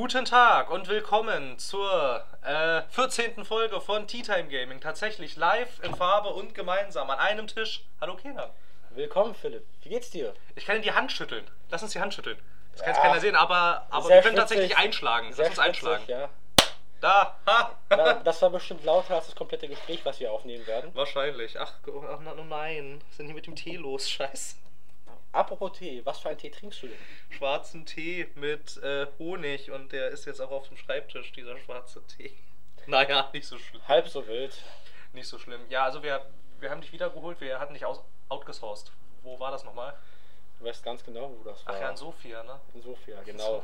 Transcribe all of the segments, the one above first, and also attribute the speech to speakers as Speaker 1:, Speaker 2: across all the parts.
Speaker 1: Guten Tag und willkommen zur äh, 14. Folge von Tea Time Gaming. Tatsächlich live in Farbe und gemeinsam an einem Tisch. Hallo Kenan.
Speaker 2: Willkommen, Philipp. Wie geht's dir?
Speaker 1: Ich kann dir die Hand schütteln. Lass uns die Hand schütteln. Das kann jetzt keiner sehen, aber, aber
Speaker 2: Sehr
Speaker 1: wir können
Speaker 2: schwitzig.
Speaker 1: tatsächlich einschlagen.
Speaker 2: Sehr
Speaker 1: Lass uns einschlagen.
Speaker 2: schwitzig, Ja.
Speaker 1: Da. Ha.
Speaker 2: Das war bestimmt lauter als das komplette Gespräch, was wir aufnehmen werden.
Speaker 1: Wahrscheinlich. Ach, ach oh nein. Was ist denn hier mit dem Tee los? Scheiße.
Speaker 2: Apropos Tee, was für einen Tee trinkst du denn?
Speaker 1: Schwarzen Tee mit äh, Honig und der ist jetzt auch auf dem Schreibtisch, dieser schwarze Tee. Naja, nicht so schlimm.
Speaker 2: Halb so wild.
Speaker 1: Nicht so schlimm. Ja, also wir, wir haben dich wiedergeholt, wir hatten dich aus, outgesourced. Wo war das nochmal?
Speaker 2: Du weißt ganz genau, wo das war.
Speaker 1: Ach ja, in Sofia, ne?
Speaker 2: In Sofia, genau.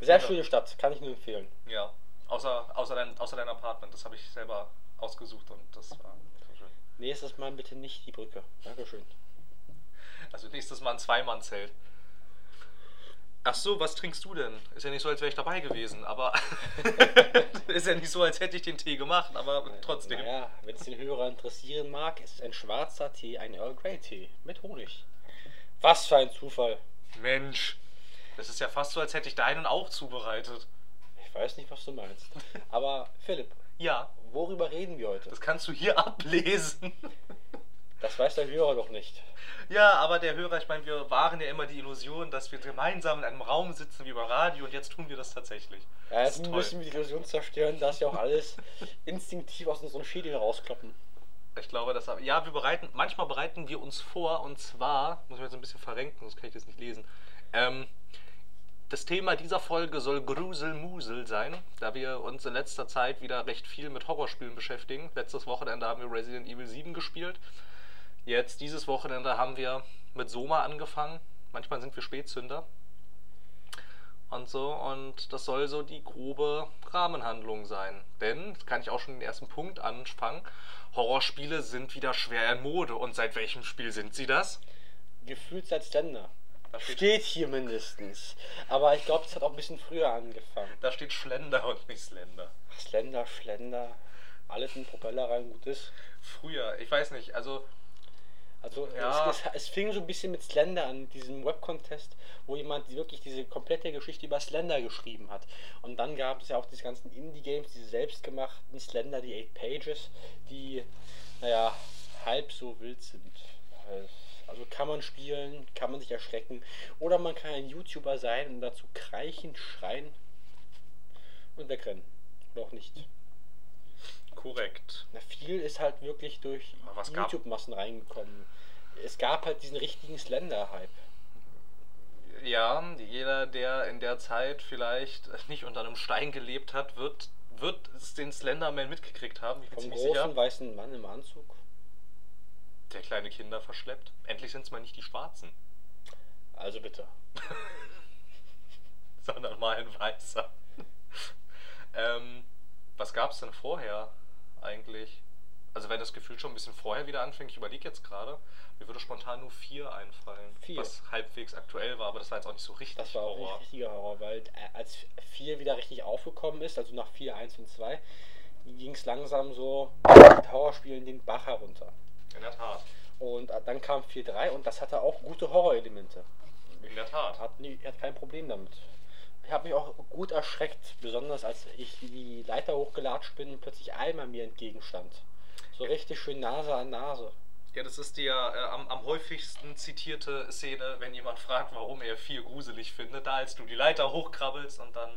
Speaker 2: Sehr
Speaker 1: Genau.
Speaker 2: schöne Stadt, kann ich nur empfehlen.
Speaker 1: Ja. Außer, außer, dein, außer dein Apartment, das habe ich selber ausgesucht und das war so schön.
Speaker 2: Nächstes Mal bitte nicht die Brücke. Dankeschön.
Speaker 1: Also nächstes Mal ein Zweimannzelt. Ach so, was trinkst du denn? Ist ja nicht so, als wäre ich dabei gewesen, aber ist ja nicht so, als hätte ich den Tee gemacht, aber trotzdem.
Speaker 2: Naja, wenn es den Hörer interessieren mag, ist es ein schwarzer Tee, ein Earl Grey Tee mit Honig. Was für ein Zufall.
Speaker 1: Mensch, das ist ja fast so, als hätte ich deinen auch zubereitet.
Speaker 2: Ich weiß nicht, was du meinst. Aber Philipp,
Speaker 1: Ja,
Speaker 2: worüber reden wir heute?
Speaker 1: das kannst du hier ablesen.
Speaker 2: Das weiß der Hörer doch nicht.
Speaker 1: Ja, aber der Hörer, ich meine, wir wahren ja immer die Illusion, dass wir gemeinsam in einem Raum sitzen wie beim Radio und jetzt tun wir das tatsächlich.
Speaker 2: Ja, jetzt müssen wir die Illusion zerstören, dass ja auch alles instinktiv aus unseren Schädeln rauskloppen.
Speaker 1: Ich glaube, das ja, wir bereiten, manchmal bereiten wir uns vor und zwar, muss ich jetzt ein bisschen verrenken, sonst kann ich das nicht lesen. Ähm, das Thema dieser Folge soll Gruselmusel sein, da wir uns in letzter Zeit wieder recht viel mit Horrorspielen beschäftigen. Letztes Wochenende haben wir Resident Evil 7 gespielt. Jetzt dieses Wochenende haben wir mit Soma angefangen. Manchmal sind wir Spätzünder. Und so, und das soll so die grobe Rahmenhandlung sein. Denn, das kann ich auch schon den ersten Punkt anfangen, Horrorspiele sind wieder schwer in Mode. Und seit welchem Spiel sind sie das?
Speaker 2: Gefühlt seit Slender.
Speaker 1: Steht,
Speaker 2: Steht hier mindestens. Aber ich glaube, es hat auch ein bisschen früher angefangen.
Speaker 1: da steht Schlender und nicht Slender.
Speaker 2: Slender, Schlender, alles in den Propeller rein, gut ist.
Speaker 1: Früher, ich weiß nicht, also
Speaker 2: Also
Speaker 1: Ja.
Speaker 2: es, es, es fing so ein bisschen mit Slender an, diesem Web-Contest, wo jemand wirklich diese komplette Geschichte über Slender geschrieben hat. Und dann gab es ja auch diese ganzen Indie-Games, diese selbstgemachten Slender, die 8 Pages, die, naja, halb so wild sind. Also kann man spielen, kann man sich erschrecken. Oder man kann ein YouTuber sein und dazu kreichen, schreien und wegrennen. Oder auch nicht.
Speaker 1: Korrekt.
Speaker 2: Na, viel ist halt wirklich durch YouTube-Massen reingekommen. Es gab halt diesen richtigen Slender-Hype.
Speaker 1: Ja, jeder, der in der Zeit vielleicht nicht unter einem Stein gelebt hat, wird, wird es den Slenderman mitgekriegt haben. Ich bin
Speaker 2: Vom großen
Speaker 1: sicher.
Speaker 2: weißen Mann im Anzug.
Speaker 1: Der kleine Kinder verschleppt. Endlich sind es mal nicht die Schwarzen,
Speaker 2: Also bitte.
Speaker 1: sondern mal ein Weißer. ähm, was gab es denn vorher eigentlich? Also wenn das Gefühl schon ein bisschen vorher wieder anfängt, ich überlege jetzt gerade, mir würde spontan nur vier einfallen,
Speaker 2: Vier.
Speaker 1: was halbwegs aktuell war, aber das war jetzt auch nicht so richtig
Speaker 2: Das war auch
Speaker 1: Horror.
Speaker 2: nicht richtiger Horror, weil äh, als 4 wieder richtig aufgekommen ist, also nach 4, 1 und 2, ging es langsam so mit Horrorspielen den Bach herunter.
Speaker 1: In der Tat.
Speaker 2: Und äh, dann kam 4, 3 und das hatte auch gute Horrorelemente.
Speaker 1: In der Tat.
Speaker 2: Hat, nie, hat kein Problem damit. Ich habe mich auch gut erschreckt, besonders als ich die Leiter hochgelatscht bin und plötzlich Eimer mir entgegenstand. So richtig schön Nase an Nase.
Speaker 1: Ja, das ist die ja äh, am, am häufigsten zitierte Szene, wenn jemand fragt, warum er viel gruselig findet, da als du die Leiter hochkrabbelst und dann.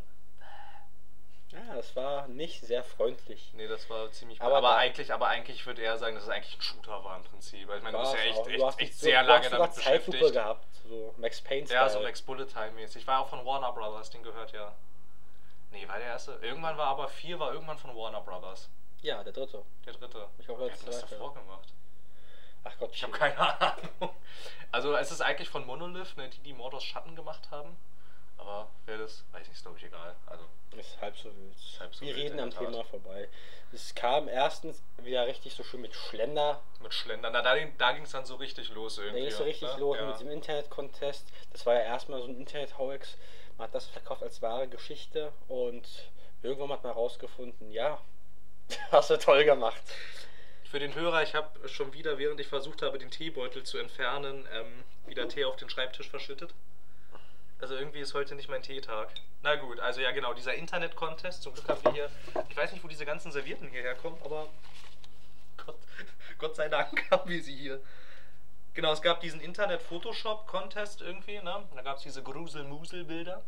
Speaker 2: Ja, das war nicht sehr freundlich.
Speaker 1: Nee, das war ziemlich
Speaker 2: Aber
Speaker 1: Aber, eigentlich, aber eigentlich würde er sagen, dass es eigentlich ein Shooter war im Prinzip. Ich meine, du bist ja echt, echt, echt
Speaker 2: so-
Speaker 1: sehr
Speaker 2: du
Speaker 1: lange damit
Speaker 2: Zeitlupe
Speaker 1: beschäftigt.
Speaker 2: gehabt, so Max Payne
Speaker 1: Ja, so. Max Bullet Time mäßig. War auch von Warner Brothers, den gehört ja. Nee, war der erste. Irgendwann war aber 4 war irgendwann von Warner Brothers.
Speaker 2: Ja, der dritte.
Speaker 1: Der dritte.
Speaker 2: Ich hoffe,
Speaker 1: das davor gemacht?
Speaker 2: Ach Gott,
Speaker 1: Ich habe keine Ahnung. Also es ist eigentlich von Monolith, ne, die die Mordos Schatten gemacht haben. Aber wer das, weiß ich, ist glaube ich egal. Also
Speaker 2: Ist halb so wild.
Speaker 1: halb so
Speaker 2: Wir
Speaker 1: wild,
Speaker 2: reden am. Thema vorbei. Es kam erstens wieder richtig so schön mit Schlender.
Speaker 1: mit Schlendern. Na, da, da ging es dann so richtig los
Speaker 2: Da
Speaker 1: irgendwie.
Speaker 2: ging es so richtig
Speaker 1: ne?
Speaker 2: los
Speaker 1: ja.
Speaker 2: mit dem Internet-Contest. Das war ja erstmal so ein Internet-Hoax. Man hat das verkauft als wahre Geschichte und irgendwann hat man herausgefunden, ja, hast du toll gemacht.
Speaker 1: Für den Hörer, ich habe schon wieder, während ich versucht habe, den Teebeutel zu entfernen, ähm, wieder Tee auf den Schreibtisch verschüttet. Also irgendwie ist heute nicht mein Teetag. Na gut, also ja genau, dieser Internet-Contest. Zum Glück haben wir hier. Ich weiß nicht, wo diese ganzen Servierten hierher kommen, aber Gott, Gott sei Dank haben wir sie hier. Genau, es gab diesen Internet-Photoshop-Contest irgendwie, ne? Da gab es diese Grusel-Musel-Bilder.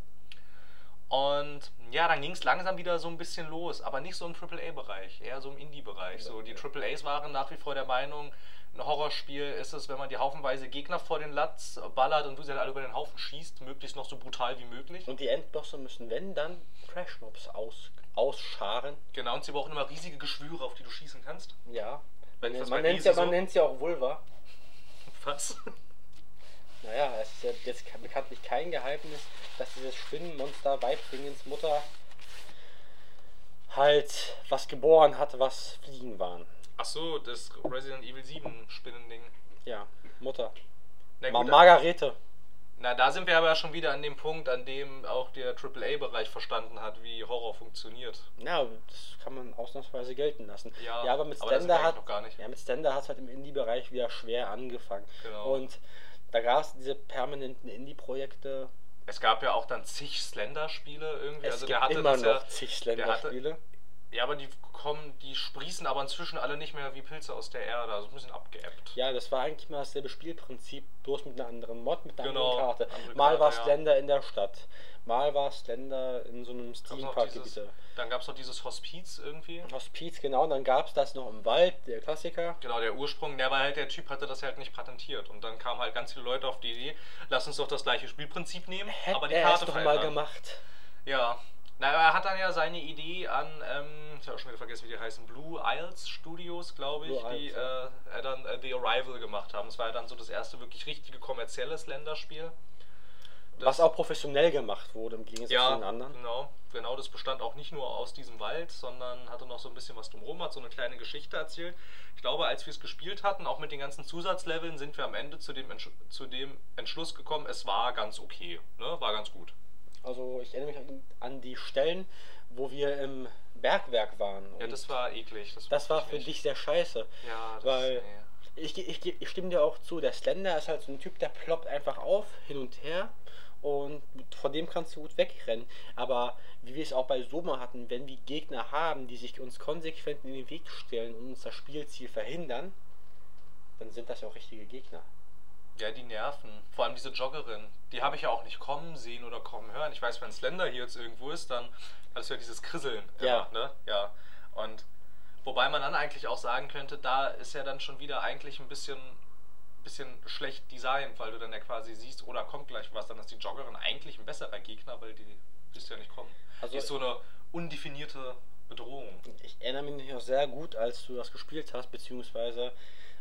Speaker 1: Und ja, dann ging es langsam wieder so ein bisschen los, aber nicht so im AAA-Bereich, eher so im Indie-Bereich. So, die AAAs waren nach wie vor der Meinung, ein Horrorspiel ist es, wenn man die haufenweise Gegner vor den Latz ballert und du sie halt alle über den Haufen schießt, möglichst noch so brutal wie möglich.
Speaker 2: Und die Endbosse müssen, wenn, dann Crash-Mobs aus, ausscharen.
Speaker 1: Genau, und sie brauchen immer riesige Geschwüre, auf die du schießen kannst.
Speaker 2: Ja.
Speaker 1: Wenn
Speaker 2: man
Speaker 1: bei
Speaker 2: nennt ja, man
Speaker 1: so-
Speaker 2: ja auch Vulva.
Speaker 1: Was?
Speaker 2: Naja, es ist ja jetzt bekanntlich kein Geheimnis, dass dieses Spinnenmonster Weibringens Mutter halt was geboren hat, was Fliegen waren.
Speaker 1: Ach so, das Resident Evil 7 Spinnending.
Speaker 2: Ja, Mutter.
Speaker 1: Na gut,
Speaker 2: Margarete.
Speaker 1: na, da sind wir aber schon wieder an dem Punkt, an dem auch der AAA-Bereich verstanden hat, wie Horror funktioniert.
Speaker 2: Ja, das kann man ausnahmsweise gelten lassen.
Speaker 1: Ja,
Speaker 2: aber mit
Speaker 1: aber
Speaker 2: Slender
Speaker 1: wir
Speaker 2: hat
Speaker 1: eigentlich noch gar nicht.
Speaker 2: Ja, mit Slender hat es halt im Indie-Bereich wieder schwer angefangen.
Speaker 1: Genau.
Speaker 2: Und da gab es diese permanenten Indie-Projekte.
Speaker 1: Es gab ja auch dann zig Slender-Spiele irgendwie.
Speaker 2: Es
Speaker 1: also
Speaker 2: gibt
Speaker 1: der hatte
Speaker 2: immer noch
Speaker 1: ja,
Speaker 2: zig Slender-Spiele.
Speaker 1: Ja, aber die kommen, die sprießen aber inzwischen alle nicht mehr wie Pilze aus der Erde. Also ein bisschen abgeebbt.
Speaker 2: Ja, das war eigentlich mal dasselbe Spielprinzip, bloß mit einer anderen Mod, mit einer
Speaker 1: Genau,
Speaker 2: anderen Karte.
Speaker 1: andere
Speaker 2: Mal war
Speaker 1: ja.
Speaker 2: Slender in der Stadt, mal war Slender in so einem Steam-Parkgebiet.
Speaker 1: dann gab es noch dieses Hospiz irgendwie.
Speaker 2: Hospiz, genau, und dann gab es das noch im Wald, der Klassiker.
Speaker 1: Genau, der Ursprung, der war halt, der Typ hatte das halt nicht patentiert. Und dann kamen halt ganz viele Leute auf die Idee, lass uns doch das gleiche Spielprinzip nehmen,
Speaker 2: Hätte
Speaker 1: aber die
Speaker 2: er
Speaker 1: Karte
Speaker 2: es doch mal gemacht.
Speaker 1: Ja. Na, er hat dann ja seine Idee an, ähm, ich habe auch schon wieder vergessen, wie die heißen, Blue Isles Studios, glaube ich,
Speaker 2: Blue
Speaker 1: die
Speaker 2: Isles,
Speaker 1: äh, er dann äh, The Arrival gemacht haben. Das war ja dann so das erste wirklich richtige kommerzielle Slender-Spiel.
Speaker 2: Was auch professionell gemacht wurde, im Gegensatz zu
Speaker 1: Ja,
Speaker 2: den anderen.
Speaker 1: genau. Genau, das bestand auch nicht nur aus diesem Wald, sondern hatte noch so ein bisschen was drumherum, hat so eine kleine Geschichte erzählt. Ich glaube, als wir es gespielt hatten, auch mit den ganzen Zusatzleveln, sind wir am Ende zu dem, Entsch zu dem Entschluss gekommen, es war ganz okay. Ne? War ganz gut.
Speaker 2: Also ich erinnere mich an- die Stellen, wo wir im Bergwerk waren.
Speaker 1: Ja, das war eklig. Das,
Speaker 2: das war für
Speaker 1: ich
Speaker 2: dich sehr scheiße.
Speaker 1: Ja, das
Speaker 2: weil
Speaker 1: nee.
Speaker 2: ich, ich, ich stimme dir auch zu, der Slender ist halt so ein Typ, der ploppt einfach auf, hin und her und vor dem kannst du gut wegrennen. Aber wie wir es auch bei Soma hatten, wenn wir Gegner haben, die sich uns konsequent in den Weg stellen und uns das Spielziel verhindern, dann sind das ja auch richtige Gegner.
Speaker 1: Ja, die nerven. Vor allem diese Joggerin. Die habe ich ja auch nicht kommen sehen oder kommen hören. Ich weiß, wenn Slender hier jetzt irgendwo ist, dann du ja dieses Krisseln.
Speaker 2: Ja.
Speaker 1: Immer, ne? Ja. Und wobei man dann eigentlich auch sagen könnte, da ist ja dann schon wieder eigentlich ein bisschen, bisschen schlecht designt, weil du dann ja quasi siehst, oder kommt gleich was, dann ist die Joggerin eigentlich ein besserer Gegner, weil die wirst du ja nicht kommen.
Speaker 2: Also-
Speaker 1: die ist so eine undefinierte Bedrohung.
Speaker 2: Ich erinnere mich noch sehr gut, als du das gespielt hast, beziehungsweise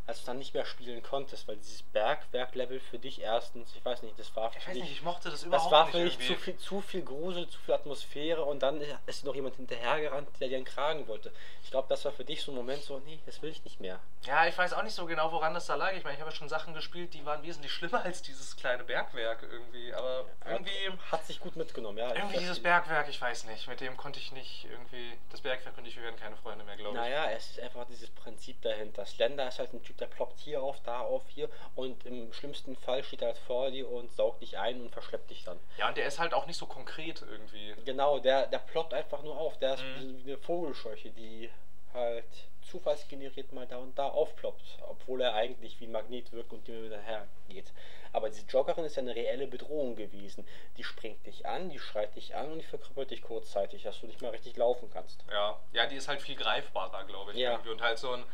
Speaker 2: als du dann nicht mehr spielen konntest, weil dieses Bergwerk-Level für dich erstens, ich weiß nicht, das war für
Speaker 1: Ich weiß
Speaker 2: dich,
Speaker 1: nicht, ich mochte das überhaupt
Speaker 2: das war
Speaker 1: nicht
Speaker 2: für dich
Speaker 1: irgendwie.
Speaker 2: zu viel, zu viel Grusel, zu viel Atmosphäre und dann ist noch jemand hinterhergerannt, der dir einen Kragen wollte. Ich glaube, das war für dich so ein Moment so, nee, das will ich nicht mehr.
Speaker 1: Ja, ich weiß auch nicht so genau, woran das da lag. Ich meine, ich habe ja schon Sachen gespielt, die waren wesentlich schlimmer als dieses kleine Bergwerk irgendwie. Aber irgendwie,
Speaker 2: Hat sich gut mitgenommen, ja.
Speaker 1: irgendwie dieses Bergwerk, ich weiß nicht. Mit dem konnte ich nicht irgendwie. Das Bergwerk und ich, wir werden keine Freunde mehr, glaube ich.
Speaker 2: Naja, es ist einfach dieses Prinzip dahinter. Slender ist halt ein Typ, der ploppt hier auf, da auf, hier und im schlimmsten Fall steht er halt vor dir und saugt dich ein und verschleppt dich dann.
Speaker 1: Ja, und der ist halt auch nicht so konkret irgendwie.
Speaker 2: Genau, der, der ploppt einfach nur auf. Der ist
Speaker 1: Mhm.
Speaker 2: wie eine Vogelscheuche, die halt zufallsgeneriert mal da und da aufploppt, obwohl er eigentlich wie ein Magnet wirkt und immer wieder hergeht. Aber diese Joggerin ist ja eine reelle Bedrohung gewesen. Die springt dich an, die schreit dich an und die verkrüppelt dich kurzzeitig, dass du nicht mal richtig laufen kannst.
Speaker 1: Ja, ja, die ist halt viel greifbarer, glaube ich.
Speaker 2: Ja.
Speaker 1: Irgendwie. Und halt so ein.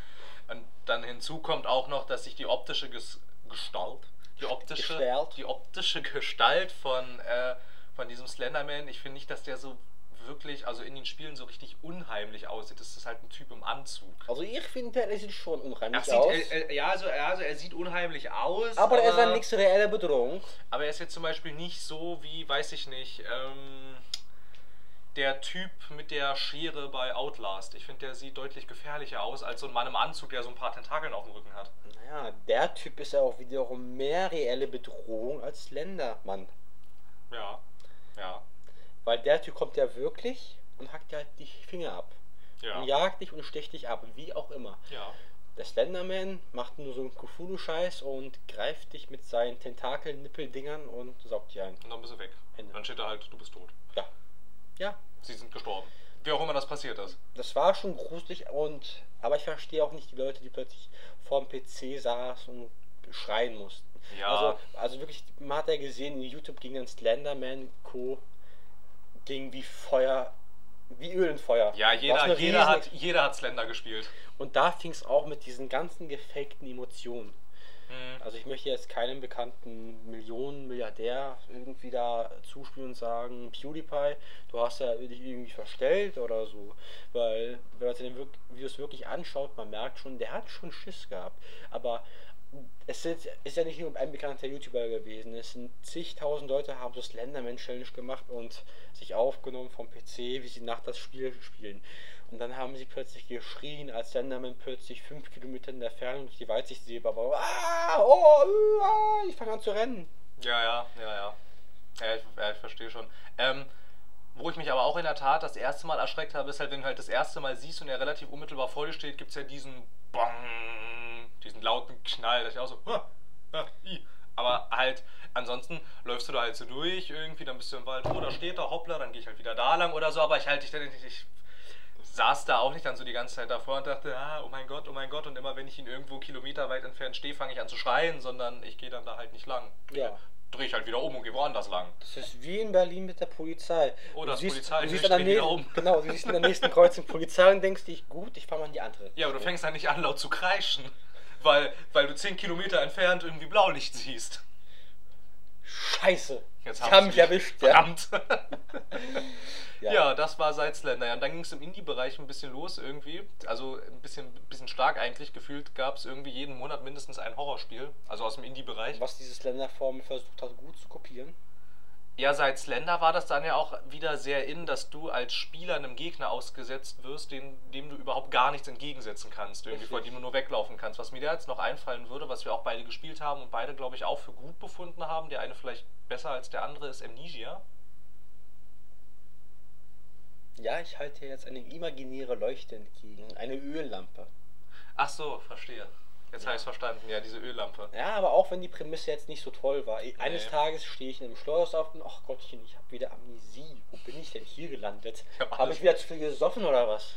Speaker 1: Und dann hinzu kommt auch noch, dass sich die optische Ges Gestalt, die optische,
Speaker 2: Gestalt.
Speaker 1: die optische Gestalt von, äh, von diesem Slenderman, ich finde nicht, dass der so wirklich, also in den Spielen so richtig unheimlich aussieht. Das ist halt ein Typ im Anzug.
Speaker 2: Also ich finde, der sieht schon
Speaker 1: Er
Speaker 2: unheimlich
Speaker 1: sieht,
Speaker 2: aus.
Speaker 1: äh, äh, ja, also, ja, also er sieht unheimlich aus.
Speaker 2: aber er ist eine nächste reelle Bedrohung.
Speaker 1: Aber er ist jetzt zum Beispiel nicht so wie, weiß ich nicht, ähm, der Typ mit der Schere bei Outlast. Ich finde, der sieht deutlich gefährlicher aus als so ein Mann im Anzug, der so ein paar Tentakeln auf dem Rücken hat.
Speaker 2: Naja, der Typ ist ja auch wiederum mehr reelle Bedrohung als Slendermann.
Speaker 1: Ja, ja,
Speaker 2: Weil der Typ kommt ja wirklich und hackt dir halt die Finger ab.
Speaker 1: ja.
Speaker 2: Und jagt dich und sticht dich ab, wie auch immer.
Speaker 1: ja.
Speaker 2: der Slenderman macht nur so einen Cthulhu-Scheiß und greift dich mit seinen Tentakel-Nippeldingern und saugt dich ein.
Speaker 1: Und dann bist du weg.
Speaker 2: Ende.
Speaker 1: Dann steht da halt, du bist tot.
Speaker 2: Ja. Ja,
Speaker 1: Sie sind gestorben. Wie auch immer das passiert ist.
Speaker 2: das war schon gruselig und aber ich verstehe auch nicht die Leute, die plötzlich vorm PC saßen und schreien mussten.
Speaker 1: Ja.
Speaker 2: Also, also wirklich, man hat ja gesehen, in YouTube ging dann Slenderman Co. ging wie Feuer, wie Öl in Feuer.
Speaker 1: Ja, jeder, jeder, hat, jeder hat Slender gespielt.
Speaker 2: Und da fing es auch mit diesen ganzen gefakten Emotionen.
Speaker 1: Hm.
Speaker 2: Also ich möchte jetzt keinem bekannten Millionen-Milliardär irgendwie da zuspielen und sagen, PewDiePie, du hast ja dich irgendwie verstellt oder so. Weil, wenn man sich den Videos wirklich anschaut, man merkt schon, der hat schon Schiss gehabt. Aber es ist, ist ja nicht nur ein bekannter YouTuber gewesen. Es sind zigtausend Leute haben so Slenderman Challenge gemacht und sich aufgenommen vom PC, wie sie nach das Spiel spielen. Und dann haben sie plötzlich geschrien, als Slenderman plötzlich fünf Kilometer in der Ferne durch die Weitsicht sehbar war. Ah, oh, ah, ich fange an zu rennen.
Speaker 1: Ja, ja, ja, ja. Ja, ich, ja, ich verstehe schon. Ähm, wo ich mich aber auch in der Tat das erste Mal erschreckt habe, ist halt, wenn du halt das erste Mal siehst und er relativ unmittelbar vor dir steht, gibt es ja diesen Bong, diesen lauten Knall, dass ich auch so, "Ah, ah, i." aber halt, ansonsten läufst du da halt so durch, irgendwie, dann bist du im Wald, oh, da steht er, hoppla, dann gehe ich halt wieder da lang oder so, aber ich halt, ich, ich, ich saß da auch nicht dann so die ganze Zeit davor und dachte, ah, oh mein Gott, oh mein Gott, und immer wenn ich ihn irgendwo kilometerweit entfernt stehe, fange ich an zu schreien, sondern ich gehe dann da halt nicht lang.
Speaker 2: Ja.
Speaker 1: Dreh ich halt wieder um und gehe woanders lang.
Speaker 2: Das ist wie in Berlin mit der Polizei.
Speaker 1: Oh,
Speaker 2: Du
Speaker 1: das
Speaker 2: siehst-
Speaker 1: Polizei,
Speaker 2: du
Speaker 1: ich
Speaker 2: siehst, an der nächsten,
Speaker 1: um.
Speaker 2: Genau, du siehst in der nächsten Kreuzung Polizei und denkst dich, gut, ich fahre mal in die andere.
Speaker 1: Ja, aber du fängst dann nicht an, laut zu kreischen, weil, weil du 10 Kilometer entfernt irgendwie Blaulicht siehst.
Speaker 2: Scheiße.
Speaker 1: Jetzt haben
Speaker 2: haben mich erwischt. Ja.
Speaker 1: Verdammt.
Speaker 2: Ja.
Speaker 1: ja. das war Sidesländer. Ja, und dann ging es im Indie-Bereich ein bisschen los irgendwie. Also ein bisschen, bisschen stark eigentlich. Gefühlt gab es irgendwie jeden Monat mindestens ein Horrorspiel. Also aus dem Indie-Bereich.
Speaker 2: Was diese Slenderformel versucht hat, gut zu kopieren.
Speaker 1: Ja, seit Slender war das dann ja auch wieder sehr in, dass du als Spieler einem Gegner ausgesetzt wirst, dem, dem du überhaupt gar nichts entgegensetzen kannst, irgendwie, vor dem du nur weglaufen kannst. Was mir da jetzt noch einfallen würde, was wir auch beide gespielt haben und beide, glaube ich, auch für gut befunden haben, der eine vielleicht besser als der andere, ist Amnesia.
Speaker 2: Ja, ich halte jetzt eine imaginäre Leuchte entgegen. Eine Öllampe.
Speaker 1: Ach so, verstehe. Jetzt habe ich es verstanden, ja, diese Öllampe.
Speaker 2: Ja, aber auch wenn die Prämisse jetzt nicht so toll war. Eines
Speaker 1: Nee.
Speaker 2: Tages stehe ich in einem Schloss auf und ach Gottchen, ich habe wieder Amnesie. Wo bin ich denn hier gelandet?
Speaker 1: Ja,
Speaker 2: habe ich wieder zu viel gesoffen oder was?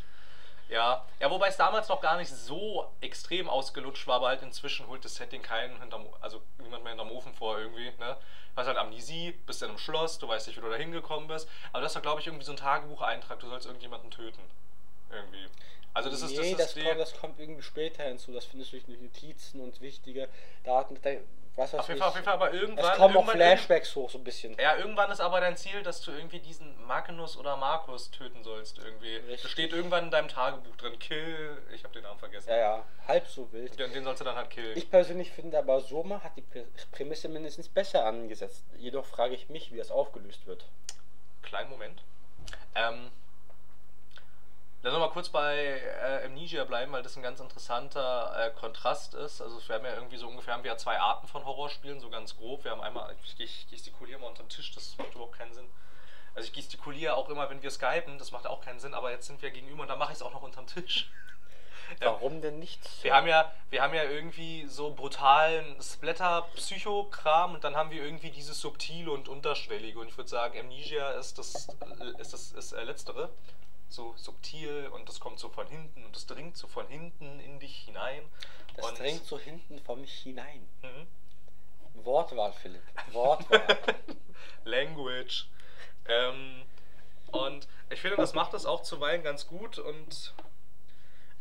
Speaker 1: Ja, ja, wobei es damals noch gar nicht so extrem ausgelutscht war, aber halt inzwischen holt das Setting keinen hinterm, also niemand mehr hinterm Ofen vor irgendwie, ne? Du hast halt Amnesie, bist in einem Schloss, du weißt nicht, wie du da hingekommen bist, aber das war, glaube ich, irgendwie so ein Tagebucheintrag, du sollst irgendjemanden töten. Irgendwie. Also das ist
Speaker 2: nee,
Speaker 1: das, ist
Speaker 2: das, kommt, das kommt irgendwie später hinzu. Das findest du durch Notizen und wichtige Daten. Da, was weiß
Speaker 1: auf jeden. Fall, auf jeden Fall, aber irgendwann.
Speaker 2: es kommen auch
Speaker 1: irgendwann-
Speaker 2: Flashbacks hoch, so ein bisschen.
Speaker 1: Ja, irgendwann ist aber dein Ziel, dass du irgendwie diesen Magnus oder Markus töten sollst irgendwie. Das
Speaker 2: Richtig.
Speaker 1: steht irgendwann in deinem Tagebuch drin, kill, ich habe den Namen vergessen.
Speaker 2: Ja, ja, halb so wild.
Speaker 1: Den, den sollst du dann halt killen.
Speaker 2: Ich persönlich finde aber, Soma hat die Prä- Prämisse mindestens besser angesetzt. Jedoch frage ich mich, wie das aufgelöst wird.
Speaker 1: Kleinen Moment. Ähm, lass uns mal kurz bei äh, Amnesia bleiben, weil das ein ganz interessanter äh, Kontrast ist. Also wir haben ja irgendwie so ungefähr haben wir ja zwei Arten von Horrorspielen, so ganz grob. Wir haben einmal, ich, ich gestikuliere mal unterm Tisch, das macht überhaupt keinen Sinn. Also ich gestikuliere auch immer, wenn wir skypen, das macht auch keinen Sinn, aber jetzt sind wir gegenüber und da mache ich es auch noch unterm Tisch.
Speaker 2: Warum denn nicht?
Speaker 1: Wir haben ja, wir haben ja irgendwie so brutalen Splatter-Psycho-Kram und dann haben wir irgendwie dieses subtile und unterschwellige. Und ich würde sagen, Amnesia ist das, ist das ist äh, letztere. So subtil und das kommt so von hinten und das dringt so von hinten in dich hinein.
Speaker 2: Das
Speaker 1: und,
Speaker 2: drängt so hinten vor mich hinein.
Speaker 1: Mhm.
Speaker 2: Wortwahl, Philipp. Wortwahl.
Speaker 1: Language. Ähm, und ich finde, das macht das auch zuweilen ganz gut und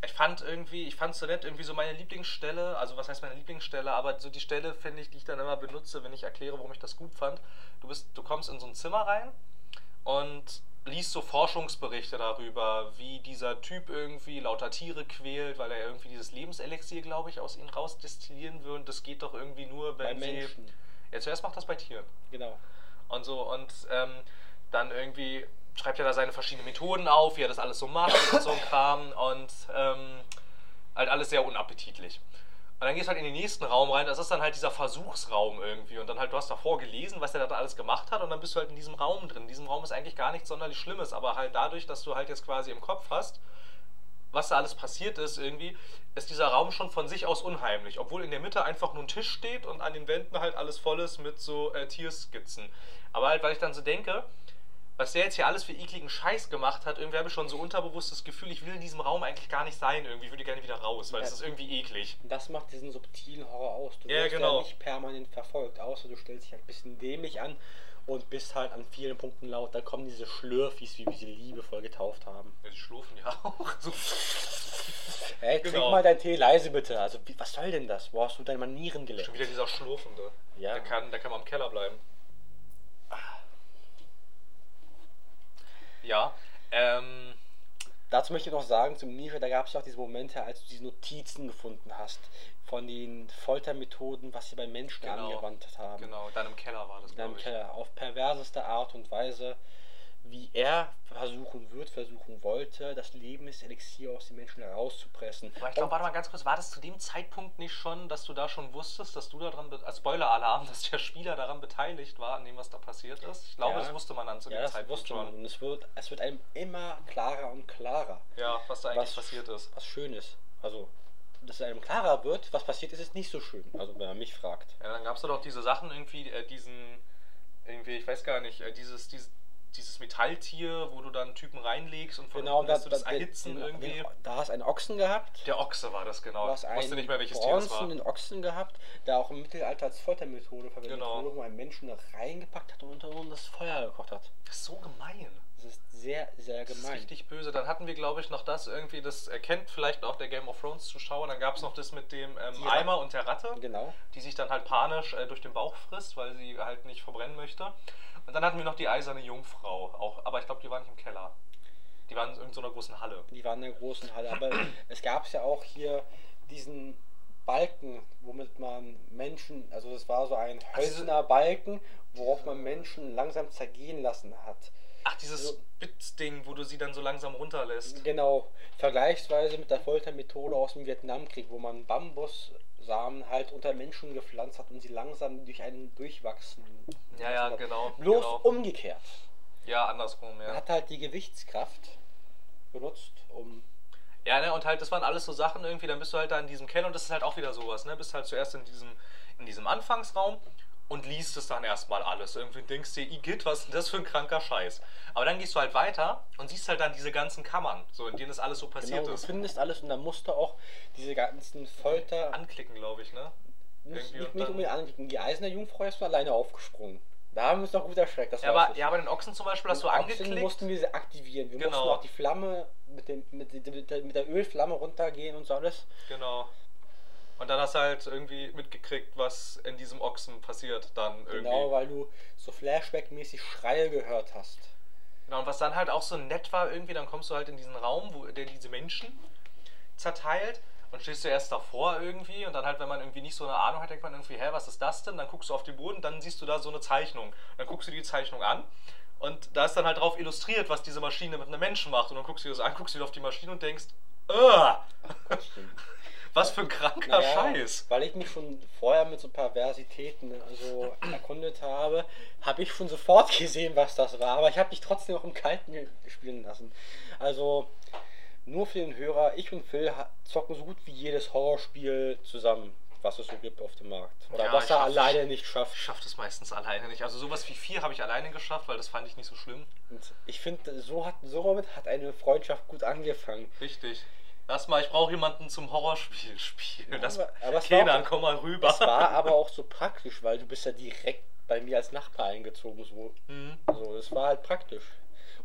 Speaker 1: ich fand irgendwie, ich fand so nett, irgendwie so meine Lieblingsstelle, also was heißt meine Lieblingsstelle, aber so die Stelle finde ich, die ich dann immer benutze, wenn ich erkläre, warum ich das gut fand. Du bist, du kommst in so ein Zimmer rein und liest so Forschungsberichte darüber, wie dieser Typ irgendwie lauter Tiere quält, weil er irgendwie dieses Lebenselixier, glaube ich, aus ihnen rausdestillieren will und das geht doch irgendwie nur,
Speaker 2: Bei
Speaker 1: wenn sie...
Speaker 2: Menschen.
Speaker 1: Ja, zuerst macht das bei Tieren
Speaker 2: Genau.
Speaker 1: und so und ähm, dann irgendwie schreibt er da seine verschiedenen Methoden auf, wie er das alles so macht und so ein Kram und ähm, halt alles sehr unappetitlich. Und dann gehst du halt in den nächsten Raum rein, das ist dann halt dieser Versuchsraum irgendwie und dann halt, du hast davor gelesen, was er da alles gemacht hat und dann bist du halt in diesem Raum drin. In diesem Raum ist eigentlich gar nichts sonderlich Schlimmes, aber halt dadurch, dass du halt jetzt quasi im Kopf hast, was da alles passiert ist irgendwie, ist dieser Raum schon von sich aus unheimlich. Obwohl in der Mitte einfach nur ein Tisch steht und an den Wänden halt alles voll ist mit so äh, Tierskizzen. Aber halt, weil ich dann so denke, was der jetzt hier alles für ekligen Scheiß gemacht hat, irgendwie habe ich schon so unterbewusstes Gefühl, ich will in diesem Raum eigentlich gar nicht sein. Irgendwie würde ich gerne wieder raus, weil es
Speaker 2: Ja.
Speaker 1: ist irgendwie eklig.
Speaker 2: Das macht diesen subtilen Horror aus. Du
Speaker 1: Ja,
Speaker 2: wirst
Speaker 1: genau.
Speaker 2: ja nicht permanent verfolgt, außer du stellst dich halt ein bisschen dämlich an und bist halt an vielen Punkten laut. Da kommen diese Schlürfis, wie wir sie liebevoll getauft haben.
Speaker 1: Ja, die schlurfen ja auch. So.
Speaker 2: Hey, trink
Speaker 1: Genau.
Speaker 2: mal deinen Tee leise bitte. Also, wie, was soll denn das? Wo hast du deine Manieren gelernt?
Speaker 1: Schon wieder dieser Schlurfende.
Speaker 2: Ja.
Speaker 1: Der kann, der kann mal im Keller bleiben. Ja. Ähm,
Speaker 2: Dazu möchte ich noch sagen, zum Nische, da gab es ja auch diese Momente, als du diese Notizen gefunden hast von den Foltermethoden, was sie bei Menschen
Speaker 1: Genau.
Speaker 2: angewandt haben.
Speaker 1: genau, dann im Keller war das,
Speaker 2: in einem
Speaker 1: glaube ich.
Speaker 2: Keller auf perverseste Art und Weise, wie er versuchen wird, versuchen wollte, das Lebenselixier aus den Menschen herauszupressen.
Speaker 1: Aber ich glaube, warte mal ganz kurz, war das zu dem Zeitpunkt nicht schon, dass du da schon wusstest, dass du daran, als Spoiler-Alarm, dass der Spieler daran beteiligt war, an dem, was da passiert ist? Ich glaube,
Speaker 2: Ja.
Speaker 1: das wusste man dann zu
Speaker 2: ja,
Speaker 1: dem
Speaker 2: das
Speaker 1: Zeitpunkt
Speaker 2: wusste man.
Speaker 1: schon.
Speaker 2: Und es wird, es wird einem immer klarer und klarer,
Speaker 1: Ja, was da eigentlich passiert ist.
Speaker 2: was schön ist. Also, dass es einem klarer wird, was passiert ist, ist nicht so schön. Also, wenn man mich fragt.
Speaker 1: Ja, dann gab es doch diese Sachen irgendwie, äh, diesen, irgendwie, ich weiß gar nicht, äh, dieses, dieses, dieses Metalltier, wo du dann einen Typen reinlegst und von
Speaker 2: Genau,
Speaker 1: unten lässt du das
Speaker 2: den-
Speaker 1: erhitzen
Speaker 2: den-
Speaker 1: irgendwie.
Speaker 2: den- da hast du einen Ochsen gehabt.
Speaker 1: Der Ochse war das genau.
Speaker 2: Du hast
Speaker 1: Ich wusste
Speaker 2: einen
Speaker 1: nicht mehr, welches Tier es war.
Speaker 2: bronzenen Ochsen gehabt, der auch im Mittelalter als Foltermethode verwendet
Speaker 1: Genau.
Speaker 2: wurde, wo man einen Menschen reingepackt hat und unter anderem das Feuer gekocht hat.
Speaker 1: Das ist so gemein.
Speaker 2: Das ist sehr, sehr
Speaker 1: Das ist
Speaker 2: gemein.
Speaker 1: richtig böse. Dann hatten wir, glaube ich, noch das irgendwie, das erkennt vielleicht auch der Game of Thrones Zuschauer. Dann gab es noch das mit dem ähm, Eimer und der Ratte,
Speaker 2: Genau.
Speaker 1: die sich dann halt panisch äh, durch den Bauch frisst, weil sie halt nicht verbrennen möchte. Und dann hatten wir noch die eiserne Jungfrau, auch, aber ich glaube, die war nicht im Keller. Die waren in irgendeiner großen Halle.
Speaker 2: Die waren in der großen Halle. Aber es gab ja auch hier diesen Balken, womit man Menschen, also das war so ein hölzerner Balken, worauf man Menschen langsam zergehen lassen hat.
Speaker 1: Ach, dieses
Speaker 2: So-
Speaker 1: Spitzding, wo du sie dann so langsam runterlässt.
Speaker 2: Genau, vergleichsweise mit der Foltermethode aus dem Vietnamkrieg, wo man Bambussamen halt unter Menschen gepflanzt hat und sie langsam durch einen durchwachsen.
Speaker 1: Ja, ja,
Speaker 2: hat.
Speaker 1: genau,
Speaker 2: Bloß
Speaker 1: genau.
Speaker 2: umgekehrt.
Speaker 1: Ja, andersrum,
Speaker 2: Man
Speaker 1: ja.
Speaker 2: hat halt die Gewichtskraft benutzt, um.
Speaker 1: Ja, ne, und halt, das waren alles so Sachen irgendwie, dann bist du halt da in diesem Keller und das ist halt auch wieder sowas, ne? Bist halt zuerst in diesem, in diesem Anfangsraum und liest es dann erstmal alles. Irgendwie denkst dir, Igitt, was ist denn das für ein kranker Scheiß? Aber dann gehst du halt weiter und siehst halt dann diese ganzen Kammern, so in denen das alles so passiert
Speaker 2: Genau, du
Speaker 1: ist.
Speaker 2: findest alles und dann musst du auch diese ganzen Folter.
Speaker 1: Anklicken, glaube ich, ne?
Speaker 2: nicht, nicht, unbedingt anklicken. Die Eisene Jungfrau ist alleine aufgesprungen. Da haben wir uns noch gut erschreckt. Das
Speaker 1: Ja aber, ja, aber den Ochsen zum Beispiel hast du
Speaker 2: Und Ochsen
Speaker 1: angeklickt.
Speaker 2: mussten wir sie aktivieren. Wir
Speaker 1: Genau.
Speaker 2: mussten auch die Flamme mit, dem, mit, mit der Ölflamme runtergehen und so alles.
Speaker 1: Genau. Und dann hast du halt irgendwie mitgekriegt, was in diesem Ochsen passiert dann irgendwie.
Speaker 2: Genau, weil du so Flashback-mäßig Schreie gehört hast.
Speaker 1: Genau, und was dann halt auch so nett war irgendwie, dann kommst du halt in diesen Raum, wo der diese Menschen zerteilt und stehst du erst davor irgendwie und dann halt, wenn man irgendwie nicht so eine Ahnung hat, denkt man irgendwie, hä, was ist das denn? Dann guckst du auf den Boden, dann siehst du da so eine Zeichnung. Dann guckst du die Zeichnung an und da ist dann halt drauf illustriert, was diese Maschine mit einem Menschen macht und dann guckst du dir das an, guckst wieder auf die Maschine und denkst, "Ugh, was für ein kranker
Speaker 2: Naja,
Speaker 1: Scheiß.
Speaker 2: Weil ich mich schon vorher mit so Perversitäten also erkundet habe, habe ich schon sofort gesehen, was das war. Aber ich habe dich trotzdem noch im Kalten spielen lassen. Also nur für den Hörer, ich und Phil zocken so gut wie jedes Horrorspiel zusammen, was es so gibt auf dem Markt. Oder
Speaker 1: Ja,
Speaker 2: was
Speaker 1: ich
Speaker 2: er alleine nicht schafft.
Speaker 1: Ich schaff das meistens alleine nicht. Also sowas wie vier habe ich alleine geschafft, weil das fand ich nicht so schlimm.
Speaker 2: Und ich finde, so hat somit hat eine Freundschaft gut angefangen.
Speaker 1: Richtig. Lass mal, ich brauche jemanden zum Horrorspiel spielen. Das,
Speaker 2: aber- aber
Speaker 1: Kenan,
Speaker 2: auch-
Speaker 1: komm mal rüber.
Speaker 2: Es war aber auch so praktisch, weil du bist ja direkt bei mir als Nachbar eingezogen. So.
Speaker 1: Mhm.
Speaker 2: Also das war halt praktisch.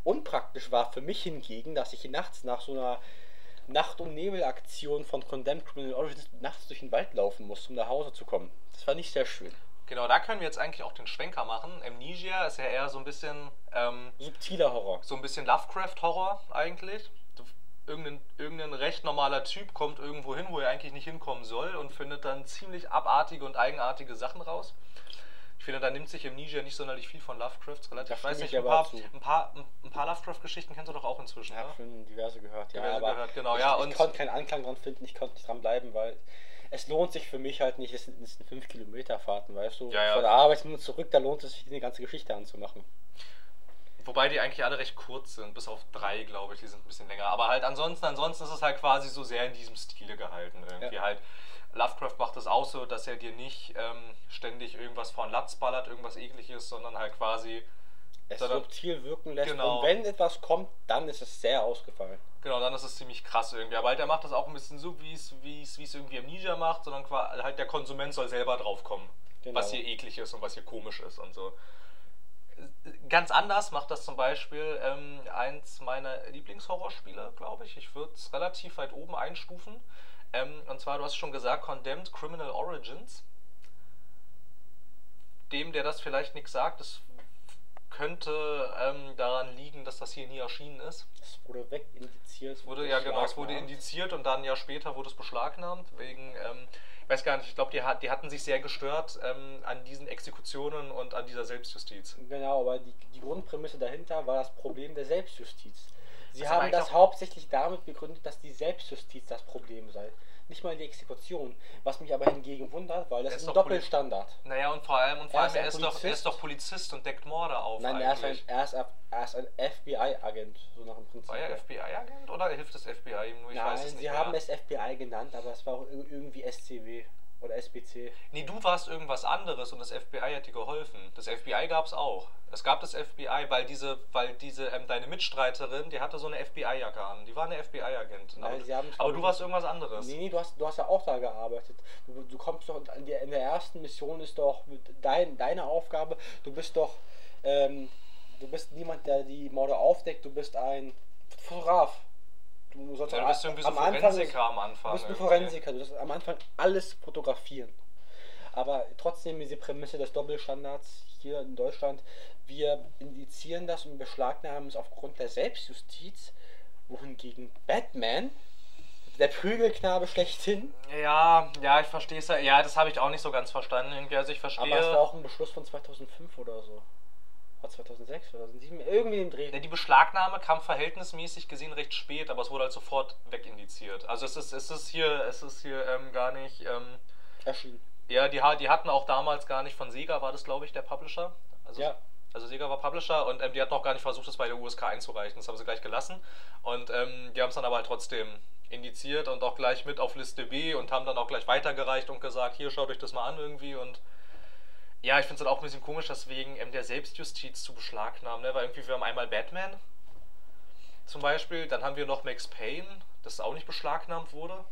Speaker 2: Unpraktisch war für mich hingegen, dass ich nachts nach so einer Nacht- und Nebelaktion von Condemned Criminal Origins nachts durch den Wald laufen musste, um nach Hause zu kommen. Das war nicht sehr schön.
Speaker 1: Genau, da können wir jetzt eigentlich auch den Schwenker machen. Amnesia ist ja eher so ein bisschen, ähm,
Speaker 2: Subtiler Horror.
Speaker 1: so ein bisschen Lovecraft-Horror eigentlich. Irgendein, irgendein recht normaler Typ kommt irgendwo hin, wo er eigentlich nicht hinkommen soll und findet dann ziemlich abartige und eigenartige Sachen raus. Ich finde, da nimmt sich Amnesia nicht sonderlich viel von Lovecrafts relativ. Ich weiß nicht,
Speaker 2: ich
Speaker 1: ein paar, ein paar, ein paar Lovecraft-Geschichten kennst du doch auch inzwischen,
Speaker 2: Ich
Speaker 1: ne?
Speaker 2: habe schon diverse gehört.
Speaker 1: Diverse
Speaker 2: ja, aber
Speaker 1: gehört, genau,
Speaker 2: ich,
Speaker 1: ja,
Speaker 2: ich konnte keinen Anklang dran finden, ich konnte nicht dran bleiben, weil es lohnt sich für mich halt nicht. Es sind, es sind 5 Kilometer Fahrten, weißt du?
Speaker 1: Ja, ja.
Speaker 2: Von der Arbeit und zurück, da lohnt es sich, eine ganze Geschichte anzumachen.
Speaker 1: Wobei die eigentlich alle recht kurz sind, bis auf drei, glaube ich, die sind ein bisschen länger. Aber halt ansonsten, ansonsten ist es halt quasi so sehr in diesem Stile gehalten. Irgendwie
Speaker 2: Ja.
Speaker 1: halt. Lovecraft macht es auch so, dass er dir nicht ähm, ständig irgendwas von Latz ballert, irgendwas ekliges, sondern halt quasi.
Speaker 2: Es
Speaker 1: sondern-
Speaker 2: subtil wirken lässt.
Speaker 1: Genau.
Speaker 2: Und wenn etwas kommt, dann ist es sehr ausgefallen.
Speaker 1: Genau, dann ist es ziemlich krass irgendwie. Aber halt, er macht das auch ein bisschen so, wie es wie es- wie es irgendwie Amnesia macht, sondern halt der Konsument soll selber drauf kommen,
Speaker 2: Genau.
Speaker 1: was hier eklig ist und was hier komisch ist und so. Ganz anders macht das zum Beispiel ähm, eins meiner Lieblingshorrorspiele, glaube ich. Ich würde es relativ weit oben einstufen. Ähm, und zwar, du hast schon gesagt, Condemned Criminal Origins. Dem, der das vielleicht nichts sagt, es könnte ähm, daran liegen, dass das hier nie erschienen ist.
Speaker 2: Es wurde wegindiziert.
Speaker 1: Es wurde ja genau, es wurde indiziert und dann ein Jahr später wurde es beschlagnahmt wegen, ähm, weiß gar nicht, ich glaube, die, die hatten sich sehr gestört ähm, an diesen Exekutionen und an dieser Selbstjustiz.
Speaker 2: Genau, aber die, die Grundprämisse dahinter war das Problem der Selbstjustiz. Sie
Speaker 1: Das haben
Speaker 2: das hauptsächlich damit begründet, dass die Selbstjustiz das Problem sei. Nicht mal die Exekution. Was mich aber hingegen wundert, weil das
Speaker 1: Er
Speaker 2: ist
Speaker 1: ist
Speaker 2: ein
Speaker 1: doch Poli-
Speaker 2: Doppelstandard.
Speaker 1: Naja, und vor allem, und vor
Speaker 2: Er
Speaker 1: allem
Speaker 2: ist
Speaker 1: er, ist doch, er
Speaker 2: Polizist.
Speaker 1: ist doch Polizist und deckt Morde auf.
Speaker 2: Nein, er ist, ein, er, ist, er ist ein FBI-Agent, so nach dem Prinzip.
Speaker 1: War er. FBI-Agent oder hilft das FBI ihm nur? Ich
Speaker 2: Nein,
Speaker 1: weiß es nicht
Speaker 2: sie
Speaker 1: mehr.
Speaker 2: haben es FBI genannt, aber es war irgendwie SCW oder SBC.
Speaker 1: Nee, du warst irgendwas anderes und das FBI hat dir geholfen. Das FBI gab es auch. Es gab das FBI, weil diese, weil diese, ähm, deine Mitstreiterin, die hatte so eine FBI-Jacke an. Die war eine FBI-Agentin. Aber,
Speaker 2: sie haben-
Speaker 1: aber du warst irgendwas anderes.
Speaker 2: Nee, nee, du hast, du hast ja auch da gearbeitet. Du, du kommst doch, in der, in der ersten Mission ist doch dein, deine Aufgabe, du bist doch, ähm, du bist niemand, der die Morde aufdeckt, du bist ein Fotograf. Du sollst
Speaker 1: Ja, du
Speaker 2: am-
Speaker 1: bist irgendwie so
Speaker 2: am Anfang-
Speaker 1: Forensiker am Anfang.
Speaker 2: Du bist ein. Forensiker, du sollst am Anfang alles fotografieren. Aber trotzdem diese Prämisse des Doppelstandards hier in Deutschland, wir indizieren das und beschlagnahmen es aufgrund der Selbstjustiz, wohingegen Batman, der Prügelknabe schlechthin,
Speaker 1: Ja, ja, ich verstehe es ja. Ja, das habe ich auch nicht so ganz verstanden. Irgendwie. Also ich verstehe.
Speaker 2: aber es war auch ein Beschluss von 2005 oder so. War 2006, 2007, irgendwie im Dreh.
Speaker 1: Ja, die Beschlagnahme kam verhältnismäßig gesehen recht spät, aber es wurde halt sofort wegindiziert. Also es ist, es ist hier, es ist hier ähm, gar nicht. Ähm,
Speaker 2: Erschienen.
Speaker 1: ja, die, die hatten auch damals gar nicht von Sega, war das glaube ich der Publisher. Also,
Speaker 2: Ja.
Speaker 1: Also Sega war Publisher und ähm, die hatten auch gar nicht versucht, das bei der USK einzureichen. Das haben sie gleich gelassen. Und ähm, die haben es dann aber halt trotzdem indiziert und auch gleich mit auf Liste B und haben dann auch gleich weitergereicht und gesagt, hier schaut euch das mal an irgendwie und ja, ich finde es halt auch ein bisschen komisch, deswegen ähm, der Selbstjustiz zu beschlagnahmen, ne? weil irgendwie wir haben einmal Batman zum Beispiel, dann haben wir noch Max Payne, das auch nicht beschlagnahmt wurde.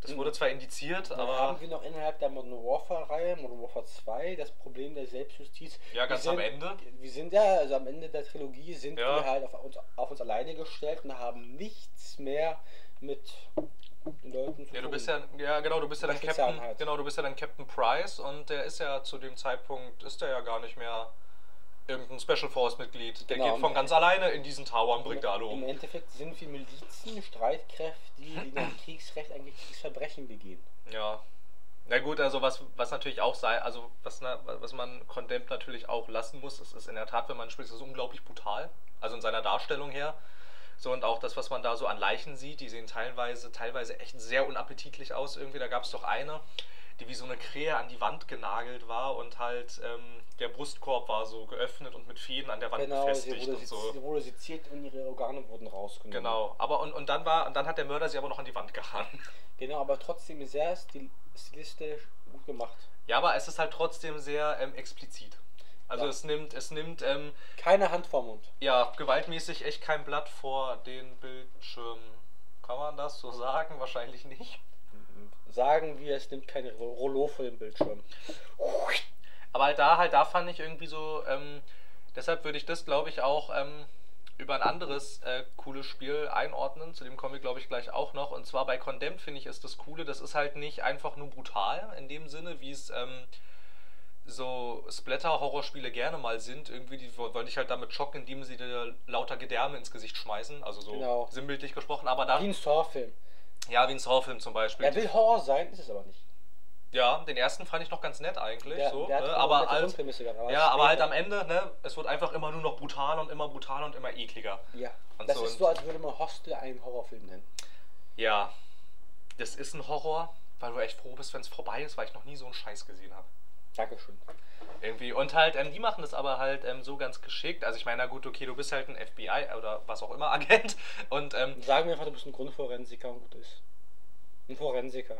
Speaker 1: Das
Speaker 2: Mhm.
Speaker 1: wurde zwar indiziert,
Speaker 2: Dann
Speaker 1: aber
Speaker 2: haben wir noch innerhalb der Modern Warfare-Reihe, Modern Warfare 2, das Problem der Selbstjustiz.
Speaker 1: Ja, ganz
Speaker 2: wir
Speaker 1: am
Speaker 2: sind,
Speaker 1: Ende.
Speaker 2: Wir sind ja, also am Ende der Trilogie sind
Speaker 1: Ja.
Speaker 2: wir halt auf uns, auf uns alleine gestellt und haben nichts mehr mit den Leuten zu
Speaker 1: Ja, du bist ja, ja genau, du bist ja dann Captain, genau, du bist ja dann Captain Price und der ist ja zu dem Zeitpunkt ist der ja gar nicht mehr irgendein Special Force Mitglied. Der
Speaker 2: Genau.
Speaker 1: geht von ganz alleine in diesen Tower und bringt alle
Speaker 2: Im
Speaker 1: um.
Speaker 2: Endeffekt sind wir Milizen, Streitkräfte, die nach Kriegsrecht eigentlich Kriegsverbrechen begehen.
Speaker 1: Ja. Na gut, also was, was natürlich auch sei, also was, na, was man Condemned natürlich auch lassen muss, ist, ist in der Tat, wenn man spielt, ist es unglaublich brutal. Also in seiner Darstellung her. So und auch das, was man da so an Leichen sieht, die sehen teilweise, teilweise echt sehr unappetitlich aus. Irgendwie, da gab es doch eine, die wie so eine Krähe an die Wand genagelt war und halt ähm, der Brustkorb war so geöffnet und mit Fäden an der Wand
Speaker 2: Genau,
Speaker 1: befestigt und so.
Speaker 2: sie wurde seziert und ihre Organe wurden rausgenommen.
Speaker 1: Genau, aber und, und dann war, und dann hat der Mörder sie aber noch an die Wand gehangen.
Speaker 2: Genau, aber trotzdem sehr stil stilistisch gut gemacht.
Speaker 1: Ja, aber es ist halt trotzdem sehr ähm, explizit. Also
Speaker 2: Ja.
Speaker 1: es nimmt, es nimmt ähm,
Speaker 2: Keine Hand vorm Mund.
Speaker 1: ja gewaltmäßig echt kein Blatt vor den Bildschirm. Kann man das so sagen? Wahrscheinlich nicht.
Speaker 2: Sagen wir, es nimmt kein Rollo vor dem Bildschirm.
Speaker 1: Aber halt da, halt da fand ich irgendwie so, ähm, deshalb würde ich das, glaube ich, auch ähm, über ein anderes äh, cooles Spiel einordnen. Zu dem komme ich, glaube ich, gleich auch noch. Und zwar bei Condemned finde ich ist das Coole, das ist halt nicht einfach nur brutal in dem Sinne, wie es ähm, so Splatter-Horrorspiele gerne mal sind. Irgendwie, die wollen dich halt damit schocken, indem sie dir lauter Gedärme ins Gesicht schmeißen. Also so
Speaker 2: Genau.
Speaker 1: sinnbildlich gesprochen. Aber da,
Speaker 2: Wie ein Saw-Film.
Speaker 1: ja, wie ein Saw-Film zum Beispiel.
Speaker 2: Er will Horror sein, ist es aber nicht.
Speaker 1: Ja, den ersten fand ich noch ganz nett eigentlich.
Speaker 2: Der-
Speaker 1: so,
Speaker 2: der
Speaker 1: ne? aber
Speaker 2: Grundprämisse gehabt, aber
Speaker 1: ja, aber halt am Ende, ne, es wird einfach immer nur noch brutaler und immer brutaler und immer ekliger.
Speaker 2: Ja.
Speaker 1: Und
Speaker 2: das
Speaker 1: so
Speaker 2: ist so, als würde man Hostel einen Horrorfilm nennen.
Speaker 1: Ja, das ist ein Horror, weil du echt froh bist, wenn es vorbei ist, weil ich noch nie so einen Scheiß gesehen habe.
Speaker 2: Dankeschön.
Speaker 1: Irgendwie. Und halt, ähm, die machen das aber halt ähm, so ganz geschickt. Also ich meine, na gut, okay, du bist halt ein FBI oder was auch immer Agent. Und ähm,
Speaker 2: Sagen wir einfach, du bist ein Grundforensiker und gut ist. Ein Forensiker.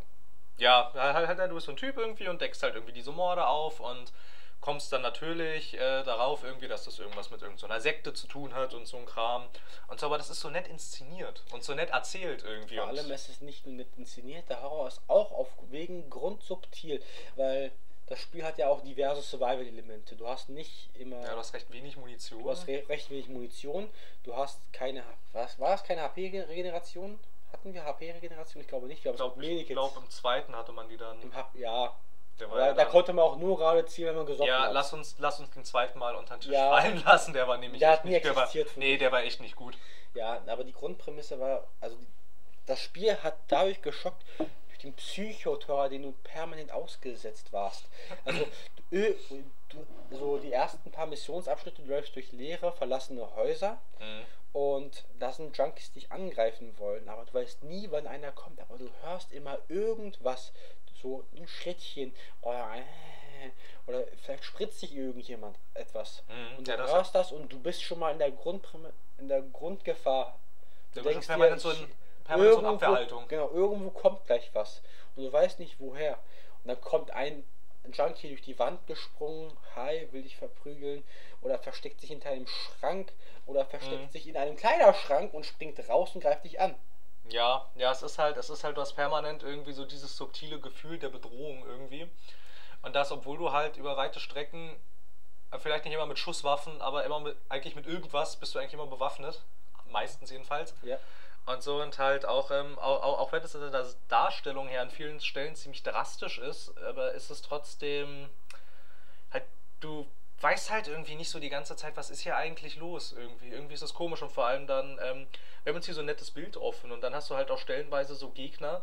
Speaker 1: ja, halt, halt, du bist so ein Typ irgendwie und deckst halt irgendwie diese Morde auf und kommst dann natürlich äh, darauf irgendwie, dass das irgendwas mit irgendeiner Sekte zu tun hat und so ein Kram. Und so, aber das ist so nett inszeniert und so nett erzählt irgendwie.
Speaker 2: Vor allem ist es nicht nur nett inszeniert, der Horror ist auch auf wegen Grund subtil, weil das Spiel hat ja auch diverse Survival-Elemente. Du hast nicht immer.
Speaker 1: ja, du hast recht wenig Munition.
Speaker 2: Du hast re recht wenig Munition, du hast keine. Was, war das keine HP-Regeneration? Hatten wir HP-Regeneration? Ich glaube nicht. Wir haben
Speaker 1: ich
Speaker 2: es auch
Speaker 1: glaube, glaub, im zweiten hatte man die dann.
Speaker 2: Im ja,
Speaker 1: ja
Speaker 2: da
Speaker 1: dann-
Speaker 2: konnte man auch nur gerade ziehen, wenn man gesoffen
Speaker 1: Ja,
Speaker 2: hat.
Speaker 1: lass uns, lass uns den zweiten Mal unter den Tisch
Speaker 2: Ja.
Speaker 1: fallen lassen. Der war nämlich
Speaker 2: Der
Speaker 1: echt nicht, der war, Nee, der war echt nicht gut.
Speaker 2: Ja, aber die Grundprämisse war, also die, das Spiel hat dadurch geschockt, durch den Psychoterror, den du permanent ausgesetzt warst. Also, du, du, so die ersten paar Missionsabschnitte, du läufst durch leere, verlassene Häuser
Speaker 1: Mhm.
Speaker 2: und da sind Junkies, die dich angreifen wollen, aber du weißt nie, wann einer kommt, aber du hörst immer irgendwas, so ein Schrittchen oder, äh, oder vielleicht spritzt sich irgendjemand etwas.
Speaker 1: Mhm,
Speaker 2: Und du
Speaker 1: ja, das
Speaker 2: hörst das und du bist schon mal in der, Grundprämisse, in der Grundgefahr.
Speaker 1: Du
Speaker 2: denkst
Speaker 1: schon
Speaker 2: dir,
Speaker 1: so
Speaker 2: ich-
Speaker 1: permanent so in Abwehrhaltung.
Speaker 2: Genau, irgendwo kommt gleich was. Und du weißt nicht woher. Und dann kommt ein Junkie durch die Wand gesprungen, hi, will dich verprügeln, oder versteckt sich hinter einem Schrank, oder versteckt
Speaker 1: Mhm.
Speaker 2: sich in einem Kleiderschrank und springt raus und greift dich an.
Speaker 1: Ja, ja, es ist halt, es ist halt, du hast permanent irgendwie so dieses subtile Gefühl der Bedrohung irgendwie. Und das, obwohl du halt über weite Strecken, äh, vielleicht nicht immer mit Schusswaffen, aber immer mit, eigentlich mit irgendwas bist du eigentlich immer bewaffnet. Meistens jedenfalls.
Speaker 2: Ja.
Speaker 1: Und so und halt auch, ähm, auch, auch, auch wenn es in der Darstellung her an vielen Stellen ziemlich drastisch ist, aber ist es trotzdem halt, du weißt halt irgendwie nicht so die ganze Zeit, was ist hier eigentlich los irgendwie. Irgendwie ist das komisch und vor allem dann, ähm, wir haben uns hier so ein nettes Bild offen und dann hast du halt auch stellenweise so Gegner,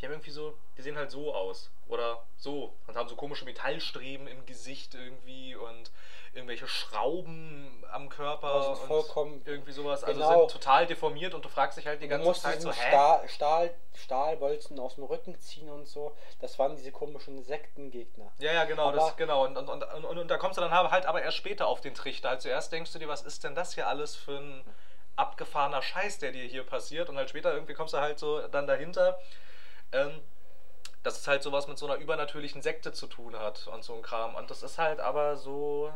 Speaker 1: die haben irgendwie so, die sehen halt so aus oder so und haben so komische Metallstreben im Gesicht irgendwie und irgendwelche Schrauben am Körper
Speaker 2: Also
Speaker 1: und
Speaker 2: vollkommen-
Speaker 1: irgendwie sowas. Also
Speaker 2: genau.
Speaker 1: sind total deformiert und du fragst dich halt die ganze Zeit so, hä?
Speaker 2: Stahl, Stahl, Stahlbolzen aus dem Rücken ziehen und so. Das waren diese komischen Sektengegner.
Speaker 1: Ja, ja, genau,
Speaker 2: Aber-
Speaker 1: das, genau. Und, und, und, und, und da kommst du dann halt aber erst später auf den Trichter. Halt zuerst denkst du dir, was ist denn das hier alles für ein abgefahrener Scheiß, der dir hier passiert? Und halt später irgendwie kommst du halt so dann dahinter, ähm, dass es halt sowas mit so einer übernatürlichen Sekte zu tun hat und so ein Kram. Und das ist halt aber so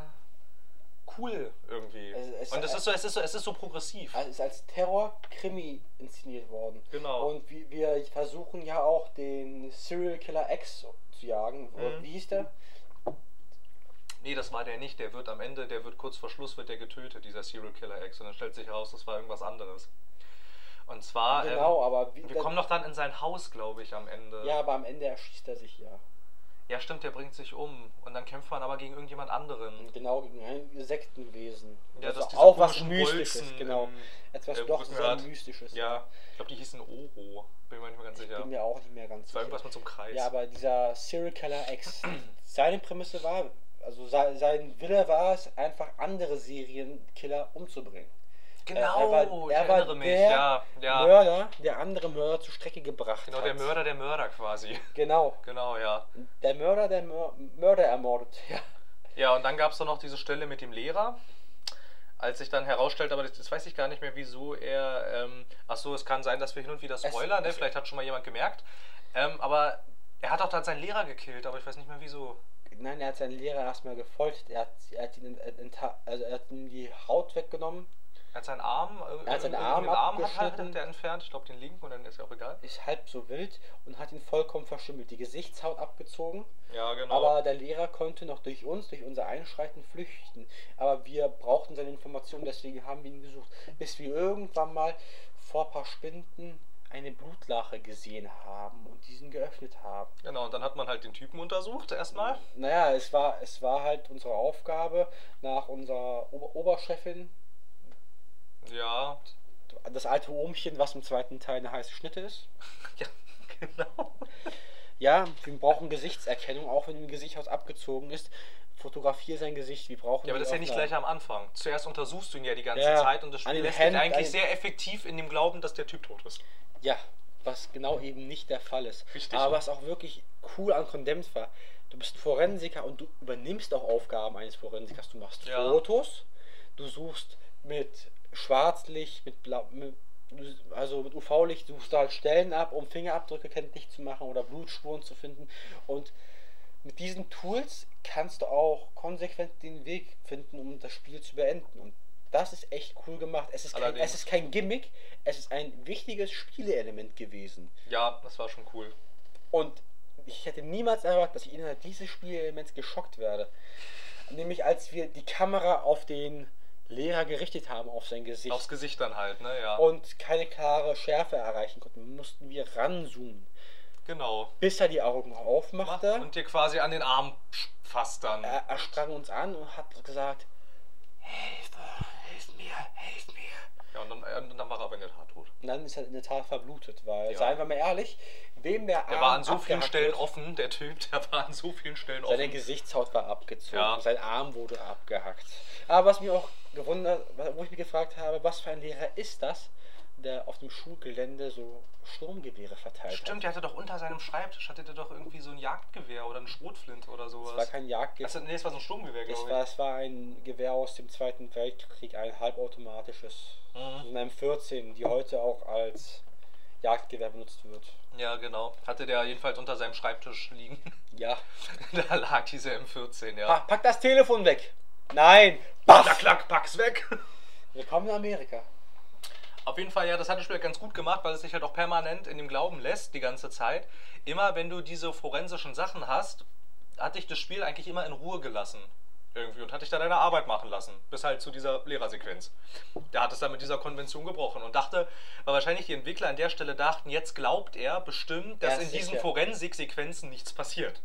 Speaker 1: cool irgendwie.
Speaker 2: Es- es-
Speaker 1: und es ist so, es ist so, es ist so progressiv.
Speaker 2: Also es ist als Terror-Krimi inszeniert worden.
Speaker 1: Genau.
Speaker 2: Und wir, wir versuchen ja auch den Serial Killer X zu jagen.
Speaker 1: Mhm.
Speaker 2: Wie hieß der?
Speaker 1: Nee, das war der nicht. Der wird am Ende, der wird kurz vor Schluss wird der getötet, dieser Serial Killer X. Und dann stellt sich heraus, das war irgendwas anderes. Und zwar,
Speaker 2: Genau,
Speaker 1: ähm,
Speaker 2: aber wie,
Speaker 1: wir kommen doch dann in sein Haus, glaube ich, am Ende.
Speaker 2: Ja, aber am Ende erschießt er sich ja.
Speaker 1: Ja, stimmt, der bringt sich um. Und dann kämpft man aber gegen irgendjemand anderen.
Speaker 2: Genau gegen ein Sektenwesen.
Speaker 1: Ja, das diese
Speaker 2: auch was Mystisches,
Speaker 1: Bolzen
Speaker 2: genau. Etwas
Speaker 1: äh,
Speaker 2: doch sehr. Mystisches.
Speaker 1: Ja, ich glaube, die hießen Oro. Bin mir nicht mehr ganz
Speaker 2: Ich
Speaker 1: sicher.
Speaker 2: bin mir auch nicht mehr ganz
Speaker 1: Das war
Speaker 2: sicher.
Speaker 1: irgendwas mit so einem Kreis.
Speaker 2: Ja, aber dieser Serial Killer X, seine Prämisse war, also se- sein Wille war es, einfach andere Serienkiller umzubringen.
Speaker 1: Genau,
Speaker 2: er war-
Speaker 1: ich
Speaker 2: er war
Speaker 1: erinnere mich.
Speaker 2: der
Speaker 1: Ja, ja.
Speaker 2: Mörder, der andere Mörder zur Strecke gebracht
Speaker 1: Genau,
Speaker 2: hat.
Speaker 1: der Mörder, der Mörder quasi.
Speaker 2: Genau.
Speaker 1: Genau, ja.
Speaker 2: Der Mörder, der Mör Mörder ermordet. Ja.
Speaker 1: Ja, und dann gab es dann noch diese Stelle mit dem Lehrer. Als sich dann herausstellt, aber das, das weiß ich gar nicht mehr, wieso er. Ähm, ach so, es kann sein, dass wir hin und wieder spoilern, ne? Vielleicht hat schon mal jemand gemerkt. Ähm, aber er hat auch dann seinen Lehrer gekillt, aber ich weiß nicht mehr wieso.
Speaker 2: Nein, er hat seinen Lehrer erstmal gefoltert. Er hat, er hat, ihn, also er hat ihm die Haut weggenommen.
Speaker 1: Er hat seinen Arm.
Speaker 2: Er hat seinen Arm
Speaker 1: Arm hat, halt,
Speaker 2: abgeschnitten.
Speaker 1: hat er entfernt. Ich glaube, den linken und dann ist ja auch egal.
Speaker 2: ist halb so wild und hat ihn vollkommen verschimmelt. Die Gesichtshaut abgezogen.
Speaker 1: Ja, genau.
Speaker 2: Aber der Lehrer konnte noch durch uns, durch unser Einschreiten flüchten. Aber wir brauchten seine Informationen, deswegen haben wir ihn gesucht. Bis wir irgendwann mal vor ein paar Spinden eine Blutlache gesehen haben und diesen geöffnet haben.
Speaker 1: genau, und dann hat man halt den Typen untersucht erstmal.
Speaker 2: Naja, es war, es war halt unsere Aufgabe, nach unserer Ober Oberchefin,
Speaker 1: Ja.
Speaker 2: das alte Ohmchen, was im zweiten Teil eine heiße Schnitte ist.
Speaker 1: Ja, genau.
Speaker 2: Ja, wir brauchen Gesichtserkennung, auch wenn im Gesicht abgezogen ist. Fotografiere sein Gesicht. Wir brauchen
Speaker 1: Ja, aber das ist ja nicht gleich am Anfang. Zuerst untersuchst du ihn ja die ganze
Speaker 2: Ja,
Speaker 1: Zeit und das Spiel lässt
Speaker 2: Händen-
Speaker 1: dich eigentlich sehr effektiv in dem Glauben, dass der Typ tot ist.
Speaker 2: Ja, was genau eben nicht der Fall ist.
Speaker 1: Richtig.
Speaker 2: Aber was auch wirklich cool an Condemned war, du bist Forensiker und du übernimmst auch Aufgaben eines Forensikers. Du machst
Speaker 1: Ja.
Speaker 2: Fotos, du suchst mit Schwarzlicht, mit Blau, mit, also mit UV-Licht suchst du halt Stellen ab, um Fingerabdrücke kenntlich zu machen oder Blutspuren zu finden. Und mit diesen Tools kannst du auch konsequent den Weg finden, um das Spiel zu beenden. Und das ist echt cool gemacht. Es ist, kein, es ist kein Gimmick, es ist ein wichtiges Spieleelement gewesen.
Speaker 1: Ja, das war schon cool.
Speaker 2: Und ich hätte niemals erwartet, dass ich innerhalb dieses Spielelements geschockt werde. Nämlich als wir die Kamera auf den Lehrer gerichtet haben, auf sein Gesicht.
Speaker 1: Aufs Gesicht dann halt, ne? Ja.
Speaker 2: und keine klare Schärfe erreichen konnten, mussten wir ranzoomen.
Speaker 1: genau.
Speaker 2: Bis er die Augen aufmachte.
Speaker 1: Und dir quasi an den Arm fasst dann.
Speaker 2: er, er sprang uns an und hat gesagt, Hilfe, hilf mir, hilf mir.
Speaker 1: Ja, und dann, äh, dann war er aber in der Tat tot.
Speaker 2: Und dann ist er in der Tat verblutet, weil,
Speaker 1: Ja.
Speaker 2: seien wir mal ehrlich, wem der Arm
Speaker 1: Der war an so vielen Stellen
Speaker 2: wird,
Speaker 1: offen, der Typ, der war an so vielen Stellen
Speaker 2: Seine
Speaker 1: offen.
Speaker 2: Gesichtshaut war abgezogen,
Speaker 1: Ja.
Speaker 2: sein Arm wurde abgehackt. Aber was mich auch gewundert, wo ich mich gefragt habe, was für ein Lehrer ist das, der auf dem Schulgelände so Sturmgewehre verteilt
Speaker 1: Stimmt, der hatte doch unter seinem Schreibtisch, hatte der doch irgendwie so ein Jagdgewehr oder eine Schrotflinte oder
Speaker 2: hat.
Speaker 1: sowas.
Speaker 2: Es war kein Jagdgewehr,
Speaker 1: Also, nee, es war so ein Sturmgewehr,
Speaker 2: es
Speaker 1: glaube
Speaker 2: war,
Speaker 1: ich.
Speaker 2: es war ein Gewehr aus dem Zweiten Weltkrieg, ein halbautomatisches,
Speaker 1: Mhm.
Speaker 2: in einem 14, die heute auch als Jagdgewehr benutzt wird.
Speaker 1: Ja, genau. Hatte der jedenfalls unter seinem Schreibtisch liegen.
Speaker 2: Ja.
Speaker 1: da lag diese M14,
Speaker 2: Pa
Speaker 1: ja.
Speaker 2: pack das Telefon weg! Nein!
Speaker 1: Da
Speaker 2: Baff!
Speaker 1: klack, pack's weg!
Speaker 2: Willkommen in Amerika.
Speaker 1: Auf jeden Fall, ja, das hat das Spiel ganz gut gemacht, weil es sich halt auch permanent in dem Glauben lässt, die ganze Zeit. Immer wenn du diese forensischen Sachen hast, hat dich das Spiel eigentlich immer in Ruhe gelassen. Irgendwie und hat dich da deine Arbeit machen lassen. Bis halt zu dieser Lehrersequenz. Der hat es dann mit dieser Konvention gebrochen und dachte, weil wahrscheinlich die Entwickler an der Stelle dachten, jetzt glaubt er bestimmt, dass
Speaker 2: Ja,
Speaker 1: in diesen
Speaker 2: sicher.
Speaker 1: Forensik-Sequenzen nichts passiert.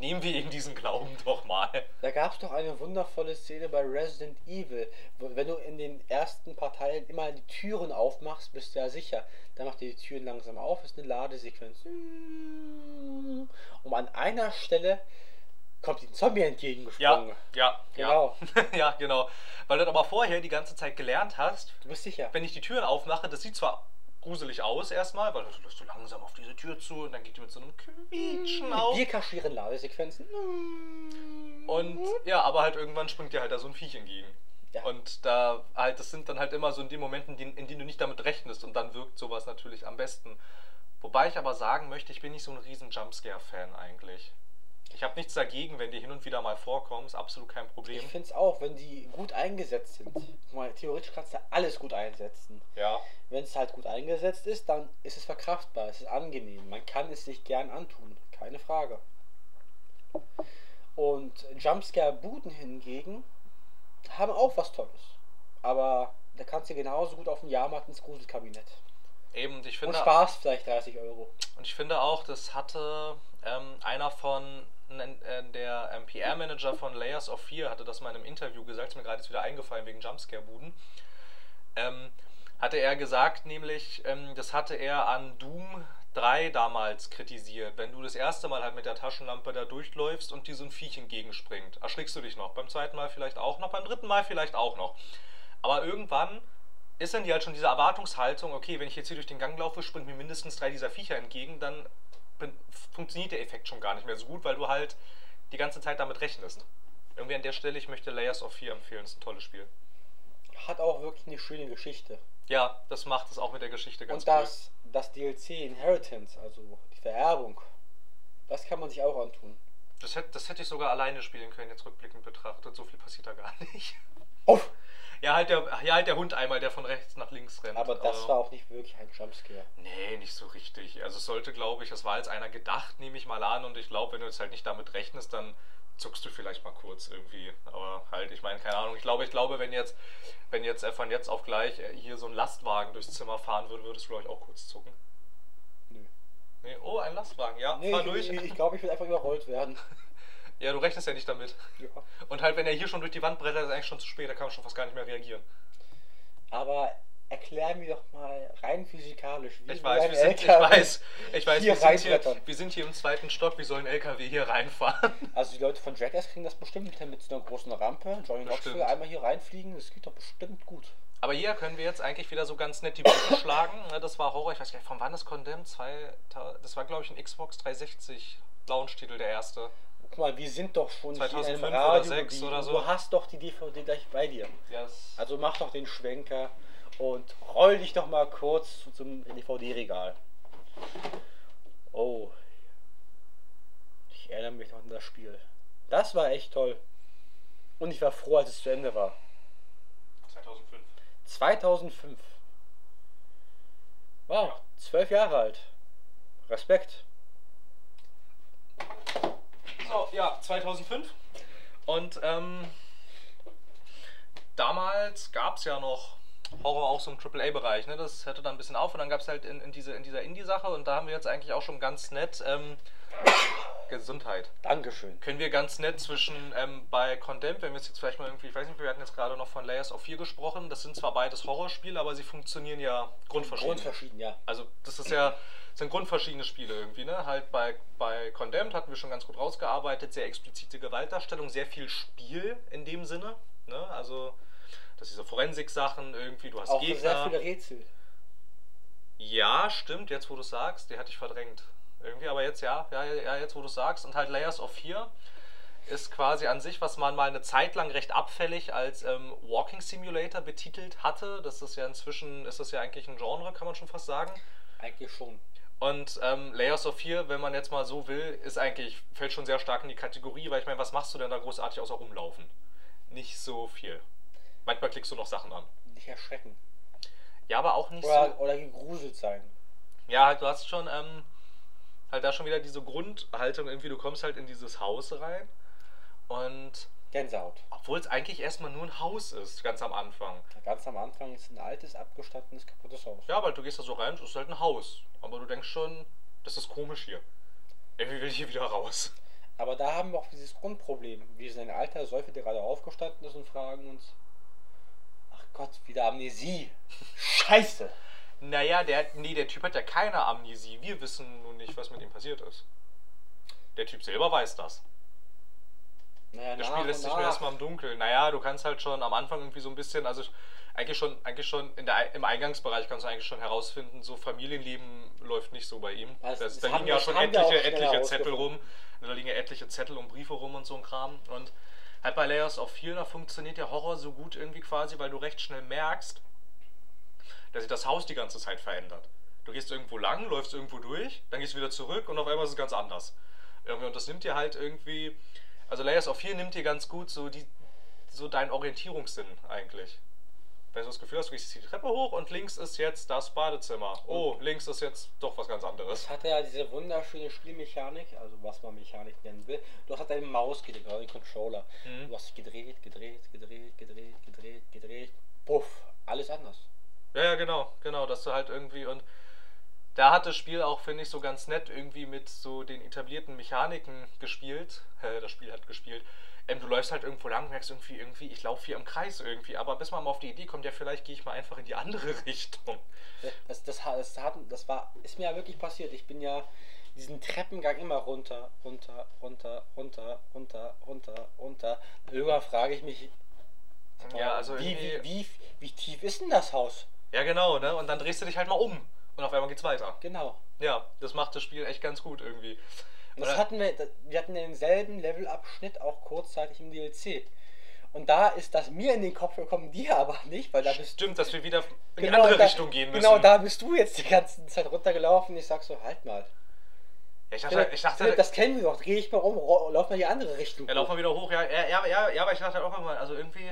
Speaker 1: Nehmen wir ihm diesen Glauben doch mal.
Speaker 2: Da gab es doch eine wundervolle Szene bei Resident Evil, wenn du in den ersten paar Teilen immer die Türen aufmachst, bist du ja sicher. Dann macht ihr die Türen langsam auf, ist eine Ladesequenz. Und an einer Stelle kommt ein Zombie
Speaker 1: Ja,
Speaker 2: entgegengesprungen.
Speaker 1: ja,
Speaker 2: Genau.
Speaker 1: ja. ja, genau. Weil du aber vorher die ganze Zeit gelernt hast,
Speaker 2: Du bist sicher.
Speaker 1: wenn ich die Türen aufmache, das sieht zwar gruselig aus erstmal, weil du lässt so langsam auf diese Tür zu und dann geht die mit so einem Quietschen auf.
Speaker 2: Wir kaschieren Ladesequenzen.
Speaker 1: Und ja, aber halt irgendwann springt dir halt da so ein Viech entgegen.
Speaker 2: Ja.
Speaker 1: Und da halt, das sind dann halt immer so in den Momenten, in denen du nicht damit rechnest und dann wirkt sowas natürlich am besten. Wobei ich aber sagen möchte, ich bin nicht so ein riesen Jumpscare-Fan eigentlich. Ich habe nichts dagegen, wenn die hin und wieder mal vorkommen, ist absolut kein Problem.
Speaker 2: Ich finde es auch, wenn die gut eingesetzt sind. Mal, theoretisch kannst du alles gut einsetzen.
Speaker 1: Ja,
Speaker 2: Wenn es halt gut eingesetzt ist, dann ist es verkraftbar, es ist angenehm. Man kann es sich gern antun, keine Frage. Und Jumpscare-Buden hingegen haben auch was Tolles. Aber da kannst du genauso gut auf dem Jahrmarkt ins Gruselkabinett.
Speaker 1: eben, ich
Speaker 2: Und
Speaker 1: finde,
Speaker 2: Spaß vielleicht 30 Euro.
Speaker 1: Und ich finde auch, das hatte ähm, einer von, der ähm, PR-Manager von Layers of Fear hatte das mal in einem Interview gesagt, ist mir gerade jetzt wieder eingefallen wegen Jumpscare-Buden. Ähm, hatte er gesagt, nämlich, ähm, das hatte er an Doom 3 damals kritisiert. Wenn du das erste Mal halt mit der Taschenlampe da durchläufst und dir so ein Viech entgegenspringt, erschrickst du dich noch. Beim zweiten Mal vielleicht auch noch, beim dritten Mal vielleicht auch noch. Aber irgendwann ist dann die halt schon diese Erwartungshaltung, okay, wenn ich jetzt hier durch den Gang laufe, springt mir mindestens drei dieser Viecher entgegen, dann funktioniert der Effekt schon gar nicht mehr so gut, weil du halt die ganze Zeit damit rechnest. Irgendwie an der Stelle, ich möchte Layers of 4 empfehlen, ist ein tolles Spiel.
Speaker 2: Hat auch wirklich eine schöne Geschichte.
Speaker 1: Ja, das macht es auch mit der Geschichte ganz
Speaker 2: Und das, das DLC Inheritance, also die Vererbung, das kann man sich auch antun.
Speaker 1: cool. Das hätte, das hätte ich sogar alleine spielen können, jetzt rückblickend betrachtet. So viel passiert da gar nicht.
Speaker 2: Oh,
Speaker 1: Ja, halt der, ja, halt der Hund einmal, der von rechts nach links rennt.
Speaker 2: aber das war auch nicht wirklich ein Jumpscare.
Speaker 1: Nee, nicht so richtig. Also es sollte, glaube ich, das war als einer gedacht, nehme ich mal an. Und ich glaube, wenn du jetzt halt nicht damit rechnest, dann zuckst du vielleicht mal kurz irgendwie. Aber halt, ich meine, keine Ahnung. Ich glaube, ich glaube, wenn jetzt, wenn jetzt von jetzt auf gleich äh, hier so ein Lastwagen durchs Zimmer fahren würde, würdest du, glaube ich, auch kurz zucken.
Speaker 2: Nö.
Speaker 1: Nee, oh, ein Lastwagen, ja,
Speaker 2: Nee,
Speaker 1: fahr
Speaker 2: ich,
Speaker 1: durch.
Speaker 2: ich, ich glaube, ich will einfach überrollt werden.
Speaker 1: ja, du rechnest ja nicht damit.
Speaker 2: Ja.
Speaker 1: Und halt, wenn er hier schon durch die Wand brettert, ist eigentlich schon zu spät, da kann man schon fast gar nicht mehr reagieren.
Speaker 2: Aber erklär mir doch mal rein physikalisch, wie
Speaker 1: Ich weiß,
Speaker 2: ein
Speaker 1: wir sind, ich
Speaker 2: LKW
Speaker 1: weiß, ich weiß,
Speaker 2: hier
Speaker 1: wir sind, hier, wir sind hier im zweiten Stock, wie soll ein LKW hier reinfahren?
Speaker 2: Also die Leute von Jackass kriegen das bestimmt hin mit so einer großen Rampe. Johnny. Knoxville einmal hier reinfliegen, das geht doch bestimmt gut.
Speaker 1: Aber hier können wir jetzt eigentlich wieder so ganz nett die Brücke schlagen. Ne, Das war Horror, ich weiß gar nicht, von wann das Condemned? Das war, glaube ich, ein Xbox 360 Launch-Titel, der erste.
Speaker 2: Guck mal, wir sind doch schon hier in
Speaker 1: 2005
Speaker 2: einem
Speaker 1: oder
Speaker 2: Radio.
Speaker 1: 6
Speaker 2: die-
Speaker 1: oder so.
Speaker 2: Du hast doch die DVD gleich bei dir.
Speaker 1: Das
Speaker 2: Also mach doch den Schwenker und roll dich doch mal kurz zu- zum DVD-Regal. Oh. Ich erinnere mich noch an das Spiel. Das war echt toll. Und ich war froh, als es zu Ende war.
Speaker 1: 2005.
Speaker 2: 2005. Wow, zwölf Jahre alt. Respekt.
Speaker 1: Ja, 2005. Und ähm, damals gab es ja noch Horror auch so im AAA-Bereich. Ne? Das hörte dann ein bisschen auf und dann gab es halt in, in, diese, in dieser Indie-Sache und da haben wir jetzt eigentlich auch schon ganz nett ähm, Gesundheit.
Speaker 2: Dankeschön.
Speaker 1: Können wir ganz nett zwischen ähm, bei Condemned, wenn wir es jetzt vielleicht mal irgendwie, ich weiß nicht, wir hatten jetzt gerade noch von Layers of 4 gesprochen, das sind zwar beides Horrorspiele, aber sie funktionieren ja grundverschieden.
Speaker 2: Grundverschieden, ja.
Speaker 1: Also das ist ja, sind grundverschiedene Spiele irgendwie, ne? Halt bei, bei Condemned hatten wir schon ganz gut rausgearbeitet, sehr explizite Gewaltdarstellung, sehr viel Spiel in dem Sinne, ne? Also dass diese Forensik-Sachen irgendwie, du hast
Speaker 2: Auch sehr
Speaker 1: Gegner.
Speaker 2: viele Rätsel.
Speaker 1: Ja, stimmt, jetzt wo du sagst, die hatte ich verdrängt. Irgendwie, aber jetzt ja, ja, ja, jetzt wo du sagst. Und halt Layers of 4 ist quasi an sich, was man mal eine Zeit lang recht abfällig als ähm, Walking Simulator betitelt hatte. Das ist ja inzwischen, ist das ja eigentlich ein Genre, kann man schon fast sagen.
Speaker 2: Eigentlich schon.
Speaker 1: Und ähm, Layers of 4, wenn man jetzt mal so will, ist eigentlich, fällt schon sehr stark in die Kategorie, weil ich meine, was machst du denn da großartig außer rumlaufen? Nicht so viel. Manchmal klickst du noch Sachen an.
Speaker 2: Nicht erschrecken.
Speaker 1: Ja, aber auch nicht so.
Speaker 2: Oder, oder gegruselt sein.
Speaker 1: Ja, halt, du hast schon ähm, halt da schon wieder diese Grundhaltung, irgendwie, du kommst halt in dieses Haus rein und
Speaker 2: Gänsehaut.
Speaker 1: obwohl es eigentlich erstmal nur ein Haus ist, ganz am Anfang.
Speaker 2: Ganz am Anfang ist ein altes, abgestandenes, kaputtes Haus.
Speaker 1: Ja, weil du gehst da so rein, es ist halt ein Haus. Aber du denkst schon, das ist komisch hier. Irgendwie will ich hier wieder raus.
Speaker 2: Aber da haben wir auch dieses Grundproblem. Wir sind ein alter Säufer, der gerade aufgestanden ist und fragen uns: Ach Gott, wieder Amnesie. Scheiße.
Speaker 1: Naja, der, nee, der Typ hat ja keine Amnesie. Wir wissen nur nicht, was mit ihm passiert ist. Der Typ selber weiß das.
Speaker 2: Naja,
Speaker 1: Das Spiel lässt sich nur erstmal im Dunkeln. Naja, du kannst halt schon am Anfang irgendwie so ein bisschen, also eigentlich schon, eigentlich schon der, im Eingangsbereich kannst du eigentlich schon herausfinden, so Familienleben läuft nicht so bei ihm.
Speaker 2: Also,
Speaker 1: das,
Speaker 2: das
Speaker 1: da liegen ja schon etliche, etliche Zettel rum. Da liegen ja etliche Zettel und Briefe rum und so ein Kram. Und halt bei Layers of 4, da funktioniert der Horror so gut irgendwie quasi, weil du recht schnell merkst, dass sich das Haus die ganze Zeit verändert. Du gehst irgendwo lang, läufst irgendwo durch, dann gehst du wieder zurück und auf einmal ist es ganz anders. Irgendwie, und das nimmt dir halt irgendwie, also Layers of 4 nimmt dir ganz gut so, die, so deinen Orientierungssinn eigentlich. Wenn du das Gefühl hast, du gehst die Treppe hoch und links ist jetzt das Badezimmer. Oh, links ist jetzt doch was ganz anderes.
Speaker 2: Es hat ja diese wunderschöne Spielmechanik, also was man Mechanik nennen will. Du hast deine Maus gedreht, oder den Controller.
Speaker 1: Mhm.
Speaker 2: Du hast gedreht, gedreht, gedreht, gedreht, gedreht, gedreht. Puff, alles anders.
Speaker 1: Ja, ja, genau, genau, dass du halt irgendwie und da hat das Spiel auch, finde ich, so ganz nett irgendwie mit so den etablierten Mechaniken gespielt. Das Spiel hat gespielt. Ähm, du läufst halt irgendwo lang, merkst irgendwie, irgendwie, ich laufe hier im Kreis irgendwie, aber bis man mal auf die Idee kommt, ja, vielleicht gehe ich mal einfach in die andere Richtung.
Speaker 2: Das, das, das, hat, das war, ist mir ja wirklich passiert. Ich bin ja diesen Treppengang immer runter, runter, runter, runter, runter, runter, runter. Irgendwann frage ich mich,
Speaker 1: Ja, also
Speaker 2: wie, wie, wie, wie tief ist denn das Haus?
Speaker 1: Ja, genau, ne? Und dann drehst du dich halt mal um und auf einmal geht's weiter.
Speaker 2: Genau.
Speaker 1: Ja, das macht das Spiel echt ganz gut irgendwie.
Speaker 2: Und das hatten wir, wir hatten denselben Levelabschnitt auch kurzzeitig im DLC. Und da ist das mir in den Kopf gekommen, dir aber nicht, weil da bist
Speaker 1: Stimmt, dass wir wieder in die
Speaker 2: Genau,
Speaker 1: andere
Speaker 2: da,
Speaker 1: Richtung gehen müssen.
Speaker 2: Genau, da bist du jetzt die ganze Zeit runtergelaufen. Ich sag so, halt mal.
Speaker 1: Ja, ich dachte, ich dachte
Speaker 2: Philipp, das kennen wir doch. Dreh ich mal um, lauf mal die andere Richtung.
Speaker 1: ja, lauf mal wieder hoch. Ja, ja, ja, ja, ja, aber ich dachte halt auch immer, also irgendwie,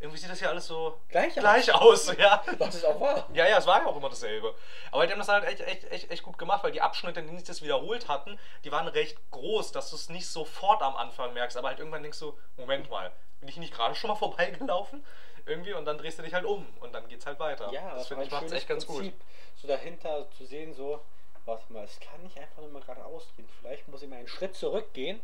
Speaker 1: irgendwie sieht das hier alles so
Speaker 2: Gleich aus.
Speaker 1: gleich aus, ja.
Speaker 2: Das ist auch wahr.
Speaker 1: Ja, ja, es war ja auch immer dasselbe. Aber die haben das halt echt, echt, echt, echt gut gemacht, weil die Abschnitte, in denen sie das wiederholt hatten, die waren recht groß, dass du es nicht sofort am Anfang merkst, aber halt irgendwann denkst du, Moment mal, bin ich nicht gerade schon mal vorbeigelaufen? Irgendwie und dann drehst du dich halt um und dann geht's halt weiter.
Speaker 2: Ja,
Speaker 1: das finde ich macht's
Speaker 2: schönes
Speaker 1: echt ganz
Speaker 2: Prinzip.
Speaker 1: gut.
Speaker 2: So dahinter zu sehen, so, warte mal, es kann nicht einfach nur mal geradeaus gehen. Vielleicht muss ich mal einen Schritt zurückgehen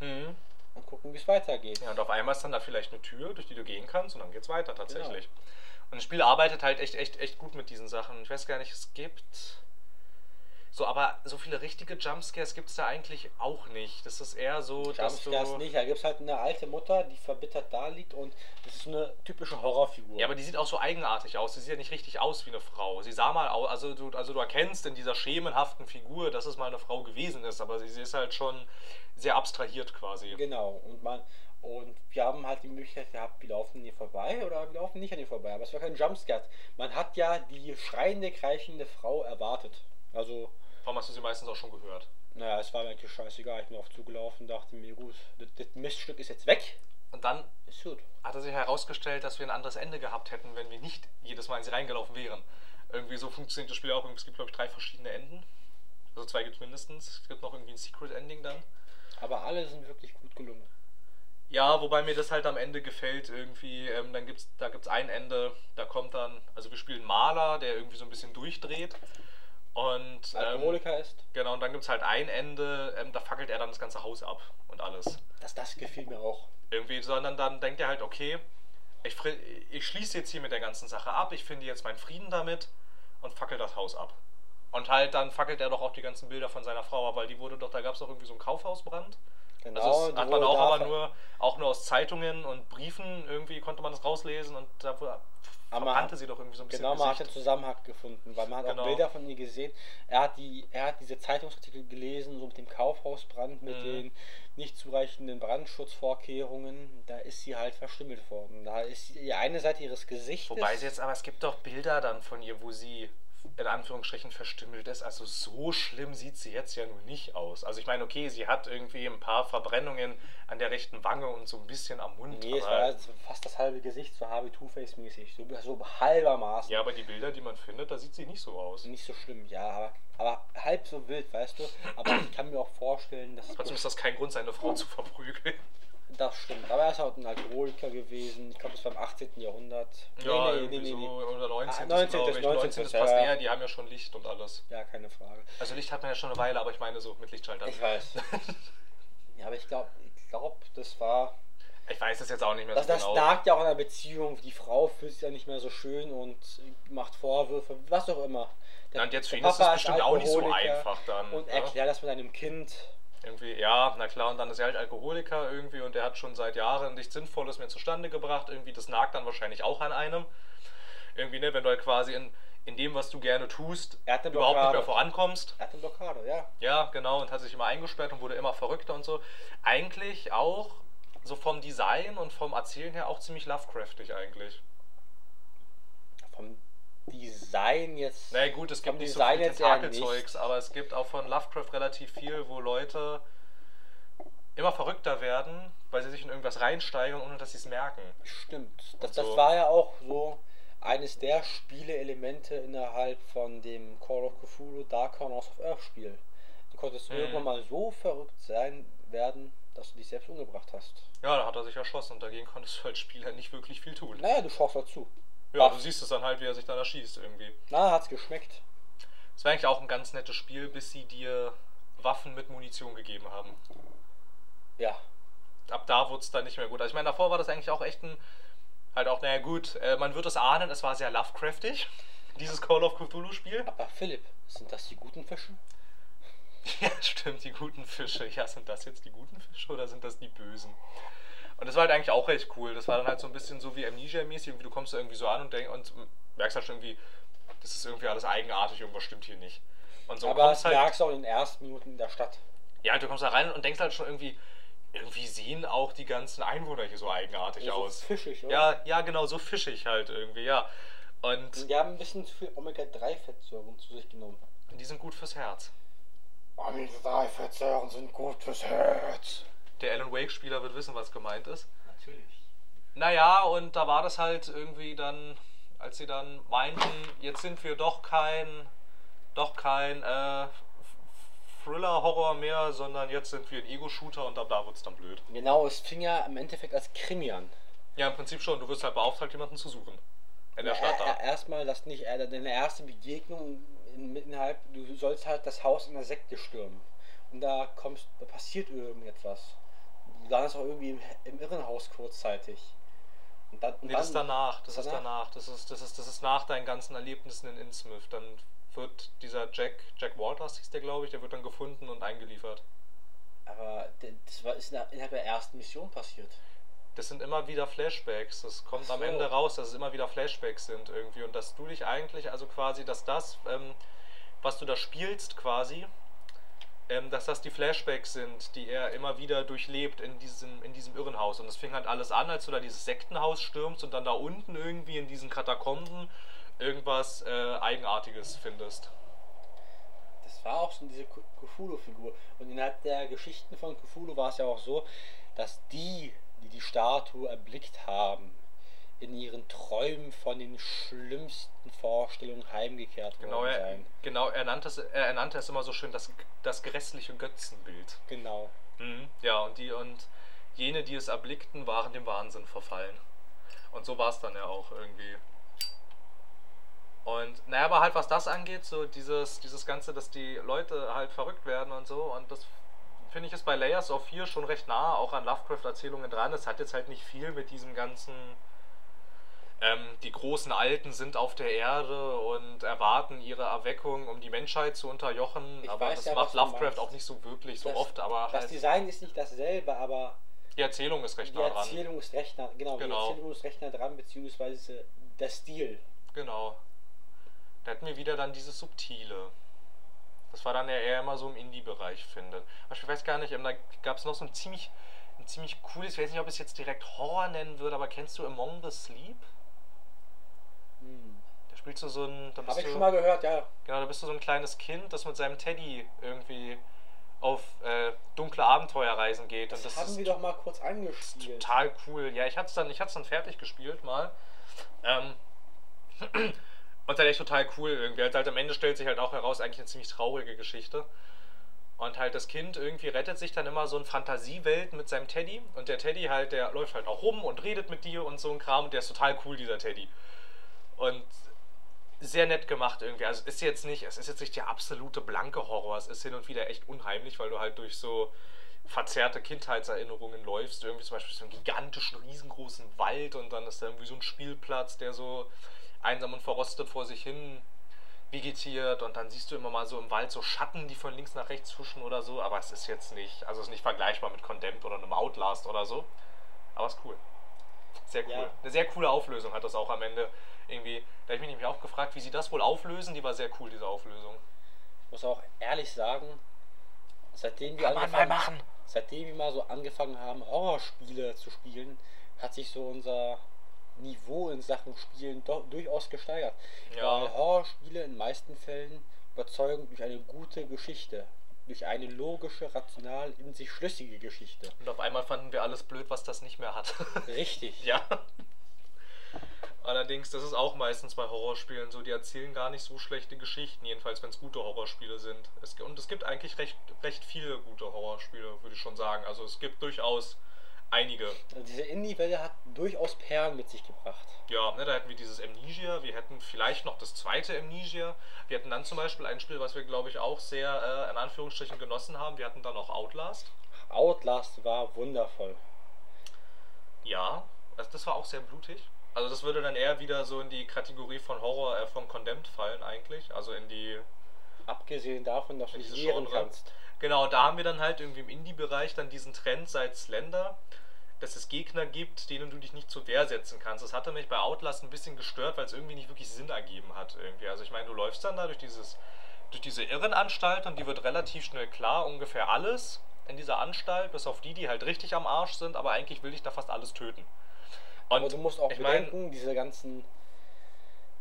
Speaker 1: Mhm.
Speaker 2: Und gucken, wie es weitergeht.
Speaker 1: Ja, und auf einmal ist dann da vielleicht eine Tür, durch die du gehen kannst und dann geht's weiter tatsächlich.
Speaker 2: Genau.
Speaker 1: Und das Spiel arbeitet halt echt, echt, echt gut mit diesen Sachen. Ich weiß gar nicht, es gibt. So, aber so viele richtige Jumpscares gibt es da eigentlich auch nicht. Das ist eher so, dass du...
Speaker 2: Jumpscares nicht. Da gibt es halt eine alte Mutter, die verbittert da liegt und das ist eine typische Horrorfigur.
Speaker 1: Ja, aber die sieht auch so eigenartig aus. Sie sieht ja nicht richtig aus wie eine Frau. Sie sah mal aus, also du, also du erkennst in dieser schemenhaften Figur, dass es mal eine Frau gewesen ist, aber sie, sie ist halt schon sehr abstrahiert quasi.
Speaker 2: Genau. Und man und wir haben halt die Möglichkeit gehabt, wir laufen hier vorbei oder wir laufen nicht an ihr vorbei. Aber es war kein Jumpscare. Man hat ja die schreiende, kreischende Frau erwartet. Also,
Speaker 1: Warum hast du sie meistens auch schon gehört?
Speaker 2: naja, es war mir eigentlich scheißegal. Ich bin auf zugelaufen, dachte mir, gut, das, das Miststück ist jetzt weg.
Speaker 1: Und dann
Speaker 2: Ist gut.
Speaker 1: hat er sich herausgestellt, dass wir ein anderes Ende gehabt hätten, wenn wir nicht jedes Mal in sie reingelaufen wären. Irgendwie so funktioniert das Spiel auch. Es gibt, glaube ich, drei verschiedene Enden. Also zwei gibt es mindestens. Es gibt noch irgendwie ein Secret Ending dann.
Speaker 2: Aber alle sind wirklich gut gelungen.
Speaker 1: Ja, wobei mir das halt am Ende gefällt irgendwie. Ähm, dann gibt's, da gibt es ein Ende, da kommt dann, also wir spielen Maler, der irgendwie so ein bisschen durchdreht. Und ähm,
Speaker 2: Alkoholiker ist.
Speaker 1: genau, und dann gibt es halt ein Ende, ähm, da fackelt er dann das ganze Haus ab und alles.
Speaker 2: Das, das gefiel mir auch.
Speaker 1: Irgendwie, sondern dann denkt er halt, okay, ich, ich schließe jetzt hier mit der ganzen Sache ab, ich finde jetzt meinen Frieden damit und fackel das Haus ab. Und halt dann fackelt er doch auch die ganzen Bilder von seiner Frau ab, weil die wurde doch, da gab es doch irgendwie so einen Kaufhausbrand.
Speaker 2: Genau.
Speaker 1: Also das hat man auch aber nur, auch nur aus Zeitungen und Briefen irgendwie konnte man das rauslesen und da verbrannte sie doch irgendwie so ein bisschen
Speaker 2: Genau, man hat den. Zusammenhang gefunden, weil man hat
Speaker 1: Genau.
Speaker 2: auch Bilder von ihr gesehen. Er hat, die, er hat diese Zeitungsartikel gelesen, so mit dem Kaufhausbrand, mit
Speaker 1: Mhm.
Speaker 2: den nicht zureichenden Brandschutzvorkehrungen. Da ist sie halt verstümmelt worden. Da ist die eine Seite ihres Gesichtes.
Speaker 1: Wobei sie jetzt, aber es gibt doch Bilder dann von ihr, wo sie in Anführungsstrichen verstümmelt ist. Also so schlimm sieht sie jetzt ja nun nicht aus. Also ich meine, okay, sie hat irgendwie ein paar Verbrennungen an der rechten Wange und so ein bisschen am Mund.
Speaker 2: Nee, es war fast das halbe Gesicht, so Harvey Two-Face mäßig. So, so halbermaßen.
Speaker 1: ja, aber die Bilder, die man findet, da sieht sie nicht so aus.
Speaker 2: Nicht so schlimm, ja, aber, aber halb so wild, weißt du. Aber ich kann mir auch vorstellen, dass
Speaker 1: Trotzdem ist das kein Grund, seine Frau zu verprügeln.
Speaker 2: Das stimmt. Aber er ist halt ein Alkoholiker gewesen. Ich glaube, das war im 18. Jahrhundert.
Speaker 1: Ja, irgendwie so oder 19.
Speaker 2: Ah, 19.,
Speaker 1: glaube ich.
Speaker 2: 19.,
Speaker 1: 19. ist
Speaker 2: ja,
Speaker 1: fast
Speaker 2: ja.
Speaker 1: eher, die haben ja schon Licht und alles.
Speaker 2: Ja, keine Frage.
Speaker 1: Also Licht hat man ja schon eine Weile, aber ich meine so mit Lichtschalter.
Speaker 2: Ich weiß. ja, aber ich glaube, ich glaub, das war.
Speaker 1: Ich weiß es jetzt auch nicht mehr
Speaker 2: Das,
Speaker 1: so
Speaker 2: das
Speaker 1: genau.
Speaker 2: lag ja auch an der Beziehung. Die Frau fühlt sich ja nicht mehr so schön und macht Vorwürfe, was auch immer. Der,
Speaker 1: Ja, und jetzt für ihn ist es bestimmt auch nicht so einfach dann.
Speaker 2: Und erklär das mit einem Kind.
Speaker 1: Irgendwie, ja, na klar, und dann ist er halt Alkoholiker irgendwie und der hat schon seit Jahren nichts Sinnvolles mehr zustande gebracht. Irgendwie, das nagt dann wahrscheinlich auch an einem. Irgendwie, ne, wenn du halt quasi in, in dem, was du gerne tust,
Speaker 2: Er
Speaker 1: überhaupt nicht mehr vorankommst.
Speaker 2: Er hat eine Blockade, ja.
Speaker 1: Ja, genau, und hat sich immer eingesperrt und wurde immer verrückter und so. Eigentlich auch so vom Design und vom Erzählen her auch ziemlich Lovecraftig eigentlich.
Speaker 2: Vom Design jetzt.
Speaker 1: Na naja, gut, es gibt nicht so
Speaker 2: Design
Speaker 1: viel
Speaker 2: jetzt eher
Speaker 1: Tentakelzeugs, aber es gibt auch von Lovecraft relativ viel, wo Leute immer verrückter werden, weil sie sich in irgendwas reinsteigern, ohne dass sie es merken.
Speaker 2: Stimmt. Das,
Speaker 1: so.
Speaker 2: das war ja auch so eines der Spieleelemente innerhalb von dem Call of Cthulhu Dark Corners of Earth Spiel. Du konntest
Speaker 1: Mhm.
Speaker 2: irgendwann mal so verrückt sein werden, dass du dich selbst umgebracht hast.
Speaker 1: Ja, da hat er sich erschossen und dagegen konntest du als Spieler nicht wirklich viel tun.
Speaker 2: Naja, du schaust dazu.
Speaker 1: Ja, du siehst es dann halt, wie er sich dann erschießt irgendwie.
Speaker 2: Na, hat's geschmeckt.
Speaker 1: Es war eigentlich auch ein ganz nettes Spiel, bis sie dir Waffen mit Munition gegeben haben.
Speaker 2: Ja.
Speaker 1: ab da wurde es dann nicht mehr gut. Also ich meine, davor war das eigentlich auch echt ein, halt auch, naja gut, äh, man wird es ahnen, es war sehr Lovecraftig, dieses Call of Cthulhu-Spiel.
Speaker 2: Aber Philipp, sind das die guten Fische?
Speaker 1: Ja, stimmt, die guten Fische. Ja, sind das jetzt die guten Fische oder sind das die bösen? Und das war halt eigentlich auch recht cool. Das war dann halt so ein bisschen so wie Amnesia-mäßig. Du kommst da irgendwie so an und, denk, und merkst halt schon irgendwie, das ist irgendwie alles eigenartig, irgendwas stimmt hier nicht. Und so
Speaker 2: Aber das
Speaker 1: halt,
Speaker 2: merkst du auch in den ersten Minuten in der Stadt.
Speaker 1: ja, du kommst da rein und denkst halt schon irgendwie, irgendwie sehen auch die ganzen Einwohner hier so eigenartig
Speaker 2: So
Speaker 1: aus.
Speaker 2: fischig, oder?
Speaker 1: Ja, ja, genau, so fischig halt irgendwie, ja. Und
Speaker 2: Und die haben ein bisschen zu viel Omega-3-Fettsäuren zu sich genommen.
Speaker 1: die sind gut fürs Herz.
Speaker 2: Omega-3-Fettsäuren sind gut fürs Herz.
Speaker 1: Der Alan Wake-Spieler wird wissen, was gemeint ist.
Speaker 2: Natürlich.
Speaker 1: Naja, und da war das halt irgendwie dann, als sie dann meinten, jetzt sind wir doch kein, doch kein äh, Thriller-Horror mehr, sondern jetzt sind wir ein Ego-Shooter und ab da wird es dann blöd.
Speaker 2: Genau, es fing ja im Endeffekt als Krimi an.
Speaker 1: Ja, im Prinzip schon. Du wirst halt beauftragt, jemanden zu suchen. In der Stadt
Speaker 2: Ja,
Speaker 1: da.
Speaker 2: er- Erstmal das nicht, deine erste Begegnung in, innerhalb, du sollst halt das Haus in der Sekte stürmen. Und da kommst, da passiert irgendetwas. Du landest auch irgendwie im, im Irrenhaus kurzzeitig. Und dann, und
Speaker 1: Nee, das ist danach. Das ist
Speaker 2: danach?
Speaker 1: danach. Das ist, das ist, das ist nach deinen ganzen Erlebnissen in Innsmouth. Dann wird dieser Jack, Jack Walters hieß der, glaube ich, der wird dann gefunden und eingeliefert.
Speaker 2: Aber das war, ist inner- innerhalb der ersten Mission passiert.
Speaker 1: Das sind immer wieder Flashbacks. Das kommt
Speaker 2: Ach
Speaker 1: am
Speaker 2: so.
Speaker 1: Ende raus, dass es immer wieder Flashbacks sind irgendwie. Und dass du dich eigentlich, also quasi, dass das, ähm, was du da spielst quasi, ähm, dass das die Flashbacks sind, die er immer wieder durchlebt in diesem, in diesem Irrenhaus. Und es fing halt alles an, als du da dieses Sektenhaus stürmst und dann da unten irgendwie in diesen Katakomben irgendwas äh, Eigenartiges findest.
Speaker 2: Das war auch so diese Cthulhu-Figur. Und innerhalb der Geschichten von Cthulhu war es ja auch so, dass die, die die Statue erblickt haben, in ihren Träumen von den schlimmsten Vorstellungen heimgekehrt
Speaker 1: Genau,
Speaker 2: worden
Speaker 1: er,
Speaker 2: seien.
Speaker 1: genau er, nannte es, er nannte es immer so schön das, das grässliche Götzenbild.
Speaker 2: Genau.
Speaker 1: Mhm. Ja, und die und jene, die es erblickten, waren dem Wahnsinn verfallen. Und so war es dann ja auch irgendwie. Und naja, aber halt was das angeht, so dieses, dieses Ganze, dass die Leute halt verrückt werden und so, und das finde ich ist bei Layers of 4 schon recht nah, auch an Lovecraft-Erzählungen dran. Es hat jetzt halt nicht viel mit diesem ganzen ähm, die großen Alten sind auf der Erde und erwarten ihre Erweckung, um die Menschheit zu unterjochen.
Speaker 2: Ich
Speaker 1: aber das
Speaker 2: ja,
Speaker 1: macht Lovecraft auch nicht so wirklich, so
Speaker 2: Das-
Speaker 1: oft. Aber
Speaker 2: Das
Speaker 1: halt,
Speaker 2: Design ist nicht dasselbe, aber
Speaker 1: die Erzählung ist recht
Speaker 2: die
Speaker 1: nah dran.
Speaker 2: Erzählung ist recht nah, genau,
Speaker 1: Genau.
Speaker 2: die Erzählung ist recht nah dran, beziehungsweise der Stil.
Speaker 1: Genau. Da hatten wir wieder dann dieses Subtile. Das war dann ja eher immer so im Indie-Bereich, finde. Aber ich weiß gar nicht, ähm, da gab es noch so ein ziemlich, ein ziemlich cooles, ich weiß nicht, ob ich es jetzt direkt Horror nennen würde, aber kennst du Among the Sleep? Spielst du so ein.
Speaker 2: Habe ich schon mal gehört, ja.
Speaker 1: Genau, da bist du so ein kleines Kind, das mit seinem Teddy irgendwie auf äh, dunkle Abenteuerreisen geht.
Speaker 2: Das,
Speaker 1: und das
Speaker 2: haben wir doch mal kurz angespielt.
Speaker 1: total cool. Ja, ich hatte es dann, ich dann fertig gespielt mal. Ähm, und dann echt total cool irgendwie. Also halt am Ende stellt sich halt auch heraus, eigentlich eine ziemlich traurige Geschichte. Und halt das Kind irgendwie rettet sich dann immer so in Fantasiewelt mit seinem Teddy. Und der Teddy halt, der läuft halt auch rum und redet mit dir und so ein Kram. Und der ist total cool, dieser Teddy. Und sehr nett gemacht irgendwie. Also es ist jetzt nicht, es ist jetzt nicht der absolute blanke Horror. Es ist hin und wieder echt unheimlich, weil du halt durch so verzerrte Kindheitserinnerungen läufst. Irgendwie zum Beispiel so einen gigantischen, riesengroßen Wald und dann ist da irgendwie so ein Spielplatz, der so einsam und verrostet vor sich hin vegetiert und dann siehst du immer mal so im Wald so Schatten, die von links nach rechts huschen oder so, aber es ist jetzt nicht, also es ist nicht vergleichbar mit Condemned oder einem Outlast oder so, aber es ist cool. Sehr cool.
Speaker 2: Ja.
Speaker 1: Eine sehr coole Auflösung hat das auch am Ende irgendwie. Da habe ich mich nämlich auch gefragt, wie sie das wohl auflösen. Die war sehr cool, diese Auflösung.
Speaker 2: Ich muss auch ehrlich sagen, seitdem wir,
Speaker 1: Kann man
Speaker 2: angefangen,
Speaker 1: mal machen.
Speaker 2: seitdem wir mal so angefangen haben, Horrorspiele zu spielen, hat sich so unser Niveau in Sachen Spielen doch durchaus gesteigert.
Speaker 1: Ja.
Speaker 2: Weil Horrorspiele in meisten Fällen überzeugen durch eine gute Geschichte. Durch eine logische, rational, in sich schlüssige Geschichte.
Speaker 1: Und auf einmal fanden wir alles blöd, was das nicht mehr hat.
Speaker 2: Richtig.
Speaker 1: ja. Allerdings, das ist auch meistens bei Horrorspielen so, die erzählen gar nicht so schlechte Geschichten, jedenfalls wenn es gute Horrorspiele sind. Es, und es gibt eigentlich recht, recht viele gute Horrorspiele, würde ich schon sagen. Also es gibt durchaus einige.
Speaker 2: Also diese Indie-Welle hat durchaus Perlen mit sich gebracht.
Speaker 1: Ja, ne, da hätten wir dieses Amnesia, wir hätten vielleicht noch das zweite Amnesia. Wir hätten dann zum Beispiel ein Spiel, was wir, glaube ich, auch sehr äh, in Anführungsstrichen genossen haben. Wir hatten dann noch Outlast.
Speaker 2: Outlast war wundervoll.
Speaker 1: Ja, also das war auch sehr blutig. Also das würde dann eher wieder so in die Kategorie von Horror äh, von Condemned fallen eigentlich. Also in die...
Speaker 2: Abgesehen davon, dass du
Speaker 1: Genre.
Speaker 2: kannst.
Speaker 1: Genau, da haben wir dann halt irgendwie im Indie-Bereich dann diesen Trend seit Slender, dass es Gegner gibt, denen du dich nicht zur Wehr setzen kannst. Das hatte mich bei Outlast ein bisschen gestört, weil es irgendwie nicht wirklich Sinn ergeben hat irgendwie. Also ich meine, du läufst dann da durch dieses durch diese Irrenanstalt und die wird relativ schnell klar, ungefähr alles in dieser Anstalt, bis auf die, die halt richtig am Arsch sind, aber eigentlich will dich da fast alles töten. Und
Speaker 2: Aber du musst auch
Speaker 1: ich mein-
Speaker 2: bedenken, diese ganzen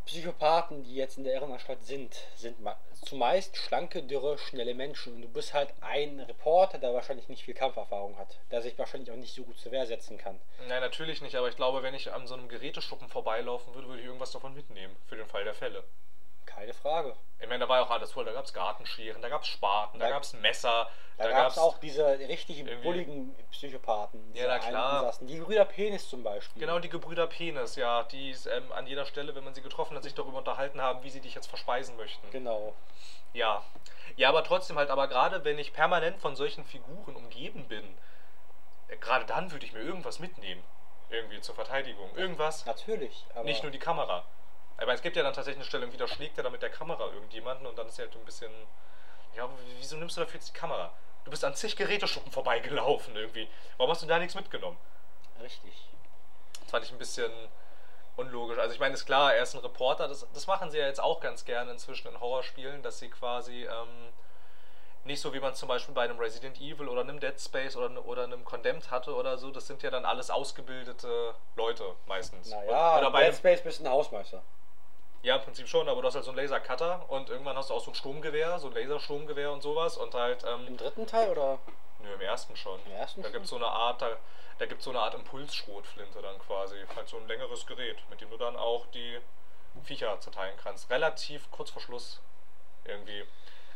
Speaker 2: Psychopathen, die jetzt in der Irrenanstalt sind, sind zumeist schlanke, dürre, schnelle Menschen. Und du bist halt ein Reporter, der wahrscheinlich nicht viel Kampferfahrung hat, der sich wahrscheinlich auch nicht so gut zur Wehr setzen kann.
Speaker 1: Nein, natürlich nicht, aber ich glaube, wenn ich an so einem Geräteschuppen vorbeilaufen würde, würde ich irgendwas davon mitnehmen, für den Fall der Fälle.
Speaker 2: Keine Frage.
Speaker 1: Ich meine, da war ja auch alles voll. Da gab es Gartenscheren, da gab es Spaten, da
Speaker 2: Da-
Speaker 1: gab es Messer,
Speaker 2: Da,
Speaker 1: da,
Speaker 2: gab es auch diese richtig bulligen Psychopathen. diese
Speaker 1: Ja, na klar.
Speaker 2: Insassen. Die Brüder Penis zum Beispiel.
Speaker 1: Genau, die Gebrüder Penis, ja, die ähm, an jeder Stelle, wenn man sie getroffen hat, sich darüber unterhalten haben, wie sie dich jetzt verspeisen möchten.
Speaker 2: Genau.
Speaker 1: Ja. Ja, aber trotzdem halt, aber gerade wenn ich permanent von solchen Figuren umgeben bin, äh, gerade dann würde ich mir irgendwas mitnehmen. Irgendwie zur Verteidigung. Irgendwas.
Speaker 2: Natürlich. Aber
Speaker 1: Nicht nur die Kamera. Aber es gibt ja dann tatsächlich eine Stelle, irgendwie da schlägt er dann mit der Kamera irgendjemanden und dann ist er halt ein bisschen. Ja, wieso nimmst du dafür jetzt die Kamera? Du bist an zig Geräteschuppen vorbeigelaufen irgendwie. Warum hast du da nichts mitgenommen?
Speaker 2: Richtig.
Speaker 1: Das fand ich ein bisschen unlogisch. Also ich meine, ist klar, er ist ein Reporter, das, das machen sie ja jetzt auch ganz gerne inzwischen in Horrorspielen, dass sie quasi ähm, nicht so wie man zum Beispiel bei einem Resident Evil oder einem Dead Space oder, oder einem Condemned hatte oder so, das sind ja dann alles ausgebildete Leute meistens.
Speaker 2: Naja,
Speaker 1: oder bei
Speaker 2: Dead Space bist ein Hausmeister.
Speaker 1: Ja, im Prinzip schon, aber du hast halt so einen Lasercutter und irgendwann hast du auch so ein Sturmgewehr, so ein Lasersturmgewehr und sowas und halt ähm,
Speaker 2: Im dritten Teil oder?
Speaker 1: Nö, im ersten schon.
Speaker 2: Im ersten
Speaker 1: da gibt es so eine Art, da, da gibt so eine Art Impulsschrotflinte dann quasi. Halt so ein längeres Gerät, mit dem du dann auch die Viecher zerteilen kannst. Relativ kurz vor Schluss irgendwie.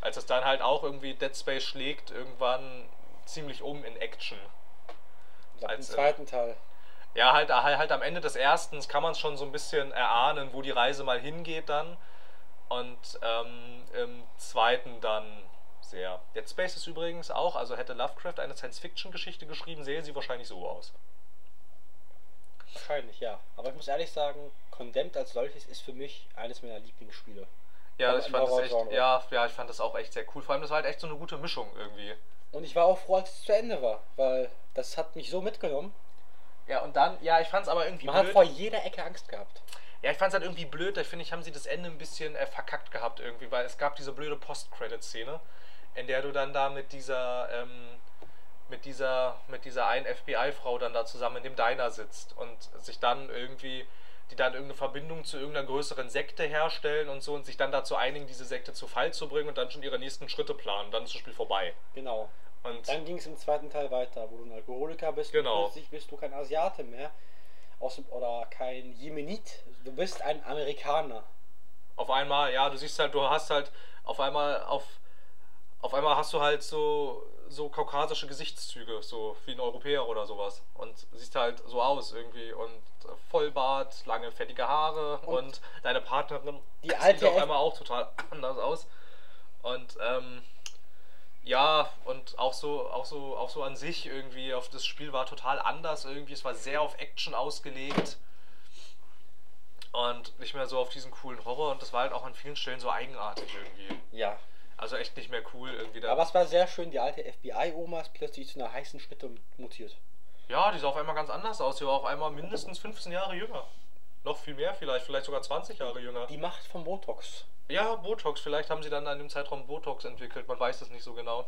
Speaker 1: Als es dann halt auch irgendwie Dead Space schlägt, irgendwann ziemlich um in Action.
Speaker 2: Im
Speaker 1: äh,
Speaker 2: zweiten Teil.
Speaker 1: Ja, halt, halt, halt am Ende des ersten kann man schon so ein bisschen erahnen, wo die Reise mal hingeht dann. Und ähm, im zweiten dann sehr. Dead Space ist übrigens auch, also hätte Lovecraft eine Science-Fiction-Geschichte geschrieben, sähe sie wahrscheinlich so aus.
Speaker 2: Wahrscheinlich, ja. Aber ich muss ehrlich sagen, Condemned als solches ist für mich eines meiner Lieblingsspiele.
Speaker 1: Ja, ich fand das echt, ja, ja, ich fand das auch echt sehr cool. Vor allem, das war halt echt so eine gute Mischung irgendwie.
Speaker 2: Und ich war auch froh, als es zu Ende war, weil das hat mich so mitgenommen.
Speaker 1: Ja, und dann, ja, ich fand es aber irgendwie
Speaker 2: Man hat
Speaker 1: blöd.
Speaker 2: vor jeder Ecke Angst gehabt.
Speaker 1: Ja, ich fand es halt irgendwie blöd. Ich finde, ich haben sie das Ende ein bisschen äh, verkackt gehabt irgendwie, weil es gab diese blöde Post-Credit-Szene, in der du dann da mit dieser, ähm, mit dieser, mit dieser einen FBI-Frau dann da zusammen in dem Diner sitzt und sich dann irgendwie, die dann irgendeine Verbindung zu irgendeiner größeren Sekte herstellen und so und sich dann dazu einigen, diese Sekte zu Fall zu bringen und dann schon ihre nächsten Schritte planen. Dann ist das Spiel vorbei.
Speaker 2: Genau.
Speaker 1: Und
Speaker 2: Dann ging es im zweiten Teil weiter, wo du ein Alkoholiker bist
Speaker 1: Genau.
Speaker 2: und plötzlich bist du kein Asiate mehr. Aus oder kein Jemenit. Du bist ein Amerikaner.
Speaker 1: auf einmal, ja, du siehst halt, du hast halt auf einmal auf auf einmal hast du halt so so kaukasische Gesichtszüge, so wie ein Europäer oder sowas und siehst halt so aus irgendwie und Vollbart, lange fettige Haare und,
Speaker 2: Und
Speaker 1: deine Partnerin
Speaker 2: die
Speaker 1: sieht
Speaker 2: alte
Speaker 1: auf
Speaker 2: F-
Speaker 1: einmal auch total anders aus und ähm, ja und auch so auch so auch so an sich irgendwie auf das Spiel war total anders irgendwie es war sehr auf Action ausgelegt und nicht mehr so auf diesen coolen Horror und das war halt auch an vielen Stellen so eigenartig irgendwie.
Speaker 2: Ja.
Speaker 1: Also echt nicht mehr cool irgendwie da.
Speaker 2: Aber es war sehr schön, die alte FBI-Oma ist plötzlich zu einer heißen Schnitte mutiert.
Speaker 1: ja, die sah auf einmal ganz anders aus. Die war auf einmal mindestens 15 Jahre jünger. Noch viel mehr vielleicht, vielleicht sogar 20 Jahre jünger.
Speaker 2: Die Macht vom Botox.
Speaker 1: Ja, Botox. Vielleicht haben sie dann in dem Zeitraum Botox entwickelt. Man weiß es nicht so genau.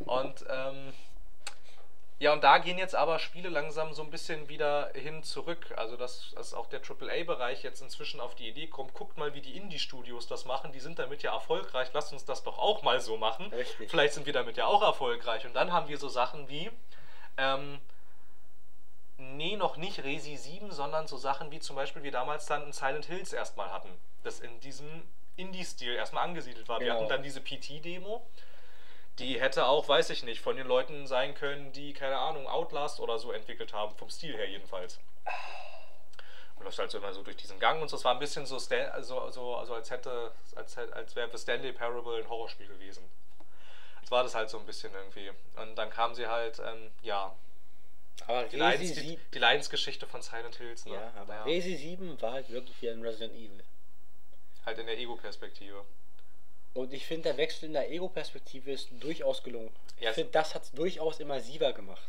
Speaker 1: Und ähm, ja, und da gehen jetzt aber Spiele langsam so ein bisschen wieder hin zurück. Also, dass, dass auch der AAA-Bereich jetzt inzwischen auf die Idee kommt, guckt mal, wie die Indie-Studios das machen. Die sind damit ja erfolgreich. Lasst uns das doch auch mal so machen.
Speaker 2: Richtig.
Speaker 1: Vielleicht sind wir damit ja auch erfolgreich. Und dann haben wir so Sachen wie. Ähm, Nee, noch nicht Resi 7, sondern so Sachen wie zum Beispiel wir damals dann in Silent Hills erstmal hatten. Das in diesem Indie-Stil erstmal angesiedelt war. Wir
Speaker 2: Genau.
Speaker 1: hatten dann diese PT-Demo. Die hätte auch, weiß ich nicht, von den Leuten sein können, die, keine Ahnung, Outlast oder so entwickelt haben, vom Stil her jedenfalls. Und läuft halt so immer so durch diesen Gang und so. Es war ein bisschen so, Stan also, so also als hätte, als, als wäre The Stanley Parable ein Horrorspiel gewesen. Das war das halt so ein bisschen irgendwie. Und dann kam sie halt, ähm, ja,
Speaker 2: Aber
Speaker 1: die,
Speaker 2: Resi
Speaker 1: Leidens, die,
Speaker 2: 7,
Speaker 1: die Leidensgeschichte von Silent Hills, ne?
Speaker 2: ja, aber
Speaker 1: Ja.
Speaker 2: Resi 7 war halt wirklich wie ein Resident Evil.
Speaker 1: Halt in der Ego-Perspektive.
Speaker 2: Und ich finde, der Wechsel in der Ego-Perspektive ist durchaus gelungen.
Speaker 1: Ja,
Speaker 2: ich finde, das hat es durchaus immersiver gemacht.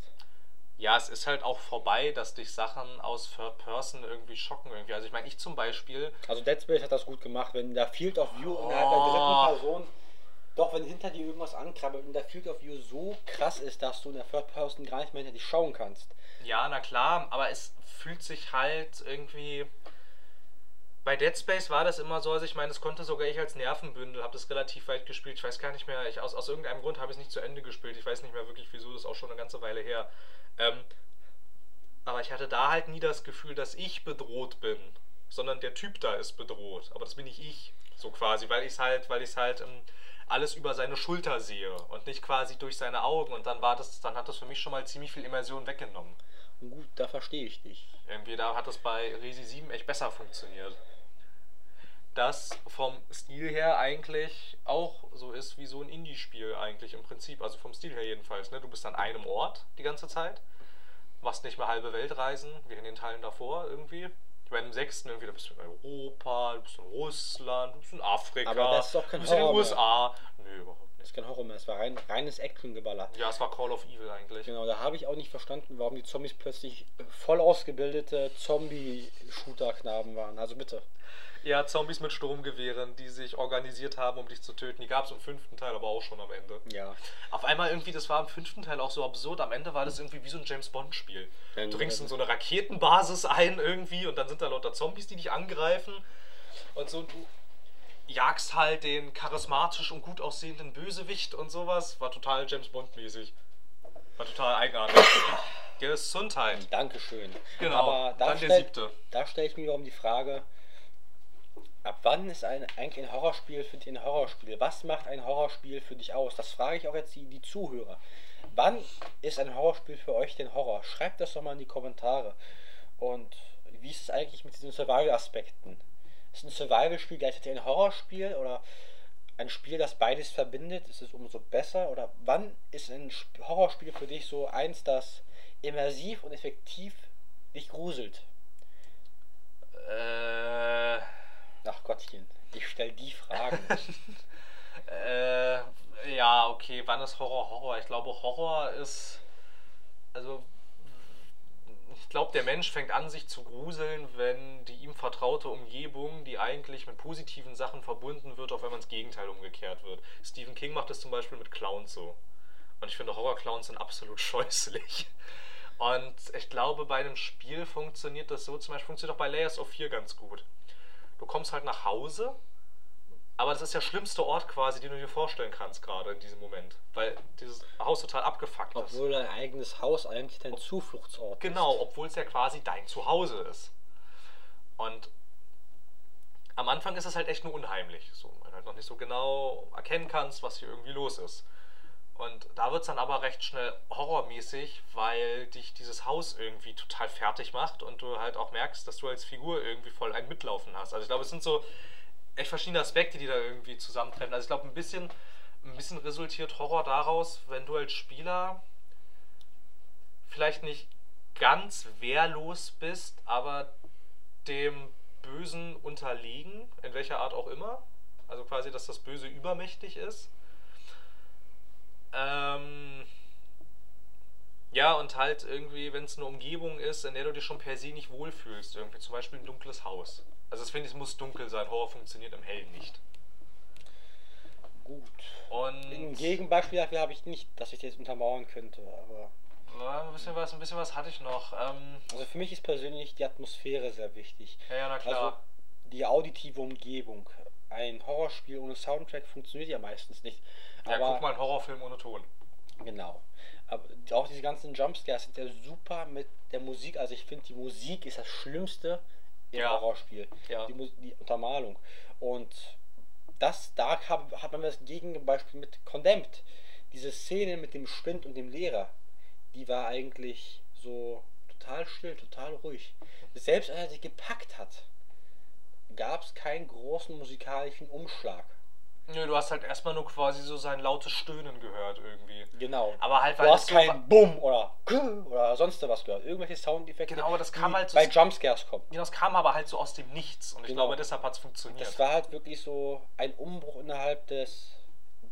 Speaker 1: Ja, es ist halt auch vorbei, dass dich Sachen aus Third Person irgendwie schocken irgendwie. Also ich meine, ich zum Beispiel,
Speaker 2: Also Dead Space hat das gut gemacht, wenn der Field of View innerhalb der
Speaker 1: Oh.
Speaker 2: dritten Person, doch wenn hinter dir irgendwas ankrabbelt und der Field of View so krass ist, dass du in der Third Person gar nicht mehr hinter dich schauen kannst.
Speaker 1: ja, na klar, aber es fühlt sich halt irgendwie. Bei Dead Space war das immer so, also ich meine, das konnte sogar ich als Nervenbündel, habe das relativ weit gespielt. Ich weiß gar nicht mehr, ich, aus, aus irgendeinem Grund habe ich es nicht zu Ende gespielt. Ich weiß nicht mehr wirklich wieso, das ist auch schon eine ganze Weile her. Ähm, aber ich hatte da halt nie das Gefühl, dass ich bedroht bin, sondern der Typ da ist bedroht. Aber das bin nicht ich, so quasi, weil ich es halt, weil ich halt ähm, alles über seine Schulter sehe und nicht quasi durch seine Augen. Und dann war das, dann hat das für mich schon mal ziemlich viel Immersion weggenommen.
Speaker 2: Gut, da verstehe ich dich.
Speaker 1: Irgendwie da hat das bei Resi 7 echt besser funktioniert. Das vom Stil her eigentlich auch so ist wie so ein Indie-Spiel eigentlich im Prinzip. Also vom Stil her jedenfalls. Ne? Du bist an einem Ort die ganze Zeit, machst nicht mehr halbe Weltreisen, wie in den Teilen davor irgendwie. Bei dem sechsten irgendwie, da bist du in Europa, du bist in Russland, du bist in Afrika,
Speaker 2: Aber das ist doch kein
Speaker 1: du bist in den
Speaker 2: Horror mehr.
Speaker 1: USA. Nee, überhaupt
Speaker 2: Das
Speaker 1: nicht.
Speaker 2: ist kein Horror mehr, es war rein, reines Actiongeballer.
Speaker 1: Ja, es war Call of Evil eigentlich.
Speaker 2: Genau, da habe ich auch nicht verstanden, warum die Zombies plötzlich voll ausgebildete Zombie-Shooter-Knaben waren. Also bitte.
Speaker 1: Ja, Zombies mit Sturmgewehren, die sich organisiert haben, um dich zu töten. Die gab es im fünften Teil aber auch schon am Ende.
Speaker 2: Ja.
Speaker 1: Auf einmal irgendwie, das war im fünften Teil auch so absurd. Am Ende war das irgendwie wie so ein James Bond-Spiel. Du dringst in so eine Raketenbasis ein irgendwie und dann sind da lauter Zombies, die dich angreifen. Und so, du jagst halt den charismatisch und gut aussehenden Bösewicht und sowas. War total James Bond-mäßig. War total eigenartig. Gesundheit.
Speaker 2: Dankeschön.
Speaker 1: Genau,
Speaker 2: Aber da
Speaker 1: dann der
Speaker 2: stell-
Speaker 1: siebte.
Speaker 2: Da stelle ich mir wiederum die Frage, ab wann ist ein, eigentlich ein Horrorspiel für dich ein Horrorspiel? Was macht ein Horrorspiel für dich aus? Das frage ich auch jetzt die, die Zuhörer. Wann ist ein Horrorspiel für euch denn Horror? Schreibt das doch mal in die Kommentare. Und wie ist es eigentlich mit diesen Survival-Aspekten? Ist ein Survival-Spiel gleichzeitig ein Horrorspiel oder ein Spiel, das beides verbindet? Ist es umso besser? Oder wann ist ein Sp- Horrorspiel für dich so eins, das immersiv und effektiv dich gruselt?
Speaker 1: Äh.
Speaker 2: Ach Gottchen, ich stell die Fragen.
Speaker 1: Äh, ja, okay, wann ist Horror Horror? Ich glaube, Horror ist. Also. Ich glaube, der Mensch fängt an, sich zu gruseln, wenn die ihm vertraute Umgebung, die eigentlich mit positiven Sachen verbunden wird, auf einmal ins Gegenteil umgekehrt wird. Stephen King macht das zum Beispiel mit Clowns so. Und ich finde, Horror-Clowns sind absolut scheußlich. Und ich glaube, bei einem Spiel funktioniert das so, zum Beispiel funktioniert auch bei Layers of 4 ganz gut. Du kommst halt nach Hause aber das ist der schlimmste Ort quasi, den du dir vorstellen kannst, gerade in diesem Moment. Weil dieses Haus total abgefuckt ist.
Speaker 2: Obwohl dein eigenes Haus eigentlich dein Zufluchtsort
Speaker 1: Genau,
Speaker 2: ist.
Speaker 1: obwohl es ja quasi dein Zuhause ist. Und am Anfang ist es halt echt nur unheimlich. So, weil du halt noch nicht so genau erkennen kannst, was hier irgendwie los ist. Und da wird es dann aber recht schnell horrormäßig, weil dich dieses Haus irgendwie total fertig macht und du halt auch merkst, dass du als Figur irgendwie voll ein Mitlaufen hast. Also ich glaube, es sind so echt verschiedene Aspekte, die da irgendwie zusammentreffen. Also ich glaube, ein bisschen, ein bisschen resultiert Horror daraus, wenn du als Spieler vielleicht nicht ganz wehrlos bist, aber dem Bösen unterlegen, in welcher Art auch immer. Also quasi, dass das Böse übermächtig ist. Ähm, ja, und halt irgendwie, wenn es eine Umgebung ist, in der du dich schon per se nicht wohlfühlst, irgendwie zum Beispiel ein dunkles Haus. Also das finde ich, es muss dunkel sein. Horror funktioniert im Hellen nicht.
Speaker 2: Gut.
Speaker 1: Und
Speaker 2: Ein Gegenbeispiel dafür habe ich nicht, dass ich das jetzt untermauern könnte. Aber
Speaker 1: Ja, ein bisschen was, ein bisschen was hatte ich noch. Ähm,
Speaker 2: also für mich ist persönlich die Atmosphäre sehr wichtig.
Speaker 1: ja, ja, na klar.
Speaker 2: Also die auditive Umgebung. Ein Horrorspiel ohne Soundtrack funktioniert ja meistens nicht.
Speaker 1: Ja,
Speaker 2: Aber
Speaker 1: guck mal einen Horrorfilm ohne Ton.
Speaker 2: Genau. Aber auch diese ganzen Jumpscares sind ja super mit der Musik. Also ich finde, die Musik ist das Schlimmste im
Speaker 1: Ja.
Speaker 2: Horrorspiel.
Speaker 1: Ja.
Speaker 2: Die, die Untermalung. Und das, da hab, hat man das Gegenbeispiel mit Condemned. Diese Szene mit dem Spind und dem Lehrer, die war eigentlich so total still, total ruhig. Selbst als er sich gepackt hat, gab es keinen großen musikalischen Umschlag.
Speaker 1: Nö, du hast halt erstmal nur quasi so sein lautes Stöhnen gehört irgendwie.
Speaker 2: Genau.
Speaker 1: Aber halt, weil
Speaker 2: du hast kein Bumm oder oder sonst was gehört. Irgendwelche Soundeffekte,
Speaker 1: Genau, aber das kam halt so-
Speaker 2: bei Jumpscares kommen.
Speaker 1: Ja, das kam aber halt so aus dem Nichts und ich
Speaker 2: Genau.
Speaker 1: glaube, deshalb hat es funktioniert.
Speaker 2: Das war halt wirklich so ein Umbruch innerhalb des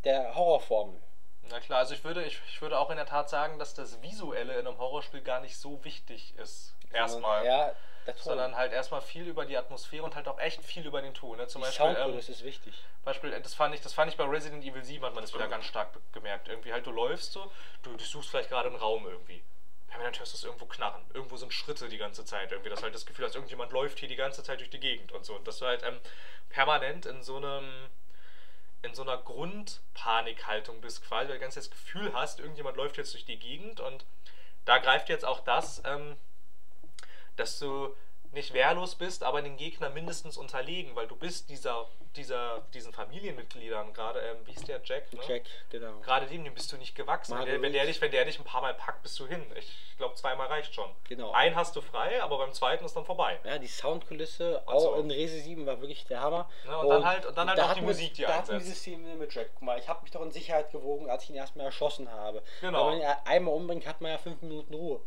Speaker 2: der Horrorformel.
Speaker 1: Na klar, also ich würde, ich, ich würde auch in der Tat sagen, dass das Visuelle in einem Horrorspiel gar nicht so wichtig ist. Erstmal.
Speaker 2: Ja.
Speaker 1: Sondern halt erstmal viel über die Atmosphäre und halt auch echt viel über den Ton. Ne? Zum
Speaker 2: die
Speaker 1: Beispiel, ähm,
Speaker 2: Soundkulisse ist wichtig.
Speaker 1: Beispiel, äh, das fand ich, das fand ich bei Resident Evil 7 hat man das wieder ganz stark gemerkt. Irgendwie halt, du läufst so, du, du suchst vielleicht gerade einen Raum irgendwie. Permanent hörst du es irgendwo knarren. Irgendwo sind Schritte die ganze Zeit irgendwie. Das halt das Gefühl hast, irgendjemand läuft hier die ganze Zeit durch die Gegend und so. Und dass du halt ähm, permanent in so einem in so einer Grundpanikhaltung bist quasi, weil du ganz das Gefühl hast, irgendjemand läuft jetzt durch die Gegend und da greift jetzt auch das, ähm, dass du nicht wehrlos bist, aber den Gegner mindestens unterlegen, weil du bist dieser, dieser, diesen Familienmitgliedern, gerade, ähm, wie ist der, Jack? Ne?
Speaker 2: Jack, genau.
Speaker 1: Gerade dem, dem bist du nicht gewachsen. Wenn der, wenn, der dich, wenn der dich ein paar Mal packt, bist du hin. Ich glaube, zweimal reicht schon.
Speaker 2: Genau.
Speaker 1: Einen hast du frei, aber beim zweiten ist dann vorbei.
Speaker 2: Ja, die Soundkulisse
Speaker 1: Und so.
Speaker 2: auch in Rese 7 war wirklich der Hammer.
Speaker 1: Ja, und dann halt- und dann halt
Speaker 2: da
Speaker 1: auch die Musik, die
Speaker 2: Da
Speaker 1: einsetzt.
Speaker 2: diese Szene mit Jack. Guck mal, ich habe mich doch in Sicherheit gewogen, als ich ihn erstmal erschossen habe.
Speaker 1: Genau.
Speaker 2: Wenn man ihn einmal umbringt, hat man ja fünf Minuten Ruhe.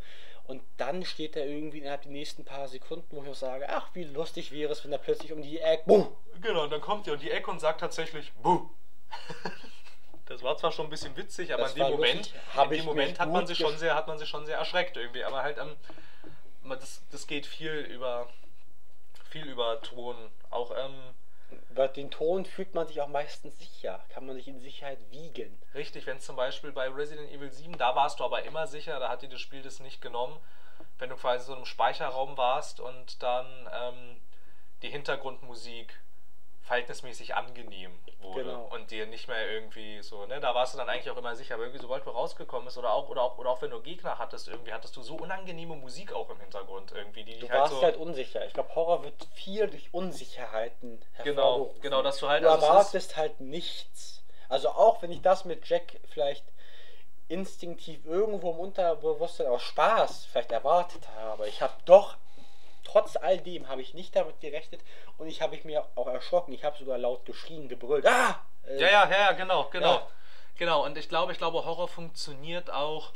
Speaker 2: Und dann steht er irgendwie innerhalb der nächsten paar Sekunden, wo ich auch sage, ach, wie lustig wäre es, wenn er plötzlich um die Ecke, buh,
Speaker 1: Genau, und dann kommt er um die Ecke und sagt tatsächlich Buh. Das war zwar schon ein bisschen witzig, aber
Speaker 2: Das
Speaker 1: in dem Moment, in dem Moment hat man sich schon sehr, hat man sich schon sehr erschreckt irgendwie. Aber halt, ähm, das, das geht viel über viel über Ton. Auch ähm,
Speaker 2: bei den Ton fühlt man sich auch meistens sicher, kann man sich in Sicherheit wiegen.
Speaker 1: richtig, wenn zum Beispiel bei Resident Evil 7, da warst du aber immer sicher, da hat dir das Spiel das nicht genommen, wenn du quasi so in einem Speicherraum warst und dann ähm, die Hintergrundmusik verhältnismäßig angenehm wurde
Speaker 2: Genau.
Speaker 1: und dir nicht mehr irgendwie so, ne, da warst du dann eigentlich auch immer sicher, aber irgendwie sobald du rausgekommen bist oder auch, oder auch, oder auch wenn du Gegner hattest, irgendwie hattest du so unangenehme Musik auch im Hintergrund irgendwie, die
Speaker 2: Du
Speaker 1: dich halt
Speaker 2: warst
Speaker 1: so,
Speaker 2: halt unsicher. Ich glaube, Horror wird viel durch Unsicherheiten
Speaker 1: Genau,
Speaker 2: hervorgerufen.
Speaker 1: genau, dass du halt-
Speaker 2: Du
Speaker 1: also es
Speaker 2: erwartest halt nichts. Also auch wenn ich das mit Jack vielleicht instinktiv irgendwo im Unterbewusstsein aus Spaß vielleicht erwartet habe, ich habe doch trotz all dem habe ich nicht damit gerechnet und ich habe ich mir auch erschrocken. Ich habe sogar laut geschrien, gebrüllt. Ah! Äh,
Speaker 1: Ja, ja, ja, genau, genau.
Speaker 2: Ja.
Speaker 1: Genau, und ich glaube, ich glaube, Horror funktioniert auch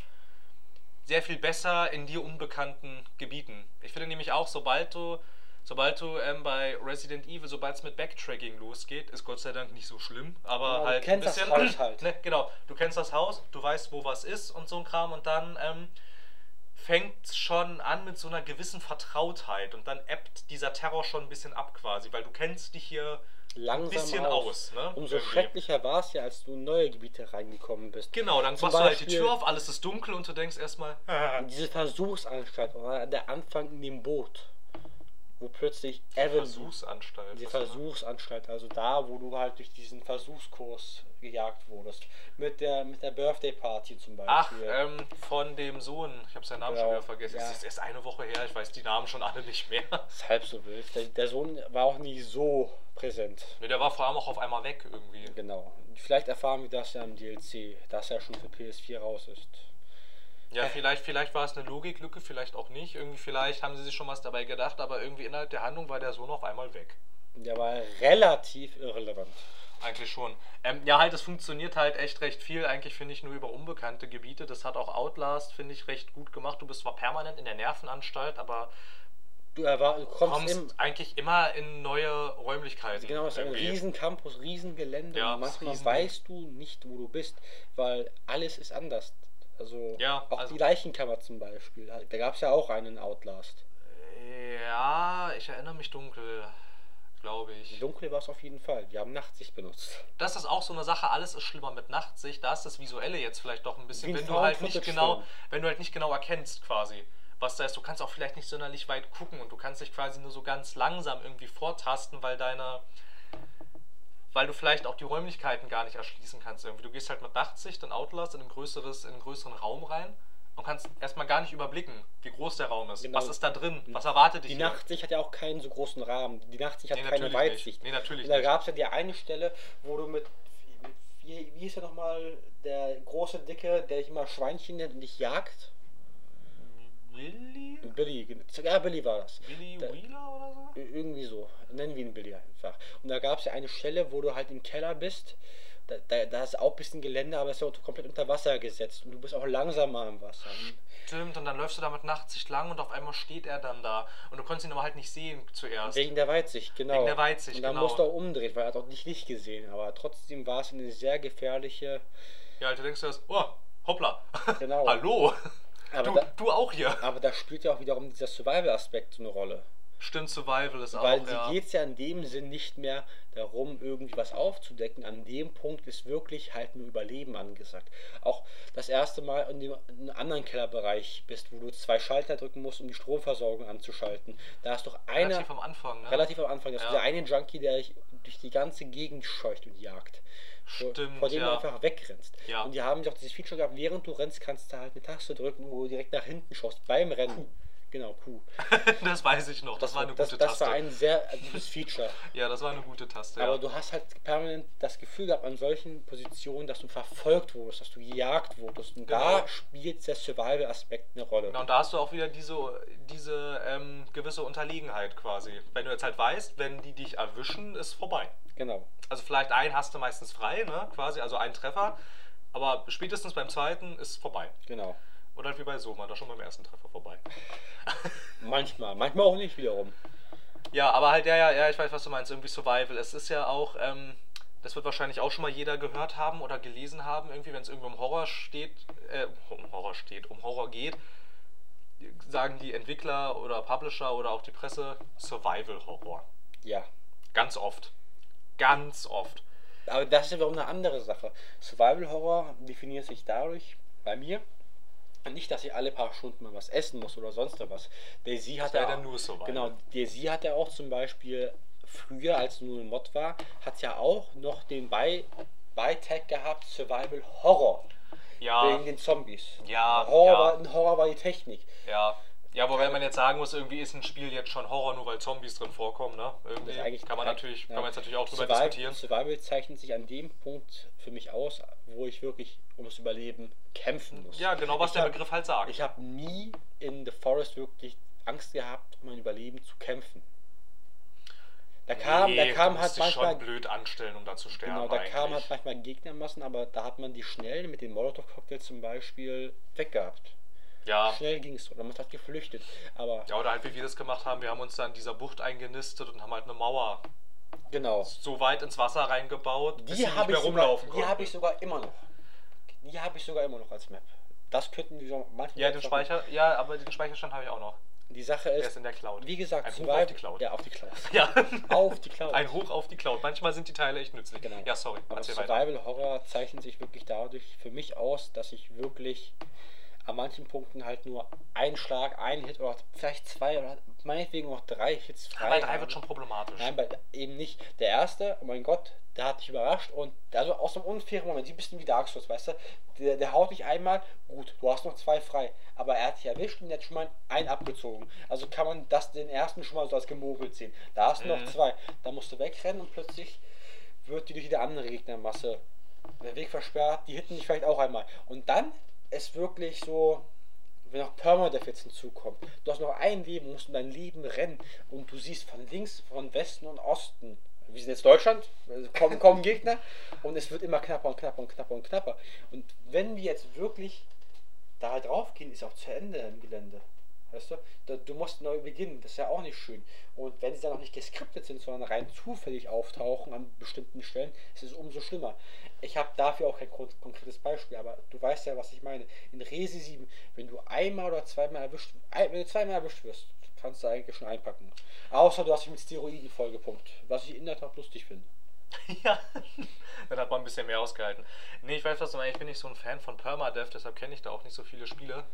Speaker 1: sehr viel besser in dir unbekannten Gebieten. Ich finde nämlich auch, sobald du, sobald du ähm, bei Resident Evil, sobald es mit Backtracking losgeht, ist Gott sei Dank nicht so schlimm, aber
Speaker 2: Genau, du
Speaker 1: halt
Speaker 2: kennst das Haus halt.
Speaker 1: Ne, genau, du kennst das Haus, du weißt, wo was ist und so ein Kram und dann ähm, fängt schon an mit so einer gewissen Vertrautheit und dann ebbt dieser Terror schon ein bisschen ab quasi, weil du kennst dich hier
Speaker 2: langsam
Speaker 1: ein bisschen
Speaker 2: aus.
Speaker 1: aus. ne?
Speaker 2: Umso
Speaker 1: Irgendwie.
Speaker 2: schrecklicher war es ja, als du in neue Gebiete reingekommen bist.
Speaker 1: Genau, dann machst du halt die Tür auf, alles ist dunkel und du denkst erstmal,
Speaker 2: Diese Versuchsanstalt oder der Anfang in dem Boot, wo plötzlich Evan
Speaker 1: Versuchsanstalt.
Speaker 2: die
Speaker 1: war das?
Speaker 2: Versuchsanstalt, also da, wo du halt durch diesen Versuchskurs gejagt wurdest. Mit der, mit der Birthday Party zum
Speaker 1: Ach,
Speaker 2: Beispiel.
Speaker 1: ähm, von dem Sohn. Ich habe seinen Namen schon
Speaker 2: Genau,
Speaker 1: wieder vergessen.
Speaker 2: ja.
Speaker 1: Es ist erst eine Woche her, ich weiß die Namen schon alle nicht mehr.
Speaker 2: ist halb so wild. Der, der Sohn war auch nie so präsent.
Speaker 1: Nee, der war vor allem auch auf einmal weg irgendwie.
Speaker 2: Genau. Vielleicht erfahren wir das ja im DLC, dass er schon für PS4 raus ist.
Speaker 1: Ja, vielleicht, vielleicht war es eine Logiklücke, vielleicht auch nicht. Irgendwie, vielleicht haben sie sich schon was dabei gedacht, aber irgendwie innerhalb der Handlung war der Sohn auf einmal weg.
Speaker 2: Der war relativ irrelevant.
Speaker 1: Eigentlich schon. Ähm, ja, halt, es funktioniert halt echt recht viel. Eigentlich finde ich nur über unbekannte Gebiete. Das hat auch Outlast, finde ich, recht gut gemacht. Du bist zwar permanent in der Nervenanstalt, aber
Speaker 2: Du, erwar- kommst,
Speaker 1: kommst
Speaker 2: im,
Speaker 1: eigentlich immer in neue Räumlichkeiten.
Speaker 2: Genau, es ist ein
Speaker 1: irgendwie.
Speaker 2: riesen Campus, riesen Gelände.
Speaker 1: Ja,
Speaker 2: manchmal
Speaker 1: riesen-
Speaker 2: weißt du nicht, wo du bist, weil alles ist anders. Also
Speaker 1: Ja,
Speaker 2: auch
Speaker 1: also-
Speaker 2: die Leichenkammer zum Beispiel. Da gab es ja auch einen Outlast.
Speaker 1: Ja, ich erinnere mich dunkel, glaube ich.
Speaker 2: Dunkel war es auf jeden Fall. Die haben Nachtsicht benutzt.
Speaker 1: Das ist auch so eine Sache, alles ist schlimmer mit Nachtsicht. Da ist das Visuelle jetzt vielleicht doch ein bisschen,
Speaker 2: Wie
Speaker 1: wenn du halt nicht genau, wenn du halt nicht genau erkennst quasi, was da ist. Du kannst auch vielleicht nicht sonderlich weit gucken und du kannst dich quasi nur so ganz langsam irgendwie vortasten, weil deine weil du vielleicht auch die Räumlichkeiten gar nicht erschließen kannst irgendwie. Du gehst halt mit Nachtsicht in Outlast in ein größeres, in einen größeren Raum rein und kannst erstmal gar nicht überblicken, wie groß der Raum ist.
Speaker 2: Genau.
Speaker 1: Was ist da drin? Was erwartet dich
Speaker 2: Die
Speaker 1: hier?
Speaker 2: Nachtsicht hat ja auch keinen so großen Rahmen. Die Nachtsicht hat
Speaker 1: Nee,
Speaker 2: keine Weitsicht.
Speaker 1: Nee, natürlich
Speaker 2: Und da gab es ja die eine Stelle, wo du mit. Wie, wie hieß er nochmal? Der große Dicke, der dich immer Schweinchen nennt und dich jagt?
Speaker 1: Willy?
Speaker 2: Billy. Ja, Billy war das.
Speaker 1: Willy
Speaker 2: Da-
Speaker 1: Wheeler oder so?
Speaker 2: Irgendwie so. Nennen wir ihn Billy einfach. Und da gab es ja eine Stelle, wo du halt im Keller bist. Da, da, da ist auch ein bisschen Gelände, aber es ist ja komplett unter Wasser gesetzt. Und du bist auch langsamer im Wasser.
Speaker 1: Stimmt, und dann läufst du da mit Nachtsicht lang und auf einmal steht er dann da. Und du konntest ihn aber halt nicht sehen zuerst.
Speaker 2: Wegen der Weitsicht, genau.
Speaker 1: Wegen der Weitsicht,
Speaker 2: Und dann
Speaker 1: genau.
Speaker 2: musst du auch umdrehen, weil er hat auch dich nicht gesehen. Aber trotzdem war es eine sehr gefährliche.
Speaker 1: Ja, du denkst du erst, oh, hoppla.
Speaker 2: Genau.
Speaker 1: Hallo.
Speaker 2: Aber
Speaker 1: du,
Speaker 2: da-
Speaker 1: du auch hier.
Speaker 2: Aber da spielt ja auch wiederum dieser Survival-Aspekt so eine Rolle.
Speaker 1: Stimmt, Survival ist
Speaker 2: Weil
Speaker 1: auch,
Speaker 2: sie
Speaker 1: ja.
Speaker 2: geht es ja in dem Sinn nicht mehr darum, irgendwie was aufzudecken. An dem Punkt ist wirklich halt nur Überleben angesagt. Auch das erste Mal in dem in einem anderen Kellerbereich bist, wo du zwei Schalter drücken musst, um die Stromversorgung anzuschalten. Da ist doch einer
Speaker 1: Relativ am Anfang, ne?
Speaker 2: relativ am Anfang, das ist
Speaker 1: Ja.
Speaker 2: dieser eine Junkie, der dich durch die ganze Gegend scheucht und jagt.
Speaker 1: Stimmt,
Speaker 2: vor dem
Speaker 1: ja.
Speaker 2: du einfach wegrennst.
Speaker 1: Ja.
Speaker 2: Und die haben doch dieses Feature gehabt, während du rennst, kannst du halt eine Taste drücken, wo du direkt nach hinten schaust beim Rennen. Genau, Q.
Speaker 1: das weiß ich noch. Das,
Speaker 2: Das,
Speaker 1: war eine
Speaker 2: das,
Speaker 1: gute
Speaker 2: das
Speaker 1: Taste.
Speaker 2: war ein sehr gutes Feature.
Speaker 1: ja, das war eine gute Taste.
Speaker 2: Aber
Speaker 1: ja.
Speaker 2: du hast halt permanent das Gefühl gehabt an solchen Positionen, dass du verfolgt wurdest, dass du gejagt wurdest. Und da
Speaker 1: Genau.
Speaker 2: spielt der Survival-Aspekt eine Rolle.
Speaker 1: Genau, und da hast du auch wieder diese, diese ähm, gewisse Unterlegenheit quasi. Wenn du jetzt halt weißt, wenn die dich erwischen, ist vorbei.
Speaker 2: Genau.
Speaker 1: Also vielleicht einen hast du meistens frei, ne? Quasi, also einen Treffer. Aber spätestens beim zweiten ist vorbei.
Speaker 2: Genau.
Speaker 1: Oder halt wie bei Soma, da schon beim ersten Treffer vorbei.
Speaker 2: Manchmal, manchmal auch nicht wiederum.
Speaker 1: Ja, aber halt, ja, ja, ja, ich weiß, was du meinst, irgendwie Survival. Es ist ja auch, ähm, das wird wahrscheinlich auch schon mal jeder gehört haben oder gelesen haben, irgendwie, wenn es irgendwie um Horror steht, äh, um Horror steht, um Horror geht, sagen die Entwickler oder Publisher oder auch die Presse Survival Horror.
Speaker 2: Ja.
Speaker 1: Ganz oft. Ganz oft.
Speaker 2: Aber das ist ja wiederum eine andere Sache. Survival Horror definiert sich dadurch, bei mir, nicht, dass ich alle paar Stunden mal was essen muss oder sonst was. Daisy hat
Speaker 1: wär
Speaker 2: ja
Speaker 1: nur Survival.
Speaker 2: Genau, Daisy hat ja auch zum Beispiel früher, als nur ein Mod war, hat ja auch noch den Bei Beitag gehabt Survival Horror
Speaker 1: Ja,
Speaker 2: wegen den Zombies.
Speaker 1: Ja,
Speaker 2: Horror,
Speaker 1: ja.
Speaker 2: War, ein Horror war die Technik.
Speaker 1: ja. Ja, wobei man jetzt sagen muss, irgendwie ist ein Spiel jetzt schon Horror, nur weil Zombies drin vorkommen, ne? Irgendwie kann man natürlich,
Speaker 2: ja.
Speaker 1: kann man jetzt natürlich auch drüber
Speaker 2: Survival,
Speaker 1: diskutieren.
Speaker 2: Survival zeichnet sich an dem Punkt für mich aus, wo ich wirklich ums Überleben kämpfen muss.
Speaker 1: Ja, genau, was
Speaker 2: Ich
Speaker 1: der
Speaker 2: hab-
Speaker 1: Begriff halt sagt.
Speaker 2: Ich habe nie in The Forest wirklich Angst gehabt, um mein Überleben zu kämpfen. Da kam,
Speaker 1: Nee,
Speaker 2: da kam halt manchmal,
Speaker 1: schon blöd anstellen, um da zu sterben.
Speaker 2: genau, da kam
Speaker 1: eigentlich.
Speaker 2: halt manchmal Gegnermassen, aber da hat man die schnell mit den Molotov-Cocktails zum Beispiel weggehabt.
Speaker 1: Ja.
Speaker 2: Schnell ging es, oder man hat geflüchtet. Aber
Speaker 1: ja, oder halt wie wir das gemacht haben, wir haben uns da in dieser Bucht eingenistet und haben halt eine Mauer
Speaker 2: genau.
Speaker 1: so weit ins Wasser reingebaut, bis sie
Speaker 2: Die
Speaker 1: nicht mehr
Speaker 2: ich, sogar,
Speaker 1: rumlaufen
Speaker 2: die habe ich sogar immer noch. Die habe ich sogar immer noch als Map. Das könnten wir so manchmal.
Speaker 1: ja, den Speicher, ja, aber den Speicherstand habe ich auch noch.
Speaker 2: Die Sache
Speaker 1: Der
Speaker 2: ist,
Speaker 1: ist in der Cloud.
Speaker 2: wie gesagt,
Speaker 1: Ein Hoch
Speaker 2: Survival-
Speaker 1: auf die Cloud.
Speaker 2: Ja, auf die Cloud.
Speaker 1: Ja.
Speaker 2: Auf die Cloud.
Speaker 1: Ein Hoch auf die Cloud. Manchmal sind die Teile echt nützlich.
Speaker 2: Genau.
Speaker 1: Ja, sorry.
Speaker 2: Aber
Speaker 1: Erzähl weiter.
Speaker 2: Survival Horror zeichnet sich wirklich dadurch für mich aus, dass ich wirklich an manchen Punkten halt nur einen Schlag, einen Hit oder vielleicht zwei oder meinetwegen auch drei Hits frei
Speaker 1: Aber drei
Speaker 2: habe.
Speaker 1: wird schon problematisch.
Speaker 2: Nein, bei, eben nicht. Der erste, oh mein Gott, der hat dich überrascht und also aus einem unfairen Moment, ein bisschen wie Dark Souls, weißt du? Der, der haut dich einmal, gut, du hast noch zwei frei, aber er hat dich erwischt und hat schon mal einen abgezogen. Also kann man das den ersten schon mal so als gemogelt sehen. Da hast du
Speaker 1: Mhm.
Speaker 2: noch zwei. Da musst du wegrennen und plötzlich wird dir durch die andere Gegnermasse der Weg versperrt, die hitten dich vielleicht auch einmal. Und dann ist wirklich so, wenn noch Permadeath jetzt hinzukommt, du hast noch ein Leben, musst um dein Leben rennen und du siehst von links, von Westen und Osten, wir sind jetzt Deutschland, kommen, kommen Gegner und es wird immer knapper und knapper und knapper und knapper. Und wenn wir jetzt wirklich da drauf gehen, ist auch zu Ende im Gelände. Weißt du? Du musst neu beginnen, das ist ja auch nicht schön. Und wenn sie dann noch nicht geskriptet sind, sondern rein zufällig auftauchen an bestimmten Stellen, ist es umso schlimmer. Ich habe dafür auch kein kon- konkretes Beispiel, aber du weißt ja, was ich meine. In Resi 7, wenn du einmal oder zweimal erwischt, wenn du zweimal erwischt wirst, kannst du eigentlich schon einpacken. Außer du hast dich mit Steroiden vollgepumpt, was ich in der Tat lustig finde.
Speaker 1: Ja, dann hat man ein bisschen mehr ausgehalten. Nee, ich weiß, was. Ich bin nicht so ein Fan von Permadeath, deshalb kenne ich da auch nicht so viele Spiele.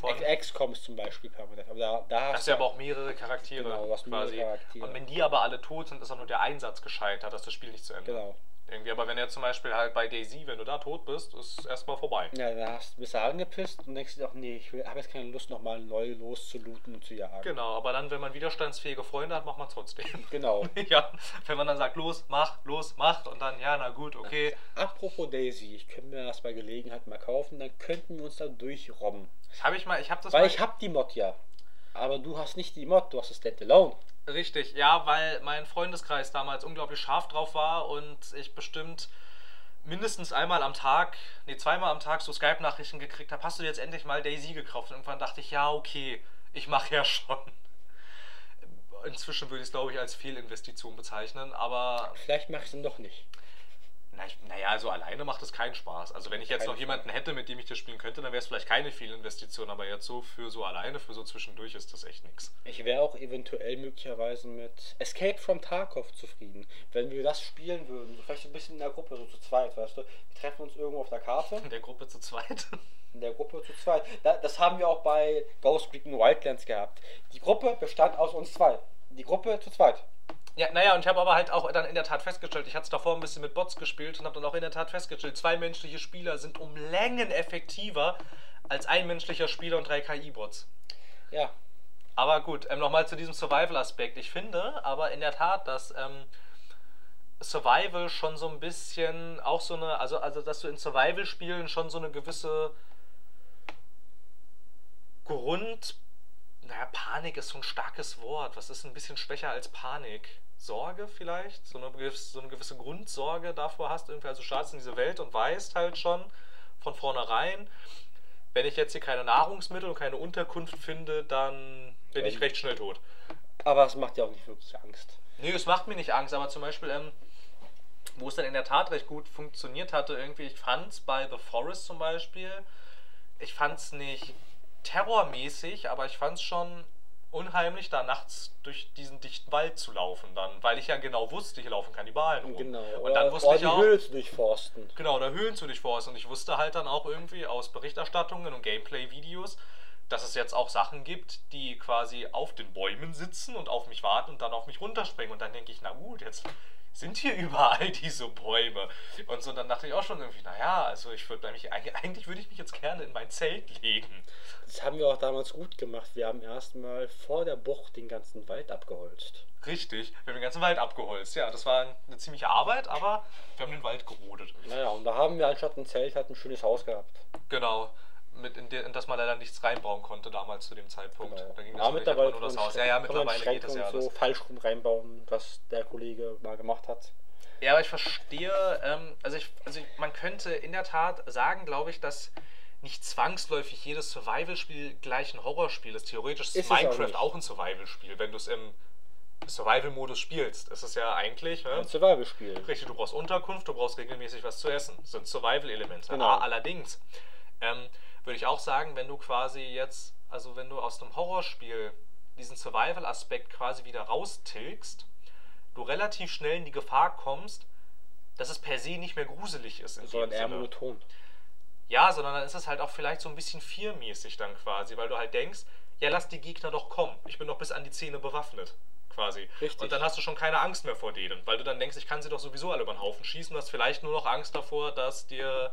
Speaker 1: Von,
Speaker 2: XCOM ist zum Beispiel Permadeath, aber da, da hast du
Speaker 1: ja aber auch mehrere Charaktere
Speaker 2: Genau, du hast mehrere
Speaker 1: quasi.
Speaker 2: Charaktere.
Speaker 1: Und wenn die aber alle tot sind, ist auch nur der Einsatz gescheitert, dass das Spiel nicht zu Ende.
Speaker 2: Genau.
Speaker 1: Irgendwie, aber wenn er zum Beispiel halt bei Daisy, wenn du da tot bist, ist erstmal vorbei.
Speaker 2: Ja, dann hast, bist du angepisst und denkst dir auch, nee, ich habe jetzt keine Lust, nochmal neu loszulooten und zu jagen.
Speaker 1: Genau, aber dann, wenn man widerstandsfähige Freunde hat, macht man trotzdem.
Speaker 2: Genau.
Speaker 1: ja, wenn man dann sagt, los, mach, los, mach und dann, ja, na gut, okay.
Speaker 2: Apropos Daisy, ich könnte mir das bei Gelegenheit mal kaufen, dann könnten wir uns da durchrobben.
Speaker 1: Das habe ich mal, ich habe das
Speaker 2: Weil
Speaker 1: mal,
Speaker 2: ich habe die Mod ja. Aber du hast nicht die Mod, du hast das Standalone.
Speaker 1: Richtig, ja, weil mein Freundeskreis damals unglaublich scharf drauf war und ich bestimmt mindestens einmal am Tag, nee, zweimal am Tag so Skype-Nachrichten gekriegt habe, hast du dir jetzt endlich mal Daisy gekauft? Und irgendwann dachte ich, ja, okay, ich mache ja schon. Inzwischen würde ich es, glaube ich, als Fehlinvestition bezeichnen, aber
Speaker 2: Vielleicht mache ich es dann doch nicht.
Speaker 1: Naja, also alleine macht es keinen Spaß. Also wenn ich jetzt
Speaker 2: Keinen
Speaker 1: noch jemanden hätte, mit dem ich das spielen könnte, dann wäre es vielleicht keine Fehlinvestition, aber jetzt so für so alleine, für so zwischendurch ist das echt nichts.
Speaker 2: Ich wäre auch eventuell möglicherweise mit Escape from Tarkov zufrieden. Wenn wir das spielen würden, so vielleicht so ein bisschen in der Gruppe, so zu zweit, weißt du. Wir treffen uns irgendwo auf der Karte.
Speaker 1: In der Gruppe zu zweit.
Speaker 2: in der Gruppe zu zweit. Da, das haben wir auch bei Ghost Recon Wildlands gehabt. Die Gruppe bestand aus uns zwei. Die Gruppe zu zweit.
Speaker 1: Ja, naja, und ich habe aber halt auch dann in der Tat festgestellt, ich hatte es davor ein bisschen mit Bots gespielt und habe dann auch in der Tat festgestellt, zwei menschliche Spieler sind um Längen effektiver als ein menschlicher Spieler und drei KI-Bots.
Speaker 2: Ja,
Speaker 1: Aber gut, ähm, nochmal zu diesem Survival-Aspekt. Ich finde aber in der Tat, dass ähm, Survival schon so ein bisschen auch so eine, also, also dass du in Survival-Spielen schon so eine gewisse Grund. Naja, Panik ist so ein starkes Wort. Was ist ein bisschen schwächer als Panik? Sorge vielleicht? So eine, gewisse- so eine gewisse Grundsorge davor hast, irgendwie, also startest in diese Welt und weißt halt schon von vornherein, wenn ich jetzt hier keine Nahrungsmittel und keine Unterkunft finde, dann bin ich
Speaker 2: Ähm.
Speaker 1: recht schnell tot.
Speaker 2: Aber es macht ja auch nicht wirklich Angst.
Speaker 1: Nee, es macht mir nicht Angst, aber zum Beispiel, ähm, wo es dann in der Tat recht gut funktioniert hatte, irgendwie, ich fand es bei The Forest zum Beispiel, ich fand es nicht terrormäßig, aber ich fand es schon unheimlich, da nachts durch diesen dichten Wald zu laufen dann, weil ich ja genau wusste, hier laufen Kannibalen rum.
Speaker 2: Genau.
Speaker 1: Und dann wusste ich auch,
Speaker 2: Höhle zu durchforsten.
Speaker 1: genau, da Höhlen zu durchforsten und ich wusste halt dann auch irgendwie aus Berichterstattungen und Gameplay-Videos, dass es jetzt auch Sachen gibt, die quasi auf den Bäumen sitzen und auf mich warten und dann auf mich runterspringen. Und dann denke ich, na gut, jetzt sind hier überall diese Bäume. Und so, dann dachte ich auch schon irgendwie, naja, also ich würde mich, eigentlich würde ich mich jetzt gerne in mein Zelt legen.
Speaker 2: Das haben wir auch damals gut gemacht. Wir haben erstmal vor der Bucht den ganzen Wald abgeholzt.
Speaker 1: Richtig, wir haben den ganzen Wald abgeholzt. Ja, das war eine ziemliche Arbeit, aber wir haben den Wald gerodet.
Speaker 2: Naja, und da haben wir anstatt ein Zelt halt ein schönes Haus gehabt.
Speaker 1: Genau. Mit in, der, in das man leider nichts reinbauen konnte damals zu dem Zeitpunkt. Da ging das
Speaker 2: Ja, mittlerweile
Speaker 1: nur das Haus. Ja, ja, mittlerweile geht es ja
Speaker 2: und so
Speaker 1: alles.
Speaker 2: falsch rum reinbauen, was der Kollege mal gemacht hat.
Speaker 1: Ja, aber ich verstehe, ähm, also, ich, also ich, man könnte in der Tat sagen, glaube ich, dass nicht zwangsläufig jedes Survival-Spiel gleich ein Horrorspiel ist. Theoretisch ist,
Speaker 2: Ist auch
Speaker 1: Minecraft
Speaker 2: nicht.
Speaker 1: auch, ein Survival-Spiel. Wenn du es im Survival-Modus spielst, ist es ja eigentlich, ne?
Speaker 2: Ein Survival-Spiel.
Speaker 1: Richtig, du brauchst Unterkunft, du brauchst regelmäßig was zu essen. Das sind Survival-Elemente.
Speaker 2: Genau.
Speaker 1: Ah, allerdings ähm, würde ich auch sagen, wenn du quasi jetzt, also wenn du aus einem Horrorspiel diesen Survival-Aspekt quasi wieder raustilgst, du relativ schnell in die Gefahr kommst, dass es per se nicht mehr gruselig ist. In
Speaker 2: Sondern
Speaker 1: dem
Speaker 2: eher monoton.
Speaker 1: Ja, sondern dann ist es halt auch vielleicht so ein bisschen viermäßig dann quasi, weil du halt denkst, ja, lass die Gegner doch kommen. Ich bin doch bis an die Zähne bewaffnet. Quasi.
Speaker 2: Richtig.
Speaker 1: Und dann hast du schon keine Angst mehr vor denen, weil du dann denkst, ich kann sie doch sowieso alle über den Haufen schießen. Du hast vielleicht nur noch Angst davor, dass dir,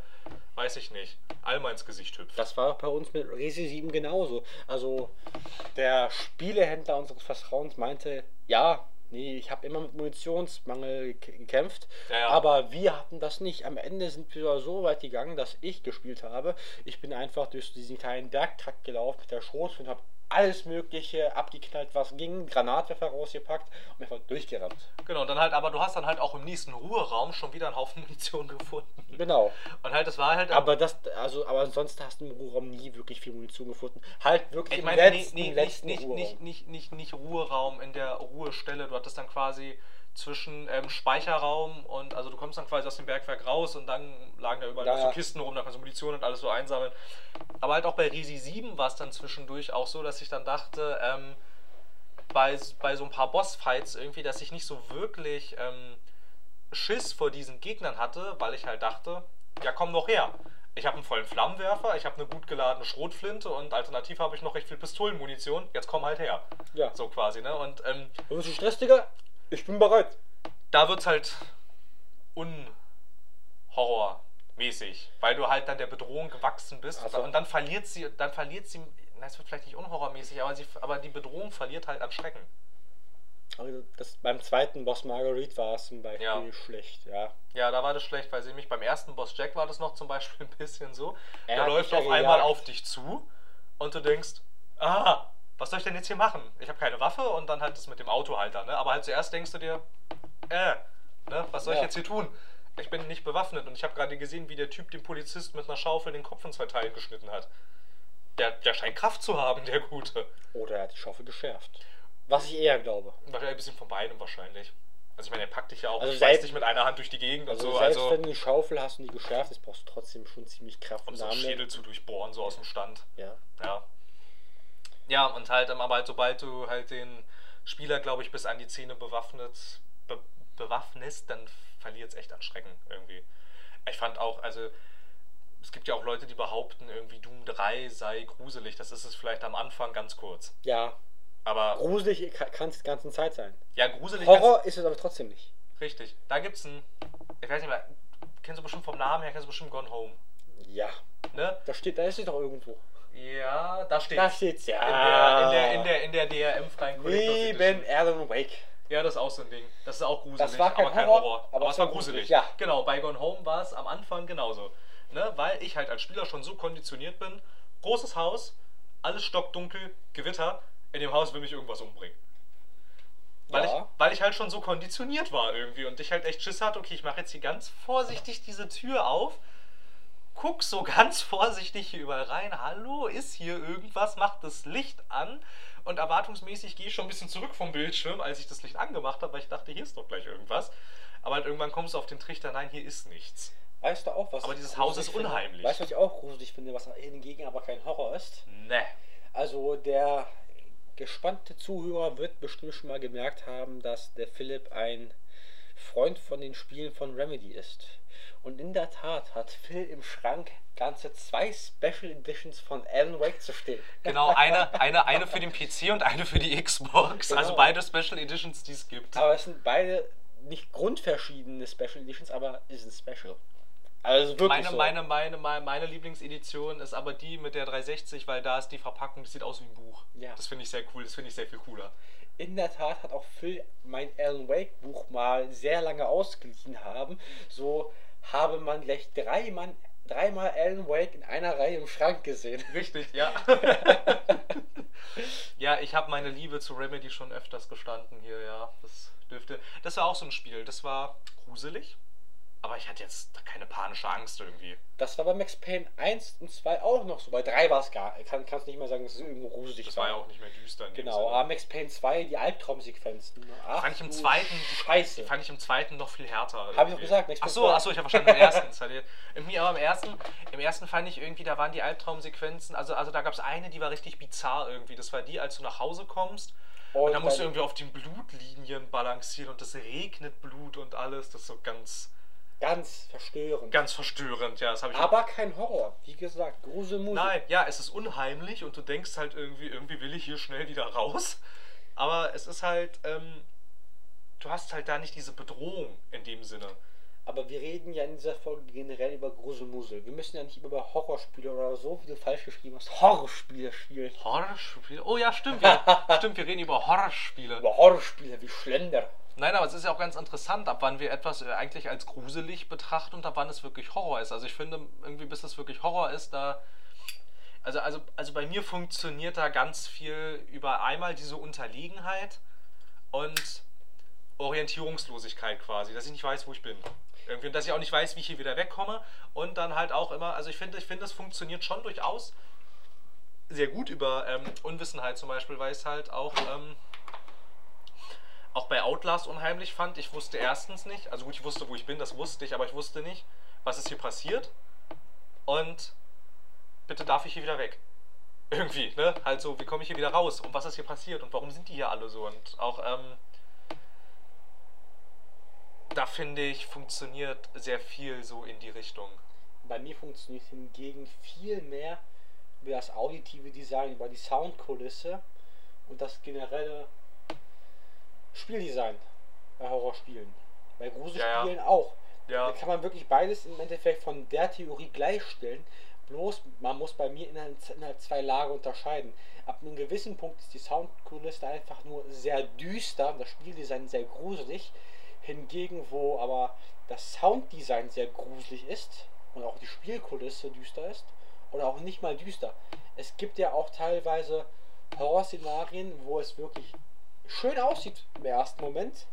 Speaker 1: weiß ich nicht, Alma ins Gesicht hüpft.
Speaker 2: Das war bei uns mit Resi 7 genauso. Also der Spielehändler unseres Vertrauens meinte, ja, nee, ich habe immer mit Munitionsmangel gekämpft,
Speaker 1: Ja, ja.
Speaker 2: aber wir hatten das nicht. Am Ende sind wir so weit gegangen, dass ich gespielt habe. Ich bin einfach durch diesen kleinen Bergtrakt gelaufen mit der Schrot und habe alles Mögliche abgeknallt, was ging, Granatwerfer rausgepackt und einfach durchgerannt.
Speaker 1: Genau, und dann halt, aber du hast dann halt auch im nächsten Ruheraum schon wieder einen Haufen Munition gefunden.
Speaker 2: Genau.
Speaker 1: Und halt, das war halt.
Speaker 2: Aber das, also, aber ansonsten hast du im Ruhraum nie wirklich viel Munition gefunden. Halt wirklich
Speaker 1: Ich
Speaker 2: im
Speaker 1: meine, nee,
Speaker 2: letzten,
Speaker 1: nee, nicht,
Speaker 2: letzten
Speaker 1: nicht,
Speaker 2: Ruheraum.
Speaker 1: nicht, nicht, nicht, nicht Ruheraum in der Ruhestelle. Du hattest dann quasi zwischen ähm, Speicherraum und, also du kommst dann quasi aus dem Bergwerk raus und dann lagen da überall
Speaker 2: Ja,
Speaker 1: noch so. Kisten rum, da kannst du Munition und alles so einsammeln. Aber halt auch bei Risi 7 war es dann zwischendurch auch so, dass ich dann dachte, ähm, bei, bei so ein paar Bossfights irgendwie, dass ich nicht so wirklich ähm, Schiss vor diesen Gegnern hatte, weil ich halt dachte, ja komm doch her. Ich habe einen vollen Flammenwerfer, ich habe eine gut geladene Schrotflinte und alternativ habe ich noch recht viel Pistolenmunition. Jetzt komm halt her.
Speaker 2: Ja.
Speaker 1: So quasi, ne? Und ähm,
Speaker 2: Wirst du Stress, Digga? Ich bin bereit.
Speaker 1: da wird's halt unhorrormäßig, weil du halt dann der Bedrohung gewachsen bist
Speaker 2: Also-
Speaker 1: und dann verliert sie, dann verliert sie, na, es wird vielleicht nicht unhorrormäßig, aber, sie, aber die Bedrohung verliert halt an Schrecken.
Speaker 2: Also das, beim zweiten Boss Marguerite war es zum Beispiel
Speaker 1: Ja.
Speaker 2: schlecht, ja.
Speaker 1: Ja, da war das schlecht, weil sie mich beim ersten Boss Jack war das noch zum Beispiel ein bisschen so.
Speaker 2: Er
Speaker 1: Der läuft auf einmal auf dich zu und du denkst, ah, was soll ich denn jetzt hier machen? Ich habe keine Waffe und dann halt das mit dem Autohalter, ne? Aber halt zuerst denkst du dir, äh, ne, was soll ich
Speaker 2: Ja.
Speaker 1: jetzt hier tun? Ich bin nicht bewaffnet und ich habe gerade gesehen, wie der Typ dem Polizist mit einer Schaufel den Kopf in zwei Teile geschnitten hat. Der, der scheint Kraft zu haben, der Gute.
Speaker 2: Oder er hat die Schaufel geschärft. Was ich eher glaube.
Speaker 1: Wahrscheinlich ein bisschen von beidem wahrscheinlich. Also ich meine, er packt dich ja auch,
Speaker 2: Also
Speaker 1: ich
Speaker 2: selbst-
Speaker 1: dich mit einer Hand durch die Gegend
Speaker 2: Also
Speaker 1: und so.
Speaker 2: selbst
Speaker 1: Also
Speaker 2: wenn du die Schaufel hast und die geschärft ist, brauchst du trotzdem schon ziemlich Kraft.
Speaker 1: um so einen. Schädel zu durchbohren, so aus dem Stand.
Speaker 2: Ja.
Speaker 1: Ja. Ja, und halt, aber halt, sobald du halt den Spieler, glaube ich, bis an die Zähne bewaffnet, be bewaffnest, dann verliert es echt an Schrecken irgendwie. Ich fand auch, also, es gibt ja auch Leute, die behaupten, irgendwie Doom 3 sei gruselig. Das ist es vielleicht am Anfang ganz kurz.
Speaker 2: Ja.
Speaker 1: Aber
Speaker 2: Gruselig kann es die ganze Zeit sein.
Speaker 1: ja, gruselig
Speaker 2: Horror ist es aber trotzdem nicht.
Speaker 1: Richtig. Da gibt's ein, ich weiß nicht mehr, kennst du bestimmt vom Namen her, kennst du bestimmt Gone Home.
Speaker 2: Ja.
Speaker 1: Ne?
Speaker 2: Da steht, da ist es doch irgendwo.
Speaker 1: Ja, da steht
Speaker 2: Da steht's, ja.
Speaker 1: In der, in der, in der, in der DRM-freien
Speaker 2: Neben. Alan Wake.
Speaker 1: Ja, das ist auch so ein Ding. Das ist auch gruselig,
Speaker 2: Das war kein
Speaker 1: aber kein
Speaker 2: Horror,
Speaker 1: Horror.
Speaker 2: aber
Speaker 1: Aber,
Speaker 2: es
Speaker 1: war gruselig.
Speaker 2: gruselig, ja.
Speaker 1: Genau, bei Gone Home war es am Anfang genauso. Ne? Weil ich halt als Spieler schon so konditioniert bin. Großes Haus, alles stockdunkel, Gewitter. In dem Haus will mich irgendwas umbringen. Weil,
Speaker 2: Ja.
Speaker 1: ich, weil ich halt schon so konditioniert war irgendwie und ich halt echt Schiss hatte, okay, ich mache jetzt hier ganz vorsichtig diese Tür auf guck so ganz vorsichtig hier überall rein. Hallo, ist hier irgendwas? Mach das Licht an. Und erwartungsmäßig gehe ich schon ein bisschen zurück vom Bildschirm, als ich das Licht angemacht habe, weil ich dachte, hier ist doch gleich irgendwas. Aber halt irgendwann kommst du auf den Trichter, nein, hier ist nichts.
Speaker 2: Weißt du auch was?
Speaker 1: Aber dieses Haus ist
Speaker 2: finde?
Speaker 1: unheimlich.
Speaker 2: Weißt du, was ich auch gruselig finde, was hingegen aber kein Horror ist?
Speaker 1: Ne.
Speaker 2: Also der gespannte Zuhörer wird bestimmt schon mal gemerkt haben, dass der Philipp ein Freund von den Spielen von Remedy ist. Und in der Tat hat Phil im Schrank ganze zwei Special Editions von Alan Wake zu stehen.
Speaker 1: Genau, eine, eine, eine für den PC und eine für die Xbox.
Speaker 2: Genau.
Speaker 1: Also beide Special Editions, die es gibt.
Speaker 2: Aber es sind beide nicht grundverschiedene Special Editions, aber es sind Special. Also wirklich
Speaker 1: Meine,
Speaker 2: so.
Speaker 1: meine, meine, meine, meine Lieblingsedition ist aber die mit der 360, weil da ist die Verpackung, das sieht aus wie ein Buch.
Speaker 2: Ja.
Speaker 1: Das finde ich sehr cool, das finde ich sehr viel cooler.
Speaker 2: In der Tat hat auch Phil mein Alan Wake Buch mal sehr lange ausgeliehen haben. So habe man gleich dreimal, dreimal Alan Wake in einer Reihe im Schrank gesehen.
Speaker 1: Richtig, ja. ja, ich habe meine Liebe zu Remedy schon öfters gestanden hier, ja. Das dürfte. Das war auch so ein Spiel, das war gruselig, aber ich hatte jetzt keine panische Angst irgendwie.
Speaker 2: Das war bei Max Payne 1 und 2 auch noch so. Bei 3 war es gar. Ich kann es nicht mehr sagen, dass es irgendwo gruselig
Speaker 1: Das war ja auch nicht mehr düster.
Speaker 2: Genau, aber Max Payne 2, die Albtraumsequenzen. Ach,
Speaker 1: Fand ich im zweiten,
Speaker 2: Scheiße.
Speaker 1: die fand ich im zweiten noch viel härter.
Speaker 2: Hab ich
Speaker 1: irgendwie.
Speaker 2: doch gesagt, Max Payne
Speaker 1: so,
Speaker 2: 2.
Speaker 1: ach so, ich habe verstanden im ersten. Das Irgendwie aber im ersten, im ersten fand ich irgendwie, da waren die Albtraumsequenzen, also, also da gab es eine, die war richtig bizarr irgendwie. Das war die, als du nach Hause kommst und,
Speaker 2: Und
Speaker 1: dann musst du irgendwie auf den Blutlinien balancieren und es regnet Blut und alles. Das ist so ganz,
Speaker 2: Ganz verstörend.
Speaker 1: ganz verstörend, ja. Das habe ich auch-
Speaker 2: aber kein Horror. Wie gesagt, Gruselmusik.
Speaker 1: Nein, ja, es ist unheimlich und du denkst halt irgendwie, irgendwie will ich hier schnell wieder raus. Aber es ist halt, ähm, du hast halt da nicht diese Bedrohung in dem Sinne.
Speaker 2: Aber wir reden ja in dieser Folge generell über Gruselmusel. Wir müssen ja nicht über Horrorspiele oder so, wie du falsch geschrieben hast, Horrorspiele spielen.
Speaker 1: Horrorspiele? Oh ja, stimmt. Wir, stimmt, wir reden über Horrorspiele.
Speaker 2: Über Horrorspiele wie Schlender.
Speaker 1: Nein, aber es ist ja auch ganz interessant, ab wann wir etwas äh, eigentlich als gruselig betrachten und ab wann es wirklich Horror ist. Also ich finde, irgendwie bis es wirklich Horror ist, da. Also, also, also bei mir funktioniert da ganz viel über einmal diese Unterlegenheit und Orientierungslosigkeit quasi, dass ich nicht weiß, wo ich bin. Irgendwie, und dass ich auch nicht weiß, wie ich hier wieder wegkomme. Und dann halt auch immer, also ich finde, ich finde, es funktioniert schon durchaus sehr gut über ähm, Unwissenheit zum Beispiel, weil es halt auch. Ähm, auch bei Outlast unheimlich fand. Ich wusste erstens nicht, also gut, ich wusste, wo ich bin, das wusste ich, aber ich wusste nicht, was ist hier passiert. Und bitte darf ich hier wieder weg. Irgendwie, ne? Halt so, wie komme ich hier wieder raus? Und was ist hier passiert? Und warum sind die hier alle so? Und auch, ähm, da finde ich, funktioniert sehr viel so in die Richtung.
Speaker 2: Bei mir funktioniert hingegen viel mehr über das auditive Design, über die Soundkulisse und das generelle Spieldesign bei Horrorspielen. Bei Gruselspielen auch.
Speaker 1: Ja.
Speaker 2: Da kann man wirklich beides im Endeffekt von der Theorie gleichstellen. Bloß man muss bei mir innerhalb, innerhalb zwei Lager unterscheiden. Ab einem gewissen Punkt ist die Soundkulisse einfach nur sehr düster und das Spieldesign sehr gruselig. Hingegen, wo aber das Sounddesign sehr gruselig ist und auch die Spielkulisse düster ist oder auch nicht mal düster. Es gibt ja auch teilweise Horrorszenarien, wo es wirklich schön aussieht im ersten Moment,